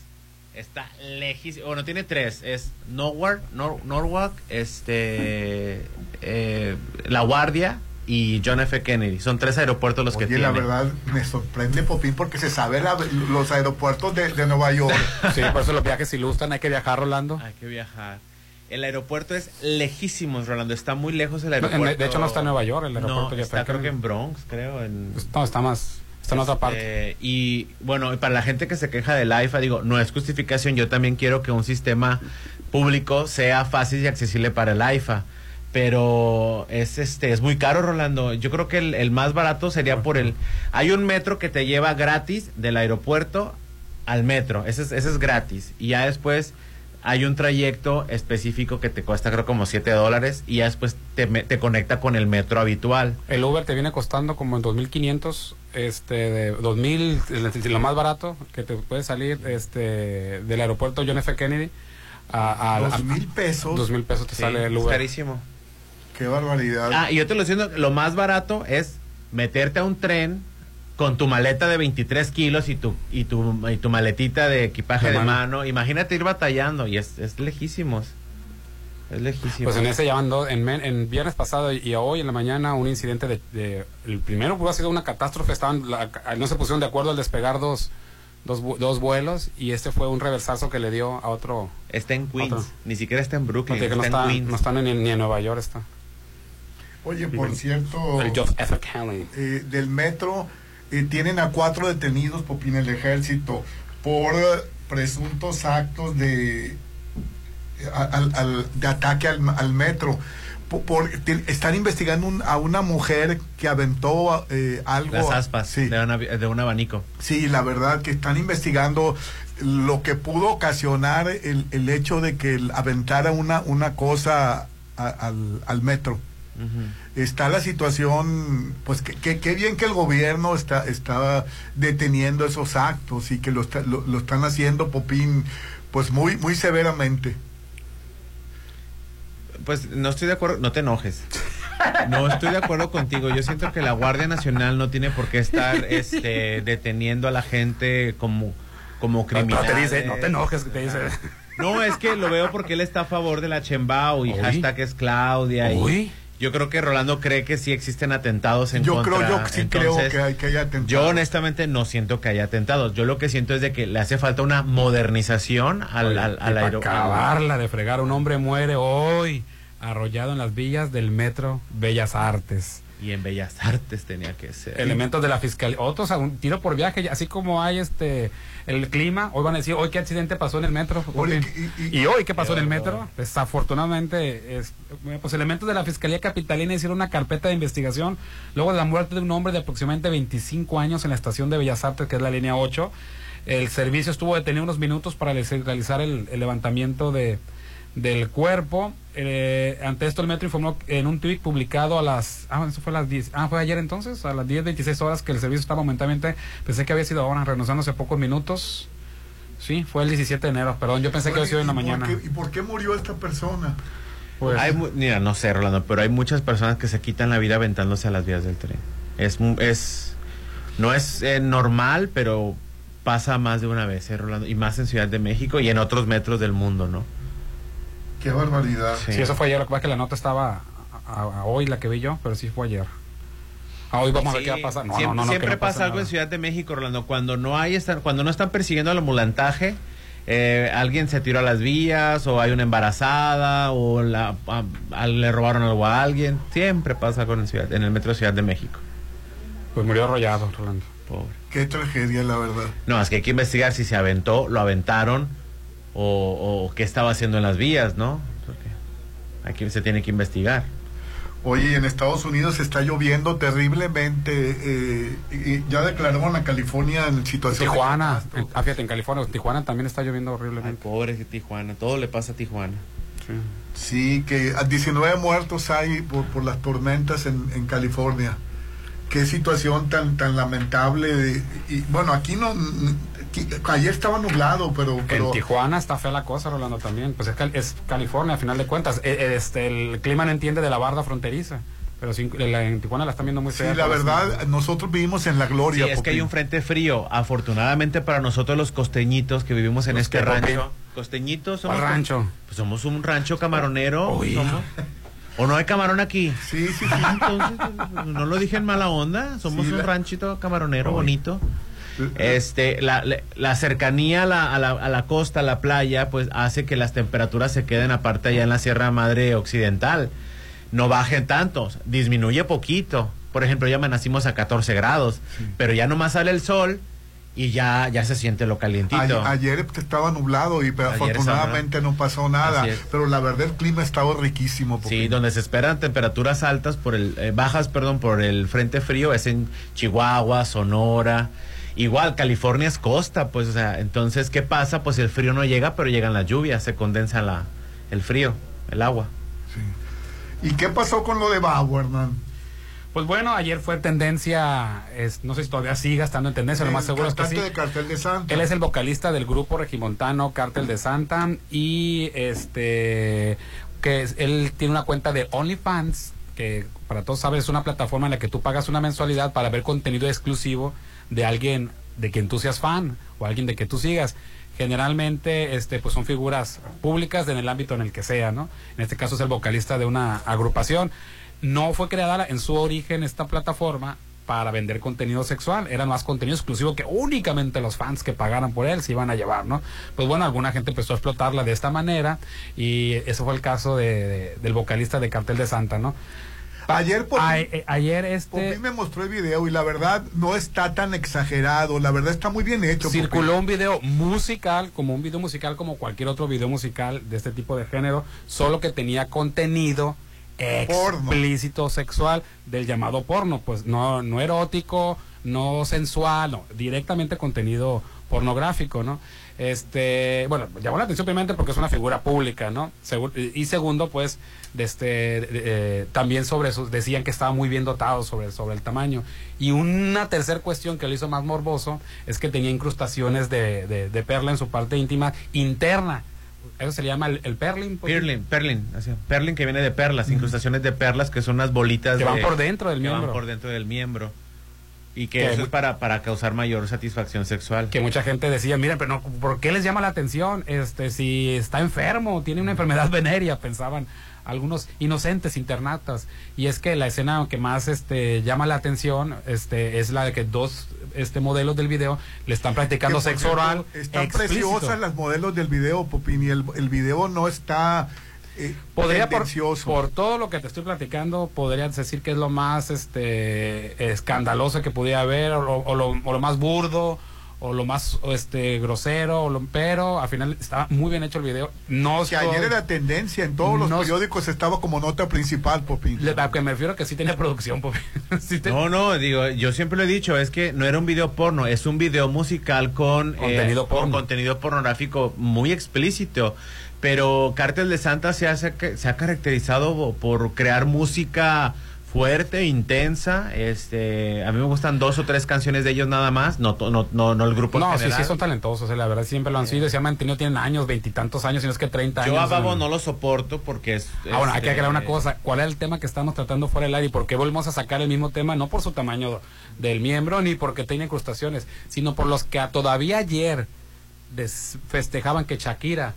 S3: está lejísimo. Bueno, tiene tres. Es Norwalk, Nor- Norwalk, este, eh, La Guardia y John F. Kennedy. Son tres aeropuertos los que
S2: Oye,
S3: tiene.
S2: la verdad me sorprende, Popín, porque se sabe la- los aeropuertos de, de Nueva York.
S4: Sí, por eso los viajes ilustran, hay que viajar, Rolando.
S3: Hay que viajar. El aeropuerto es lejísimos, Rolando. Está muy lejos el
S4: No,
S3: aeropuerto.
S4: de hecho, no está en Nueva York, el aeropuerto
S3: No, está
S4: está
S3: creo que en Bronx, creo. En,
S4: No, está más. Está en otra parte.
S3: este, Y bueno, para la gente que se queja del AIFA, digo, no es justificación. Yo también quiero que un sistema público sea fácil y accesible para el AIFA. Pero es este es muy caro, Rolando. Yo creo que el, el más barato sería por el. Hay un metro que te lleva gratis del aeropuerto al metro. Ese es, ese es gratis. Y ya después hay un trayecto específico que te cuesta creo como 7 dólares y ya después te, me- te conecta con el metro habitual.
S4: El Uber te viene costando como en 2500, este, de 2000, el- lo más barato que te puede salir este, del aeropuerto John F. Kennedy a, a,
S2: Dos
S4: a-
S2: mil pesos.
S4: Dos mil pesos te
S3: Sí,
S4: sale el
S3: es
S4: Uber.
S3: carísimo.
S2: Qué barbaridad.
S3: Ah, y yo te lo diciendo, lo más barato es meterte a un tren con tu maleta de 23 kilos y tu y tu, y tu maletita de equipaje
S4: De
S3: de
S4: mano.
S3: mano. Imagínate ir batallando y es, es lejísimos. Es lejísimo.
S4: Pues en ese ya van dos- en, men- en viernes pasado y hoy en la mañana un incidente de, de- el primero pudo sido una catástrofe, estaban la- no se pusieron de acuerdo al despegar dos dos, dos vuelos y este fue un reversazo que le dio a otro
S3: Está en Queens,
S4: otro.
S3: ni siquiera está en Brooklyn,
S4: No,
S3: está en
S4: está,
S3: Queens.
S4: no está ni, ni en Nueva York está.
S2: Oye, por cierto,
S4: El John F. Kennedy.
S2: eh, del metro eh, tienen a cuatro detenidos por el ejército por presuntos actos de al- al- de ataque al, al metro. Por, por- te- están investigando un- a una mujer que aventó eh, algo.
S3: Las aspas de, una- de un abanico.
S2: Sí, la verdad que están investigando lo que pudo ocasionar el, el hecho de que aventara una, una cosa a- al, al metro. Está la situación, pues que, que- qué bien que el gobierno está, está deteniendo esos actos y que lo, está- lo, lo están haciendo, Popín, pues muy, muy severamente.
S3: Pues no estoy de acuerdo, no te enojes. No estoy de acuerdo contigo. Yo siento que la Guardia Nacional no tiene por qué estar este, deteniendo a la gente como, como
S4: te dice, no te enojes, te dice.
S3: No, es que lo veo porque él está a favor de la Chembao y
S4: Uy.
S3: hashtag es Claudia. y
S4: Uy.
S3: Yo creo que Rolando cree que sí existen atentados en
S2: Yo
S3: contra.
S2: creo, yo sí creo que hay que haya atentado.
S3: Yo honestamente no siento que haya atentados. Yo lo que siento es de que le hace falta una modernización al,
S4: Oye,
S3: al,
S4: y
S3: al
S4: para
S3: aero-
S4: acabarla de fregar, un hombre muere hoy arrollado en las villas del metro Bellas Artes.
S3: Y en Bellas Artes tenía que ser.
S4: Elementos de la fiscalía, otros a un tiro por viaje, así como hay este el clima, hoy van a decir, hoy qué accidente pasó en el metro.
S2: Oye,
S4: y, y hoy qué pasó en el metro. Desafortunadamente, es, pues elementos de la Fiscalía Capitalina hicieron una carpeta de investigación luego de la muerte de un hombre de aproximadamente 25 años en la estación de Bellas Artes, que es la línea 8. El servicio estuvo detenido unos minutos para realizar el, el levantamiento de, del cuerpo. Eh, ante esto el metro informó en un tweet publicado a las ah eso fue a las 10 ah fue ayer entonces a las 10.26 horas que el servicio estaba momentáneamente pensé que había sido ahora renunciando hace pocos minutos sí fue el 17 de enero perdón yo pensé que había sido en la
S2: ¿Y por
S4: mañana
S2: qué- ¿Y por qué murió esta persona?
S4: Pues-
S3: Hay mu- mira, no sé, Rolando, pero hay muchas personas que se quitan la vida aventándose a las vías del tren. Es, mu- es no es eh, normal, pero pasa más de una vez, eh, Rolando, y más en Ciudad de México y en otros metros del mundo, ¿no?
S2: Qué barbaridad.
S4: sí. eso fue ayer lo que pasa es que la nota estaba a, hoy la que vi yo pero sí fue ayer a hoy vamos a ver qué va a pasar no,
S3: siempre
S4: no, no,
S3: siempre pasa algo
S4: nada.
S3: en Ciudad de México, Rolando, cuando no hay están, cuando no están persiguiendo al ambulantaje, eh, alguien se tiró a las vías o hay una embarazada o la, a- a- le robaron algo a alguien, siempre pasa con el ciudad, en el metro de Ciudad de México.
S4: pues murió arrollado Rolando
S3: Pobre.
S2: Qué tragedia, la verdad.
S3: No, es que hay que investigar si se aventó, lo aventaron o, o qué estaba haciendo en las vías, ¿no? Porque aquí se tiene que investigar.
S2: Oye, en Estados Unidos está lloviendo terriblemente. eh, y- ya declararon a California en situación. de
S4: Tijuana
S2: catástrofe.
S4: en- ah, fíjate en California Tijuana también está lloviendo horriblemente
S3: Pobre Tijuana, todo le pasa a Tijuana.
S2: Sí, que a 19 muertos hay por, por las tormentas en, en California. Qué situación tan tan lamentable. de- y bueno, aquí no. Ayer estaba nublado, pero. pero
S4: En Tijuana está fea la cosa, Rolando, también. Pues es, Cal- es California, a final de cuentas. Eh, eh, este, el clima no entiende de la barda fronteriza. Pero sí, la- en Tijuana la están viendo muy
S2: sí,
S4: fea.
S2: la
S4: pero
S2: verdad, nosotros vivimos en la
S3: Sí,
S2: gloria.
S3: es que hay un frente frío. Afortunadamente para nosotros los costeñitos que vivimos en
S4: Los
S3: este rancho. Costeñitos
S4: ¿Cuál
S3: somos.
S4: rancho?
S3: Pues somos un rancho camaronero. Somos. ¿O no hay camarón aquí?
S2: Sí, sí, sí.
S3: Entonces, no lo dije en mala onda. Somos
S2: Sí,
S3: un
S2: la-
S3: ranchito camaronero
S2: Uy.
S3: bonito. Este, la, la- cercanía a la, a, la, a la costa, a la playa, pues hace que las temperaturas se queden aparte allá en la Sierra Madre Occidental. No bajen tanto, disminuye poquito. Por ejemplo, ya amanecimos a 14 grados, pero ya nomás sale el sol y ya, ya se siente lo calientito.
S28: Ayer estaba nublado y pero
S3: Ayer
S28: afortunadamente no pasó nada. Pero la verdad el clima estaba riquísimo.
S3: Sí, donde se esperan temperaturas altas por el eh, bajas, perdón, por el frente frío es en Chihuahua, Sonora. Igual California es costa, pues, o sea, entonces ¿qué pasa? Pues el frío no llega, pero llegan las lluvias, se condensa la el frío, el agua.
S28: ¿Y qué pasó con lo de Babo, Hernán?
S4: Pues bueno, ayer fue tendencia, es, no sé si todavía siga estando en tendencia, lo más seguro es que sí.
S28: de Cartel de Santa.
S4: Él es el vocalista del grupo regimontano Cártel de Santa y este que es- él tiene una cuenta de OnlyFans que para todos sabes es una plataforma en la que tú pagas una mensualidad para ver contenido exclusivo de alguien de quien tú seas fan o alguien de que tú sigas. Generalmente este pues son figuras públicas en el ámbito en el que sea, ¿no? En este caso es el vocalista de una agrupación. No fue creada en su origen esta plataforma para vender contenido sexual. Era más contenido exclusivo que únicamente los fans que pagaran por él se iban a llevar, ¿no? Pues bueno, alguna gente empezó a explotarla de esta manera y eso fue el caso de- del vocalista de Cartel de Santa, ¿no?
S28: Ayer, por
S4: A- eh, ayer este...
S28: Popín me mostró el video y la verdad no está tan exagerado, la verdad está muy bien hecho.
S4: Circuló
S28: Popín.
S4: un video musical, como un video musical, como cualquier otro video musical de este tipo de género, solo que tenía contenido explícito sexual del llamado porno, pues no, no erótico, no sensual, no, directamente contenido pornográfico, ¿no? Este, bueno, llamó la atención primeramente porque es una figura pública, ¿no? Segu- y segundo, pues, de este, de- de- también sobre eso, decían que estaba muy bien dotado sobre, sobre el tamaño. Y una tercera cuestión que lo hizo más morboso es que tenía incrustaciones de, de, perla en su parte íntima interna. Eso se le llama el, el perling. pues.
S3: Perlin, perlin, perlin que viene de perlas, incrustaciones de perlas que son unas bolitas
S4: Que van
S3: de-
S4: por dentro del
S3: que van
S4: miembro.
S3: por dentro del miembro. Y que,
S4: Que
S3: eso es para, para causar mayor satisfacción sexual.
S4: que mucha gente decía, miren, pero no, ¿por qué les llama la atención? Este, si está enfermo, tiene una enfermedad venérea, pensaban algunos inocentes internatas. Y es que la escena que más este llama la atención este es la de que dos este modelos del video le están practicando
S28: Que,
S4: sexo oral.
S28: Están
S4: explícito.
S28: preciosas las modelos del video, Popín, y el, el video no está eh,
S4: Podría por, por todo lo que te estoy platicando, podría decir que es lo más este escandaloso que pudiera haber, o o lo- o lo más burdo, o lo más este grosero, o lo- pero al final estaba muy bien hecho el video. No
S28: que
S4: estoy-
S28: ayer era tendencia, en todos los
S4: No-
S28: periódicos estaba como nota principal, Popín.
S4: a que me refiero que sí tenía producción, Popín. Sí te-
S3: No, no, digo, yo siempre lo he dicho, es que no era un video porno, es un video musical con eh,
S4: Contenido
S3: con
S4: porno.
S3: contenido pornográfico muy explícito. Pero Cártel de Santa se, hace, se ha caracterizado por crear música fuerte, intensa. Este, a mí me gustan dos o tres canciones de ellos nada más, no, no, no, no el grupo
S4: No, sí,
S3: general.
S4: sí son talentosos, eh, la verdad siempre lo han sido, se han mantenido, tienen años, veintitantos años, si no es que 30 años.
S3: Yo a Babo
S4: en-
S3: no lo soporto porque es...
S4: Ahora, hay que
S3: este,
S4: aclarar una cosa. ¿Cuál es el tema que estamos tratando fuera del aire? ¿Y por qué volvemos a sacar el mismo tema? No por su tamaño del miembro ni porque tenga incrustaciones, sino por los que a- todavía ayer des- festejaban que Shakira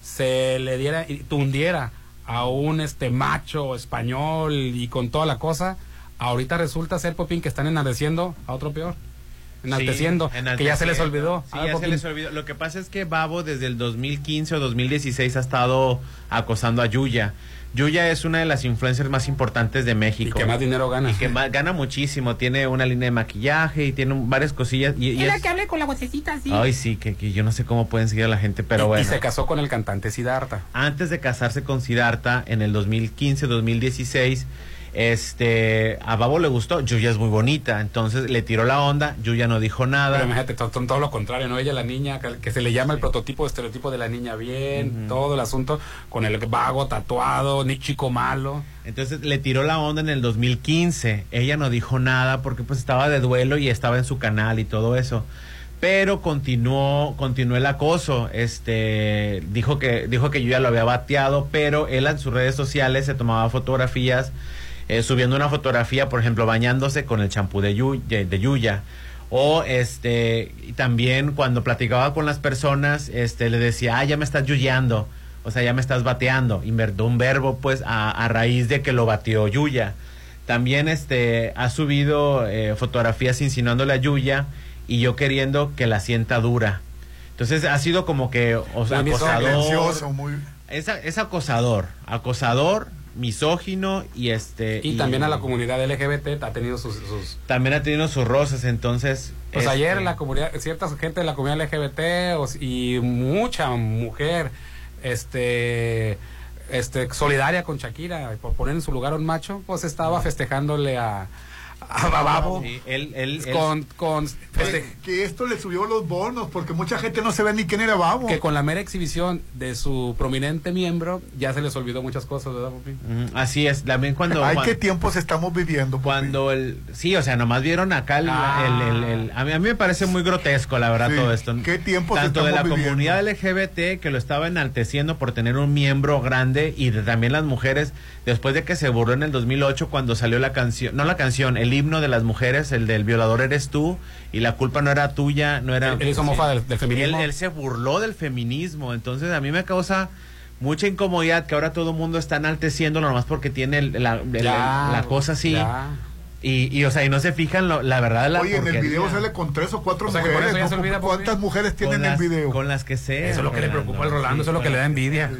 S4: se le diera y tundiera a un este macho español y con toda la cosa. Ahorita resulta ser, Popín, que están enardeciendo a otro peor. Enalteciendo,
S3: Sí,
S4: que ya se les olvidó.
S3: Sí, ya se les olvidó. Lo que pasa es que Babo desde el 2015 o 2016 ha estado acosando a Yuya. Yuya es una de las influencers más importantes de México.
S4: Y que más dinero gana.
S3: Y que más- gana muchísimo. Tiene una línea de maquillaje y tiene un- varias cosillas. Y, y
S4: Es la que hable con la vocecita así.
S3: Ay, sí, que, que yo no sé cómo pueden seguir a la gente, pero
S4: Y-
S3: bueno.
S4: Y se casó con el cantante Siddhartha.
S3: Antes de casarse con Siddhartha en el 2015-2016, este, a Babo le gustó. Yuya es muy bonita, entonces le tiró la onda. Yuya no dijo nada.
S4: Pero imagínate, to- todo, lo contrario, ¿no? Ella, la niña, que, se le llama el prototipo, estereotipo de la niña bien, todo el asunto, con el vago tatuado, ni chico malo.
S3: Entonces le tiró la onda en el 2015. Ella no dijo nada porque pues estaba de duelo y estaba en su canal y todo eso. Pero continuó, continuó el acoso. Este dijo que, dijo que yo ya lo había bateado, pero él en sus redes sociales se tomaba fotografías, eh, subiendo una fotografía, por ejemplo, bañándose con el champú de, Yu- de, de Yuya. O este, y también cuando platicaba con las personas, este, le decía, ah, ya me estás yuyeando. O sea, ya me estás bateando. Invertó un verbo, pues, a, a raíz de que lo batió Yuya. También este, ha subido eh, fotografías insinuándole a Yuya y yo queriendo que la sienta dura. Entonces ha sido como que, o sea,
S28: Muy
S3: acosador. Es, es acosador, acosador, misógino y este...
S4: Y, también a la comunidad LGBT ha tenido sus... sus
S3: También ha tenido sus rosas, entonces...
S4: pues
S3: este,
S4: ayer la comunidad, cierta gente de la comunidad LGBT y mucha mujer este este solidaria con Shakira por poner en su lugar a un macho, pues estaba festejándole a, a Bababo
S3: Sí, él, él, él-
S4: con, con feste-
S28: Que, que esto le subió los bonos porque mucha gente no se ve ni quién era Babo.
S4: que con la mera exhibición de su prominente miembro ya se les olvidó muchas cosas, ¿verdad, Popi?
S3: Ujú, Así es, también cuando...
S28: Ay,
S3: cuando-
S28: qué tiempos estamos viviendo.
S3: Cuando el... Sí, o sea, nomás vieron acá el...
S4: Ah.
S3: el- el- el- a, mí, a mí me parece muy grotesco, la verdad,
S28: Sí,
S3: todo esto.
S28: ¿qué tiempos
S3: Tanto de la
S28: viviendo?
S3: comunidad LGBT que lo estaba enalteciendo por tener un miembro grande y de también las mujeres, después de que se burló en el 2008 cuando salió la canción, no la canción, el himno de las mujeres, el del violador eres tú y la culpa no era tuya, no era...
S4: Él hizo mofa del- del feminismo.
S3: Él, él se burló del feminismo, entonces a mí me causa mucha incomodidad que ahora todo el mundo está enalteciéndolo nomás porque tiene el- la, el-
S4: Ya,
S3: la cosa así.
S4: ya.
S3: Y, y, o sea, y no se fijan lo- la verdad la
S28: Oye, en el video sale con tres o cuatro
S4: O sea, que con
S28: mujeres.
S4: eso ya se
S28: ¿no?
S4: olvida, Popi.
S28: ¿Cuántas mujeres
S3: con
S28: tienen
S3: las,
S28: el video?
S3: con las que sea.
S4: Eso es lo que le preocupa al Rolando, eso es lo que le da envidia.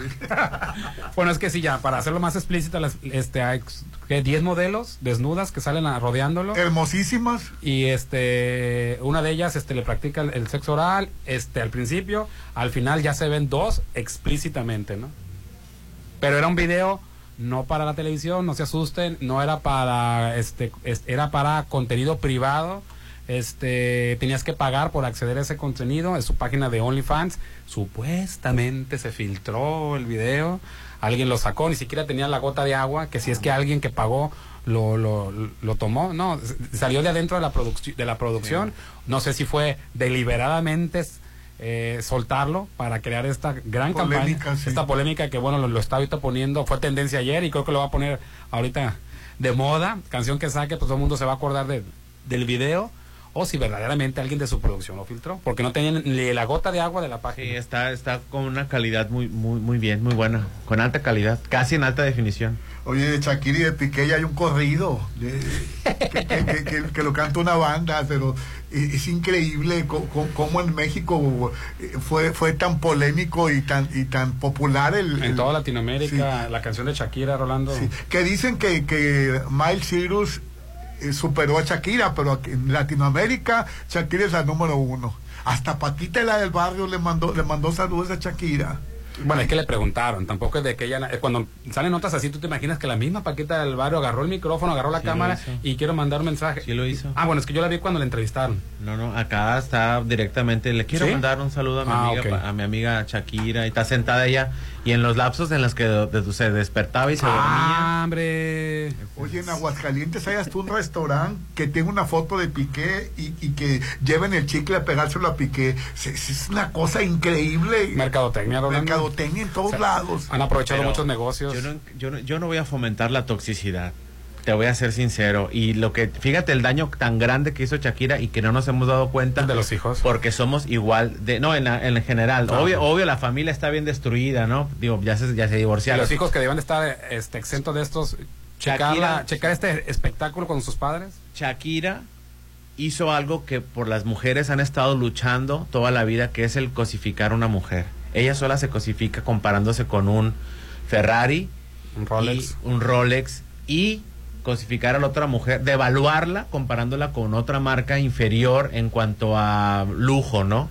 S4: bueno, es que sí, ya, para hacerlo más explícito, las- este, hay ¿qué? 10 modelos desnudas que salen a- rodeándolo.
S28: Hermosísimas.
S4: Y este, una de ellas este, le practica el, el sexo oral, este, al principio, al final ya se ven dos explícitamente, ¿no? Pero era un video no para la televisión, no se asusten, no era para, este, es- era para contenido privado. Este, tenías que pagar por acceder a ese contenido, es su página de OnlyFans. Supuestamente se filtró el video, alguien lo sacó, ni siquiera tenía la gota de agua, que si es que alguien que pagó lo, lo, lo tomó, no, salió de adentro de la, produc- de la producción, no sé si fue deliberadamente eh, soltarlo para crear esta gran
S28: Polémica,
S4: campaña,
S28: sí.
S4: esta polémica que bueno, lo, lo está ahorita poniendo, fue tendencia ayer y creo que lo va a poner ahorita de moda, canción que saque, pues todo el mundo se va a acordar de, del video. O si verdaderamente alguien de su producción lo filtró, porque no tenían ni la gota de agua de la
S3: Sí,
S4: página.
S3: está, está con una calidad muy, muy, muy bien, muy buena, con alta calidad, casi en alta definición.
S28: Oye, de Shakira y de Piqué ya hay un corrido de- que, que- que- que- que lo canta una banda, pero es, increíble cómo en México eh, fue fue tan polémico y tan y tan popular el,
S4: En
S28: el-
S4: toda Latinoamérica, la canción de Shakira, Rolando.
S28: sí, que dicen que, que Miles Cyrus eh, superó a Shakira, pero en Latinoamérica Shakira es la número uno. Hasta Paquita la del barrio le mandó le mandó saludos a Shakira.
S4: Bueno, es que le preguntaron, tampoco es de que ella, cuando salen notas así, tú te imaginas que la misma Paquita del barrio agarró el micrófono, agarró la
S3: Sí
S4: cámara y quiero mandar un mensaje.
S3: Sí lo hizo.
S4: Ah, bueno, es que yo la vi cuando la entrevistaron.
S3: No, no, acá está directamente. Le quiero
S4: ¿Sí?
S3: mandar un saludo a mi
S4: Ah,
S3: amiga, a mi amiga Shakira y está sentada ella y en los lapsos en los que de- de- se despertaba y se dormía.
S4: Ah, hombre.
S28: Oye, en Aguascalientes hay hasta un restaurante que tiene una foto de Piqué y, y que lleven el chicle a pegárselo a Piqué. Es, es una cosa increíble.
S4: Mercadotecnia, Rolando.
S28: Mercadotecnia en todos lados.
S4: Han aprovechado
S3: Pero
S4: muchos negocios.
S3: Yo no, yo, no, yo no voy a fomentar la toxicidad. Te voy a ser sincero. Y lo que, fíjate el daño tan grande que hizo Shakira y que no nos hemos dado cuenta.
S4: De los hijos.
S3: Porque somos igual de, no, en, la- en general.
S4: Ajá.
S3: Obvio, obvio la familia está bien destruida, ¿no? Digo, ya se, ya se
S4: Y
S3: divorciaron.
S4: los hijos que deben estar este, exentos de estos,
S3: Shakira-
S4: la- checar este espectáculo con sus padres.
S3: Shakira hizo algo que por las mujeres han estado luchando toda la vida, que es el cosificar a una mujer. Ella sola se cosifica comparándose con un Ferrari,
S4: Un Rolex.
S3: y un Rolex y cosificar a la otra mujer, devaluarla comparándola con otra marca inferior en cuanto a lujo, ¿no?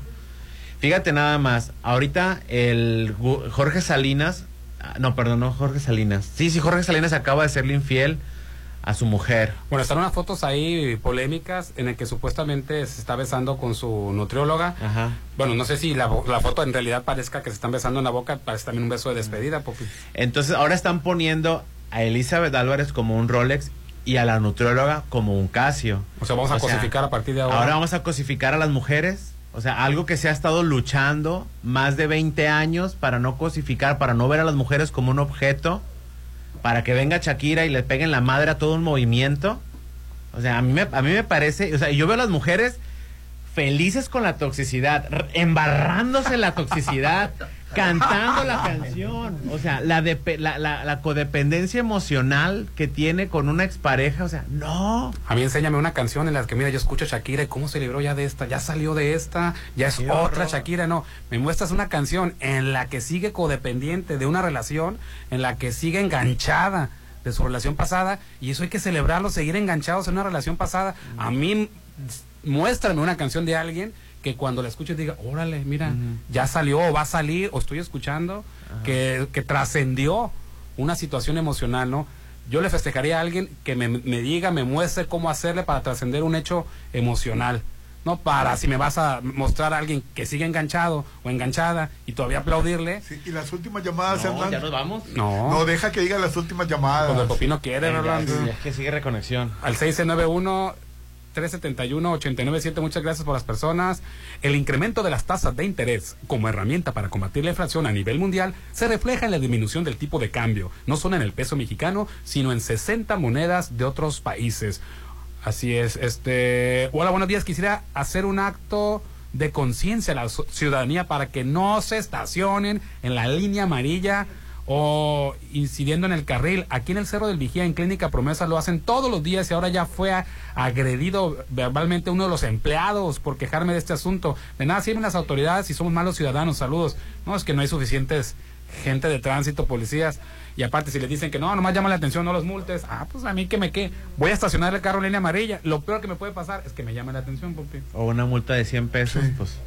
S3: Fíjate nada más, ahorita el Jorge Salinas, ah, no, perdón, no Jorge Salinas. Sí, sí, Jorge Salinas acaba de serle infiel a su mujer.
S4: Bueno, están unas fotos ahí polémicas en el que supuestamente se está besando con su nutrióloga.
S3: Ajá.
S4: Bueno, no sé si la foto en realidad parezca que se están besando en la boca, parece también un beso de despedida, Popi.
S3: Entonces ahora están poniendo a Elizabeth Álvarez como un Rolex y a la nutrióloga como un Casio.
S4: O sea, vamos a cosificar a partir de ahora.
S3: Ahora vamos a cosificar a las mujeres. O sea, algo que se ha estado luchando más de 20 años para no cosificar, para no ver a las mujeres como un objeto, para que venga Shakira y le peguen la madre a todo un movimiento. O sea, a mí me, a mí me parece, o sea, yo veo a las mujeres felices con la toxicidad, embarrándose en la toxicidad, cantando la canción. O sea, la, depe- la, la, la codependencia emocional que tiene con una expareja. O sea, no.
S4: A mí enséñame una canción en la que, mira, yo escucho a Shakira y cómo se libró ya de esta, ya salió de esta, ya es
S3: Qué
S4: otra
S3: horror.
S4: Shakira, no. Me muestras una canción en la que sigue codependiente de una relación, en la que sigue enganchada de su relación pasada, y eso hay que celebrarlo, seguir enganchados en una relación pasada. A mí, muéstrame una canción de alguien que cuando la escuches diga, órale, mira, ya salió o va a salir, o estoy escuchando, que, que trascendió una situación emocional, ¿no? Yo le festejaría a alguien que me, me diga, me muestre cómo hacerle para trascender un hecho emocional. No para si me vas a mostrar a alguien que sigue enganchado o enganchada y todavía aplaudirle.
S28: Sí, y las últimas llamadas,
S3: No,
S28: Hernán.
S3: ya nos vamos.
S4: No.
S28: No, deja que diga las últimas llamadas.
S4: Cuando el Popino quiere, Rolando.
S3: ya, que sigue reconexión.
S4: Al 691 371 897 muchas gracias por las personas. El incremento de las tasas de interés como herramienta para combatir la inflación a nivel mundial se refleja en la disminución del tipo de cambio, no solo en el peso mexicano, sino en 60 monedas de otros países. Así es, este, hola, buenos días, quisiera hacer un acto de conciencia a la ciudadanía para que no se estacionen en la línea amarilla o incidiendo en el carril. Aquí en el Cerro del Vigía, en Clínica Promesa, lo hacen todos los días y ahora ya fue agredido verbalmente uno de los empleados por quejarme de este asunto. De nada sirven las autoridades y somos malos ciudadanos. Saludos. No, es que no hay suficientes gente de tránsito, policías. Y aparte, si les dicen que no, nomás llama la atención, no los multes. Ah, pues a mí que me qué. Voy a estacionar el carro en línea amarilla. Lo peor que me puede pasar es que me llame la atención, Popi.
S3: O una multa de 100 pesos, pues.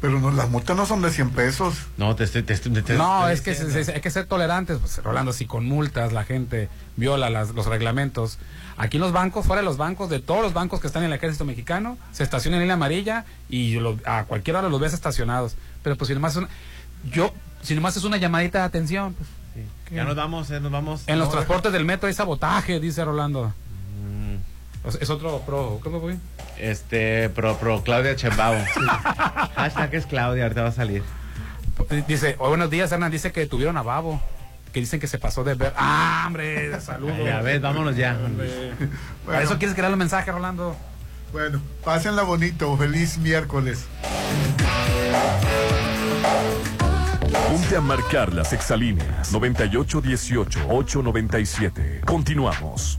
S28: Pero no, las multas no son de 100 pesos.
S3: No, te estoy. te te- te
S4: No, es que se- se- hay que ser tolerantes, pues, Rolando, si con multas la gente viola las- los reglamentos. Aquí en los bancos, fuera de los bancos, de todos los bancos que están en el ejército mexicano, se estaciona en línea amarilla y lo- a cualquier hora los ves estacionados. Pero pues si nomás es una, yo, si nomás es una llamadita de atención, pues,
S3: Ya nos vamos, eh, nos vamos.
S4: en los
S3: No,
S4: transportes del metro hay sabotaje, dice Rolando.
S3: Mm.
S4: Es otro pro, ¿cómo fue?
S3: Este, pro, pro Claudia Chembao. Hashtag es Claudia, ahorita va a salir.
S4: Dice, oh, buenos días, Hernán, dice que tuvieron a Babo, que dicen que se pasó de ver. Ah, hombre, saludos.
S3: Ya ves, vámonos ya.
S4: Hombre. ¿Para
S28: Bueno.
S4: eso quieres crear los mensajes, Rolando?
S28: Bueno, pásenla bonito. Feliz miércoles.
S16: Ponte a marcar las exalíneas 9818-897. Continuamos.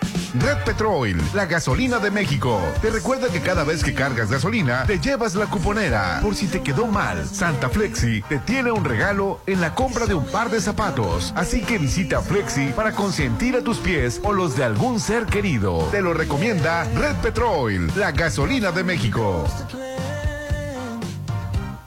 S21: Red Petrol, la gasolina de México. Te recuerda que cada vez que cargas gasolina, te llevas la cuponera. Por si te quedó mal, Santa Flexi te tiene un regalo en la compra de un par de zapatos. Así que visita Flexi para consentir a tus pies o los de algún ser querido. Te lo recomienda Red Petrol, la gasolina de México.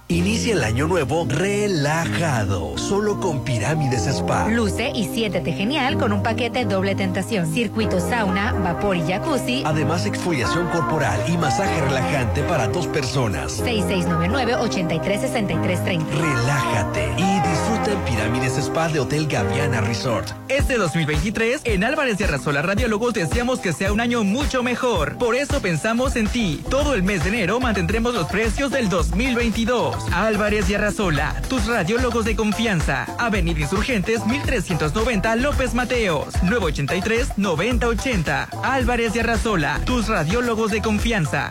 S8: Inicia el año nuevo relajado, solo con Pirámides Spa.
S11: Luce y siéntete genial con un paquete doble tentación. Circuito sauna, vapor y jacuzzi.
S8: Además, exfoliación corporal y masaje relajante para dos personas.
S11: 6699-836330.
S8: Relájate y disfruta Pirámides Spa de Hotel Gaviana Resort.
S23: Este 2023, en Álvarez de Arrasola Radiólogos deseamos que sea un año mucho mejor. Por eso pensamos en ti. Todo el mes de enero mantendremos los precios del 2022. Álvarez y Arrasola, tus radiólogos de confianza. Avenida Insurgentes 1390 López Mateos, 983-9080. Álvarez y Arrasola, tus radiólogos de confianza.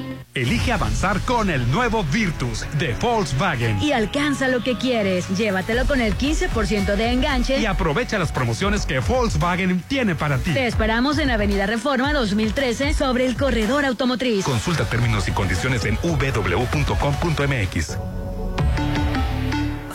S1: Elige avanzar con el nuevo Virtus de Volkswagen.
S9: Y alcanza lo que quieres. Llévatelo con el 15% de enganche.
S1: Y aprovecha las promociones que Volkswagen tiene para ti.
S9: Te esperamos en Avenida Reforma 2013 sobre el corredor automotriz.
S1: Consulta términos y condiciones en www.com.mx.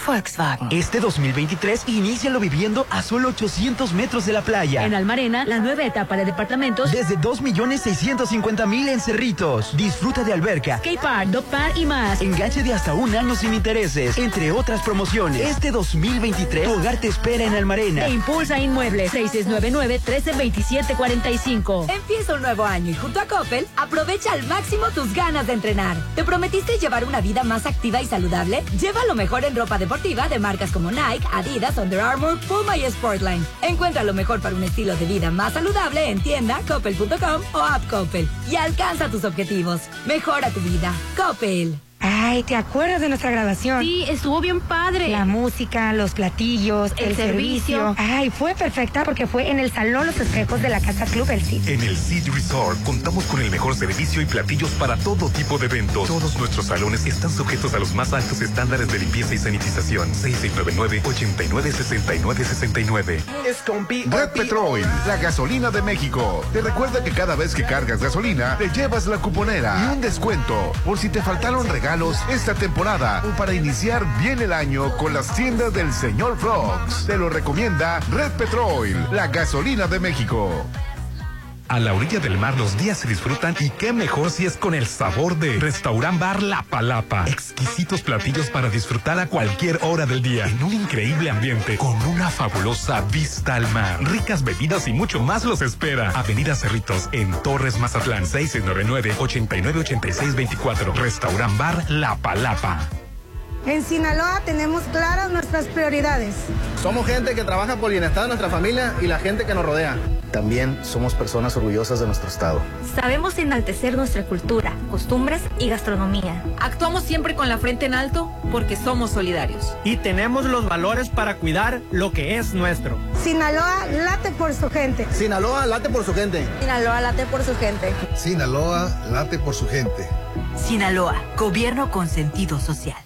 S10: Volkswagen. Este 2023, inícialo viviendo a solo 800 metros de la playa.
S9: En Almarena, la nueva etapa de departamentos.
S10: Desde 2.650.000 en Cerritos. Disfruta de alberca,
S9: skate park, dog park y más.
S10: Enganche de hasta un año sin intereses, entre otras promociones. Este 2023, tu hogar te espera en Almarena.
S9: Te impulsa Inmuebles 6699-132745.
S12: Empieza un nuevo año y junto a Coppel, aprovecha al máximo tus ganas de entrenar. ¿Te prometiste llevar una vida más activa y saludable? Lleva lo mejor en ropa deportiva de marcas como Nike, Adidas, Under Armour, Puma y Sportline. Encuentra lo mejor para un estilo de vida más saludable en tienda, coppel.com o app Coppel. Y alcanza tus objetivos. Mejora tu vida. Coppel.
S25: Ay, ¿te acuerdas de nuestra grabación?
S26: Sí, estuvo bien padre.
S25: La música, los platillos, el, servicio. Ay, fue perfecta porque fue en el Salón Los Espejos de la Casa Club El Cid.
S1: En el Cid Resort contamos con el mejor servicio y platillos para todo tipo de eventos. Todos nuestros salones están sujetos a los más altos estándares de limpieza y sanitización. 6699-896969.
S21: Es compi. Red Petrol, la gasolina de México. Te recuerda que cada vez que cargas gasolina, te llevas la cuponera y un descuento por si te faltaron regalos esta temporada o para iniciar bien el año con las tiendas del señor Frogs. Te lo recomienda Red Petrol, la gasolina de México.
S1: A la orilla del mar los días se disfrutan y qué mejor si es con el sabor de Restaurant Bar La Palapa. Exquisitos platillos para disfrutar a cualquier hora del día en un increíble ambiente con una fabulosa vista al mar. Ricas bebidas y mucho más los espera. Avenida Cerritos en Torres Mazatlán 699-898624. Restaurant Bar La Palapa.
S29: En Sinaloa tenemos claras nuestras prioridades.
S30: Somos gente que trabaja por el bienestar de nuestra familia y la gente que nos rodea.
S31: También somos personas orgullosas de nuestro estado.
S32: Sabemos enaltecer nuestra cultura, costumbres y gastronomía.
S33: Actuamos siempre con la frente en alto porque somos solidarios.
S34: Y tenemos los valores para cuidar lo que es nuestro.
S29: Sinaloa late por su gente.
S30: Sinaloa late por su gente.
S32: Sinaloa late por su gente.
S35: Sinaloa late por su gente.
S36: Sinaloa, gobierno con sentido social.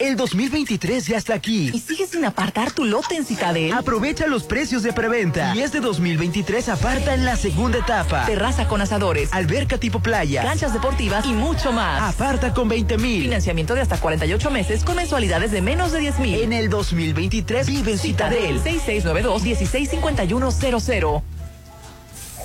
S10: El 2023 ya está aquí.
S37: ¿Y sigues sin apartar tu lote en Citadel?
S10: Aprovecha los precios de preventa. Y este 2023 aparta en la segunda etapa.
S37: Terraza con asadores,
S10: alberca tipo playa,
S37: canchas deportivas y mucho más.
S10: Aparta con 20 mil.
S37: Financiamiento de hasta 48 meses con mensualidades de menos de 10 mil.
S10: En el 2023 vive en Citadel.
S37: 6692-165100.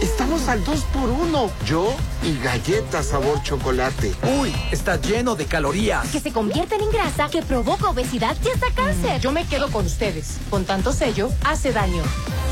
S38: Estamos al 2 por 1 Yo y galletas sabor chocolate.
S39: Uy, está lleno de calorías.
S26: Que se convierten en grasa, que provoca obesidad y hasta cáncer.
S40: Yo me quedo con ustedes. Con tanto sello, hace daño.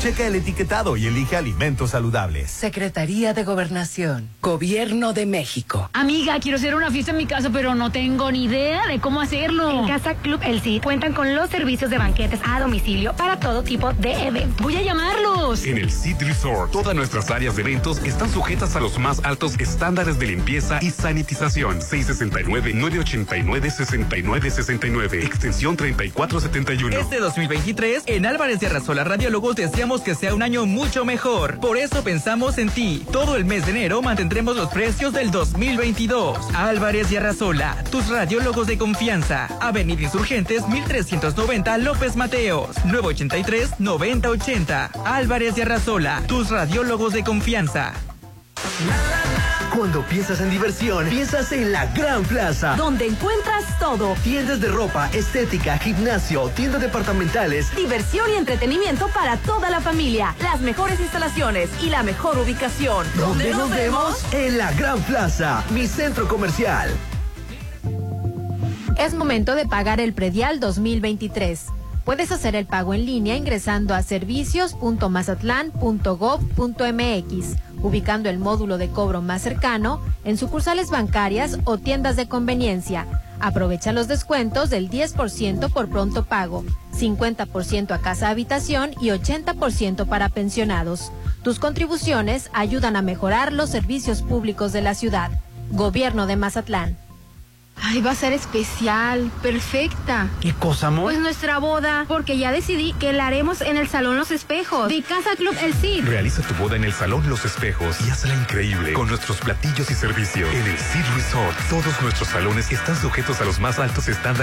S41: Checa el etiquetado y elige alimentos saludables.
S42: Secretaría de Gobernación, Gobierno de México.
S26: Amiga, quiero hacer una fiesta en mi casa, pero no tengo ni idea de cómo hacerlo.
S25: En Casa Club El Cid cuentan con los servicios de banquetes a domicilio para todo tipo de eventos.
S26: Voy a llamarlos.
S1: En el Cid Resort, todas nuestras áreas de eventos están sujetas a los más altos estándares de limpieza y sanitización. 669-989-6969. Extensión 3471.
S23: Este 2023, en Álvarez de Arrasola Radiólogos deseamos que sea un año mucho mejor. Por eso pensamos en ti. Todo el mes de enero mantendremos los precios del 2022. Álvarez y Arrasola, tus radiólogos de confianza. Avenida Insurgentes 1390 López Mateos. 983-9080. Álvarez y Arrasola, tus radiólogos de confianza.
S8: Cuando piensas en diversión, piensas en la Gran Plaza.
S9: Donde encuentras todo.
S8: Tiendas de ropa, estética, gimnasio, tiendas departamentales.
S9: Diversión y entretenimiento para toda la familia. Las mejores instalaciones y la mejor ubicación.
S8: ¿Dónde nos vemos? En la Gran Plaza, mi centro comercial.
S11: Es momento de pagar el predial 2023. Puedes hacer el pago en línea ingresando a servicios.mazatlán.gov.mx, ubicando el módulo de cobro más cercano en sucursales bancarias o tiendas de conveniencia. Aprovecha los descuentos del 10% por pronto pago, 50% a casa habitación y 80% para pensionados. Tus contribuciones ayudan a mejorar los servicios públicos de la ciudad. Gobierno de Mazatlán.
S26: Ay, va a ser especial, perfecta.
S23: ¿Qué cosa, amor?
S26: Pues nuestra boda, porque ya decidí que la haremos en el Salón Los Espejos de Casa Club El Cid.
S1: Realiza tu boda en el Salón Los Espejos y hazla increíble con nuestros platillos y servicios. En el Cid Resort, todos nuestros salones están sujetos a los más altos estándares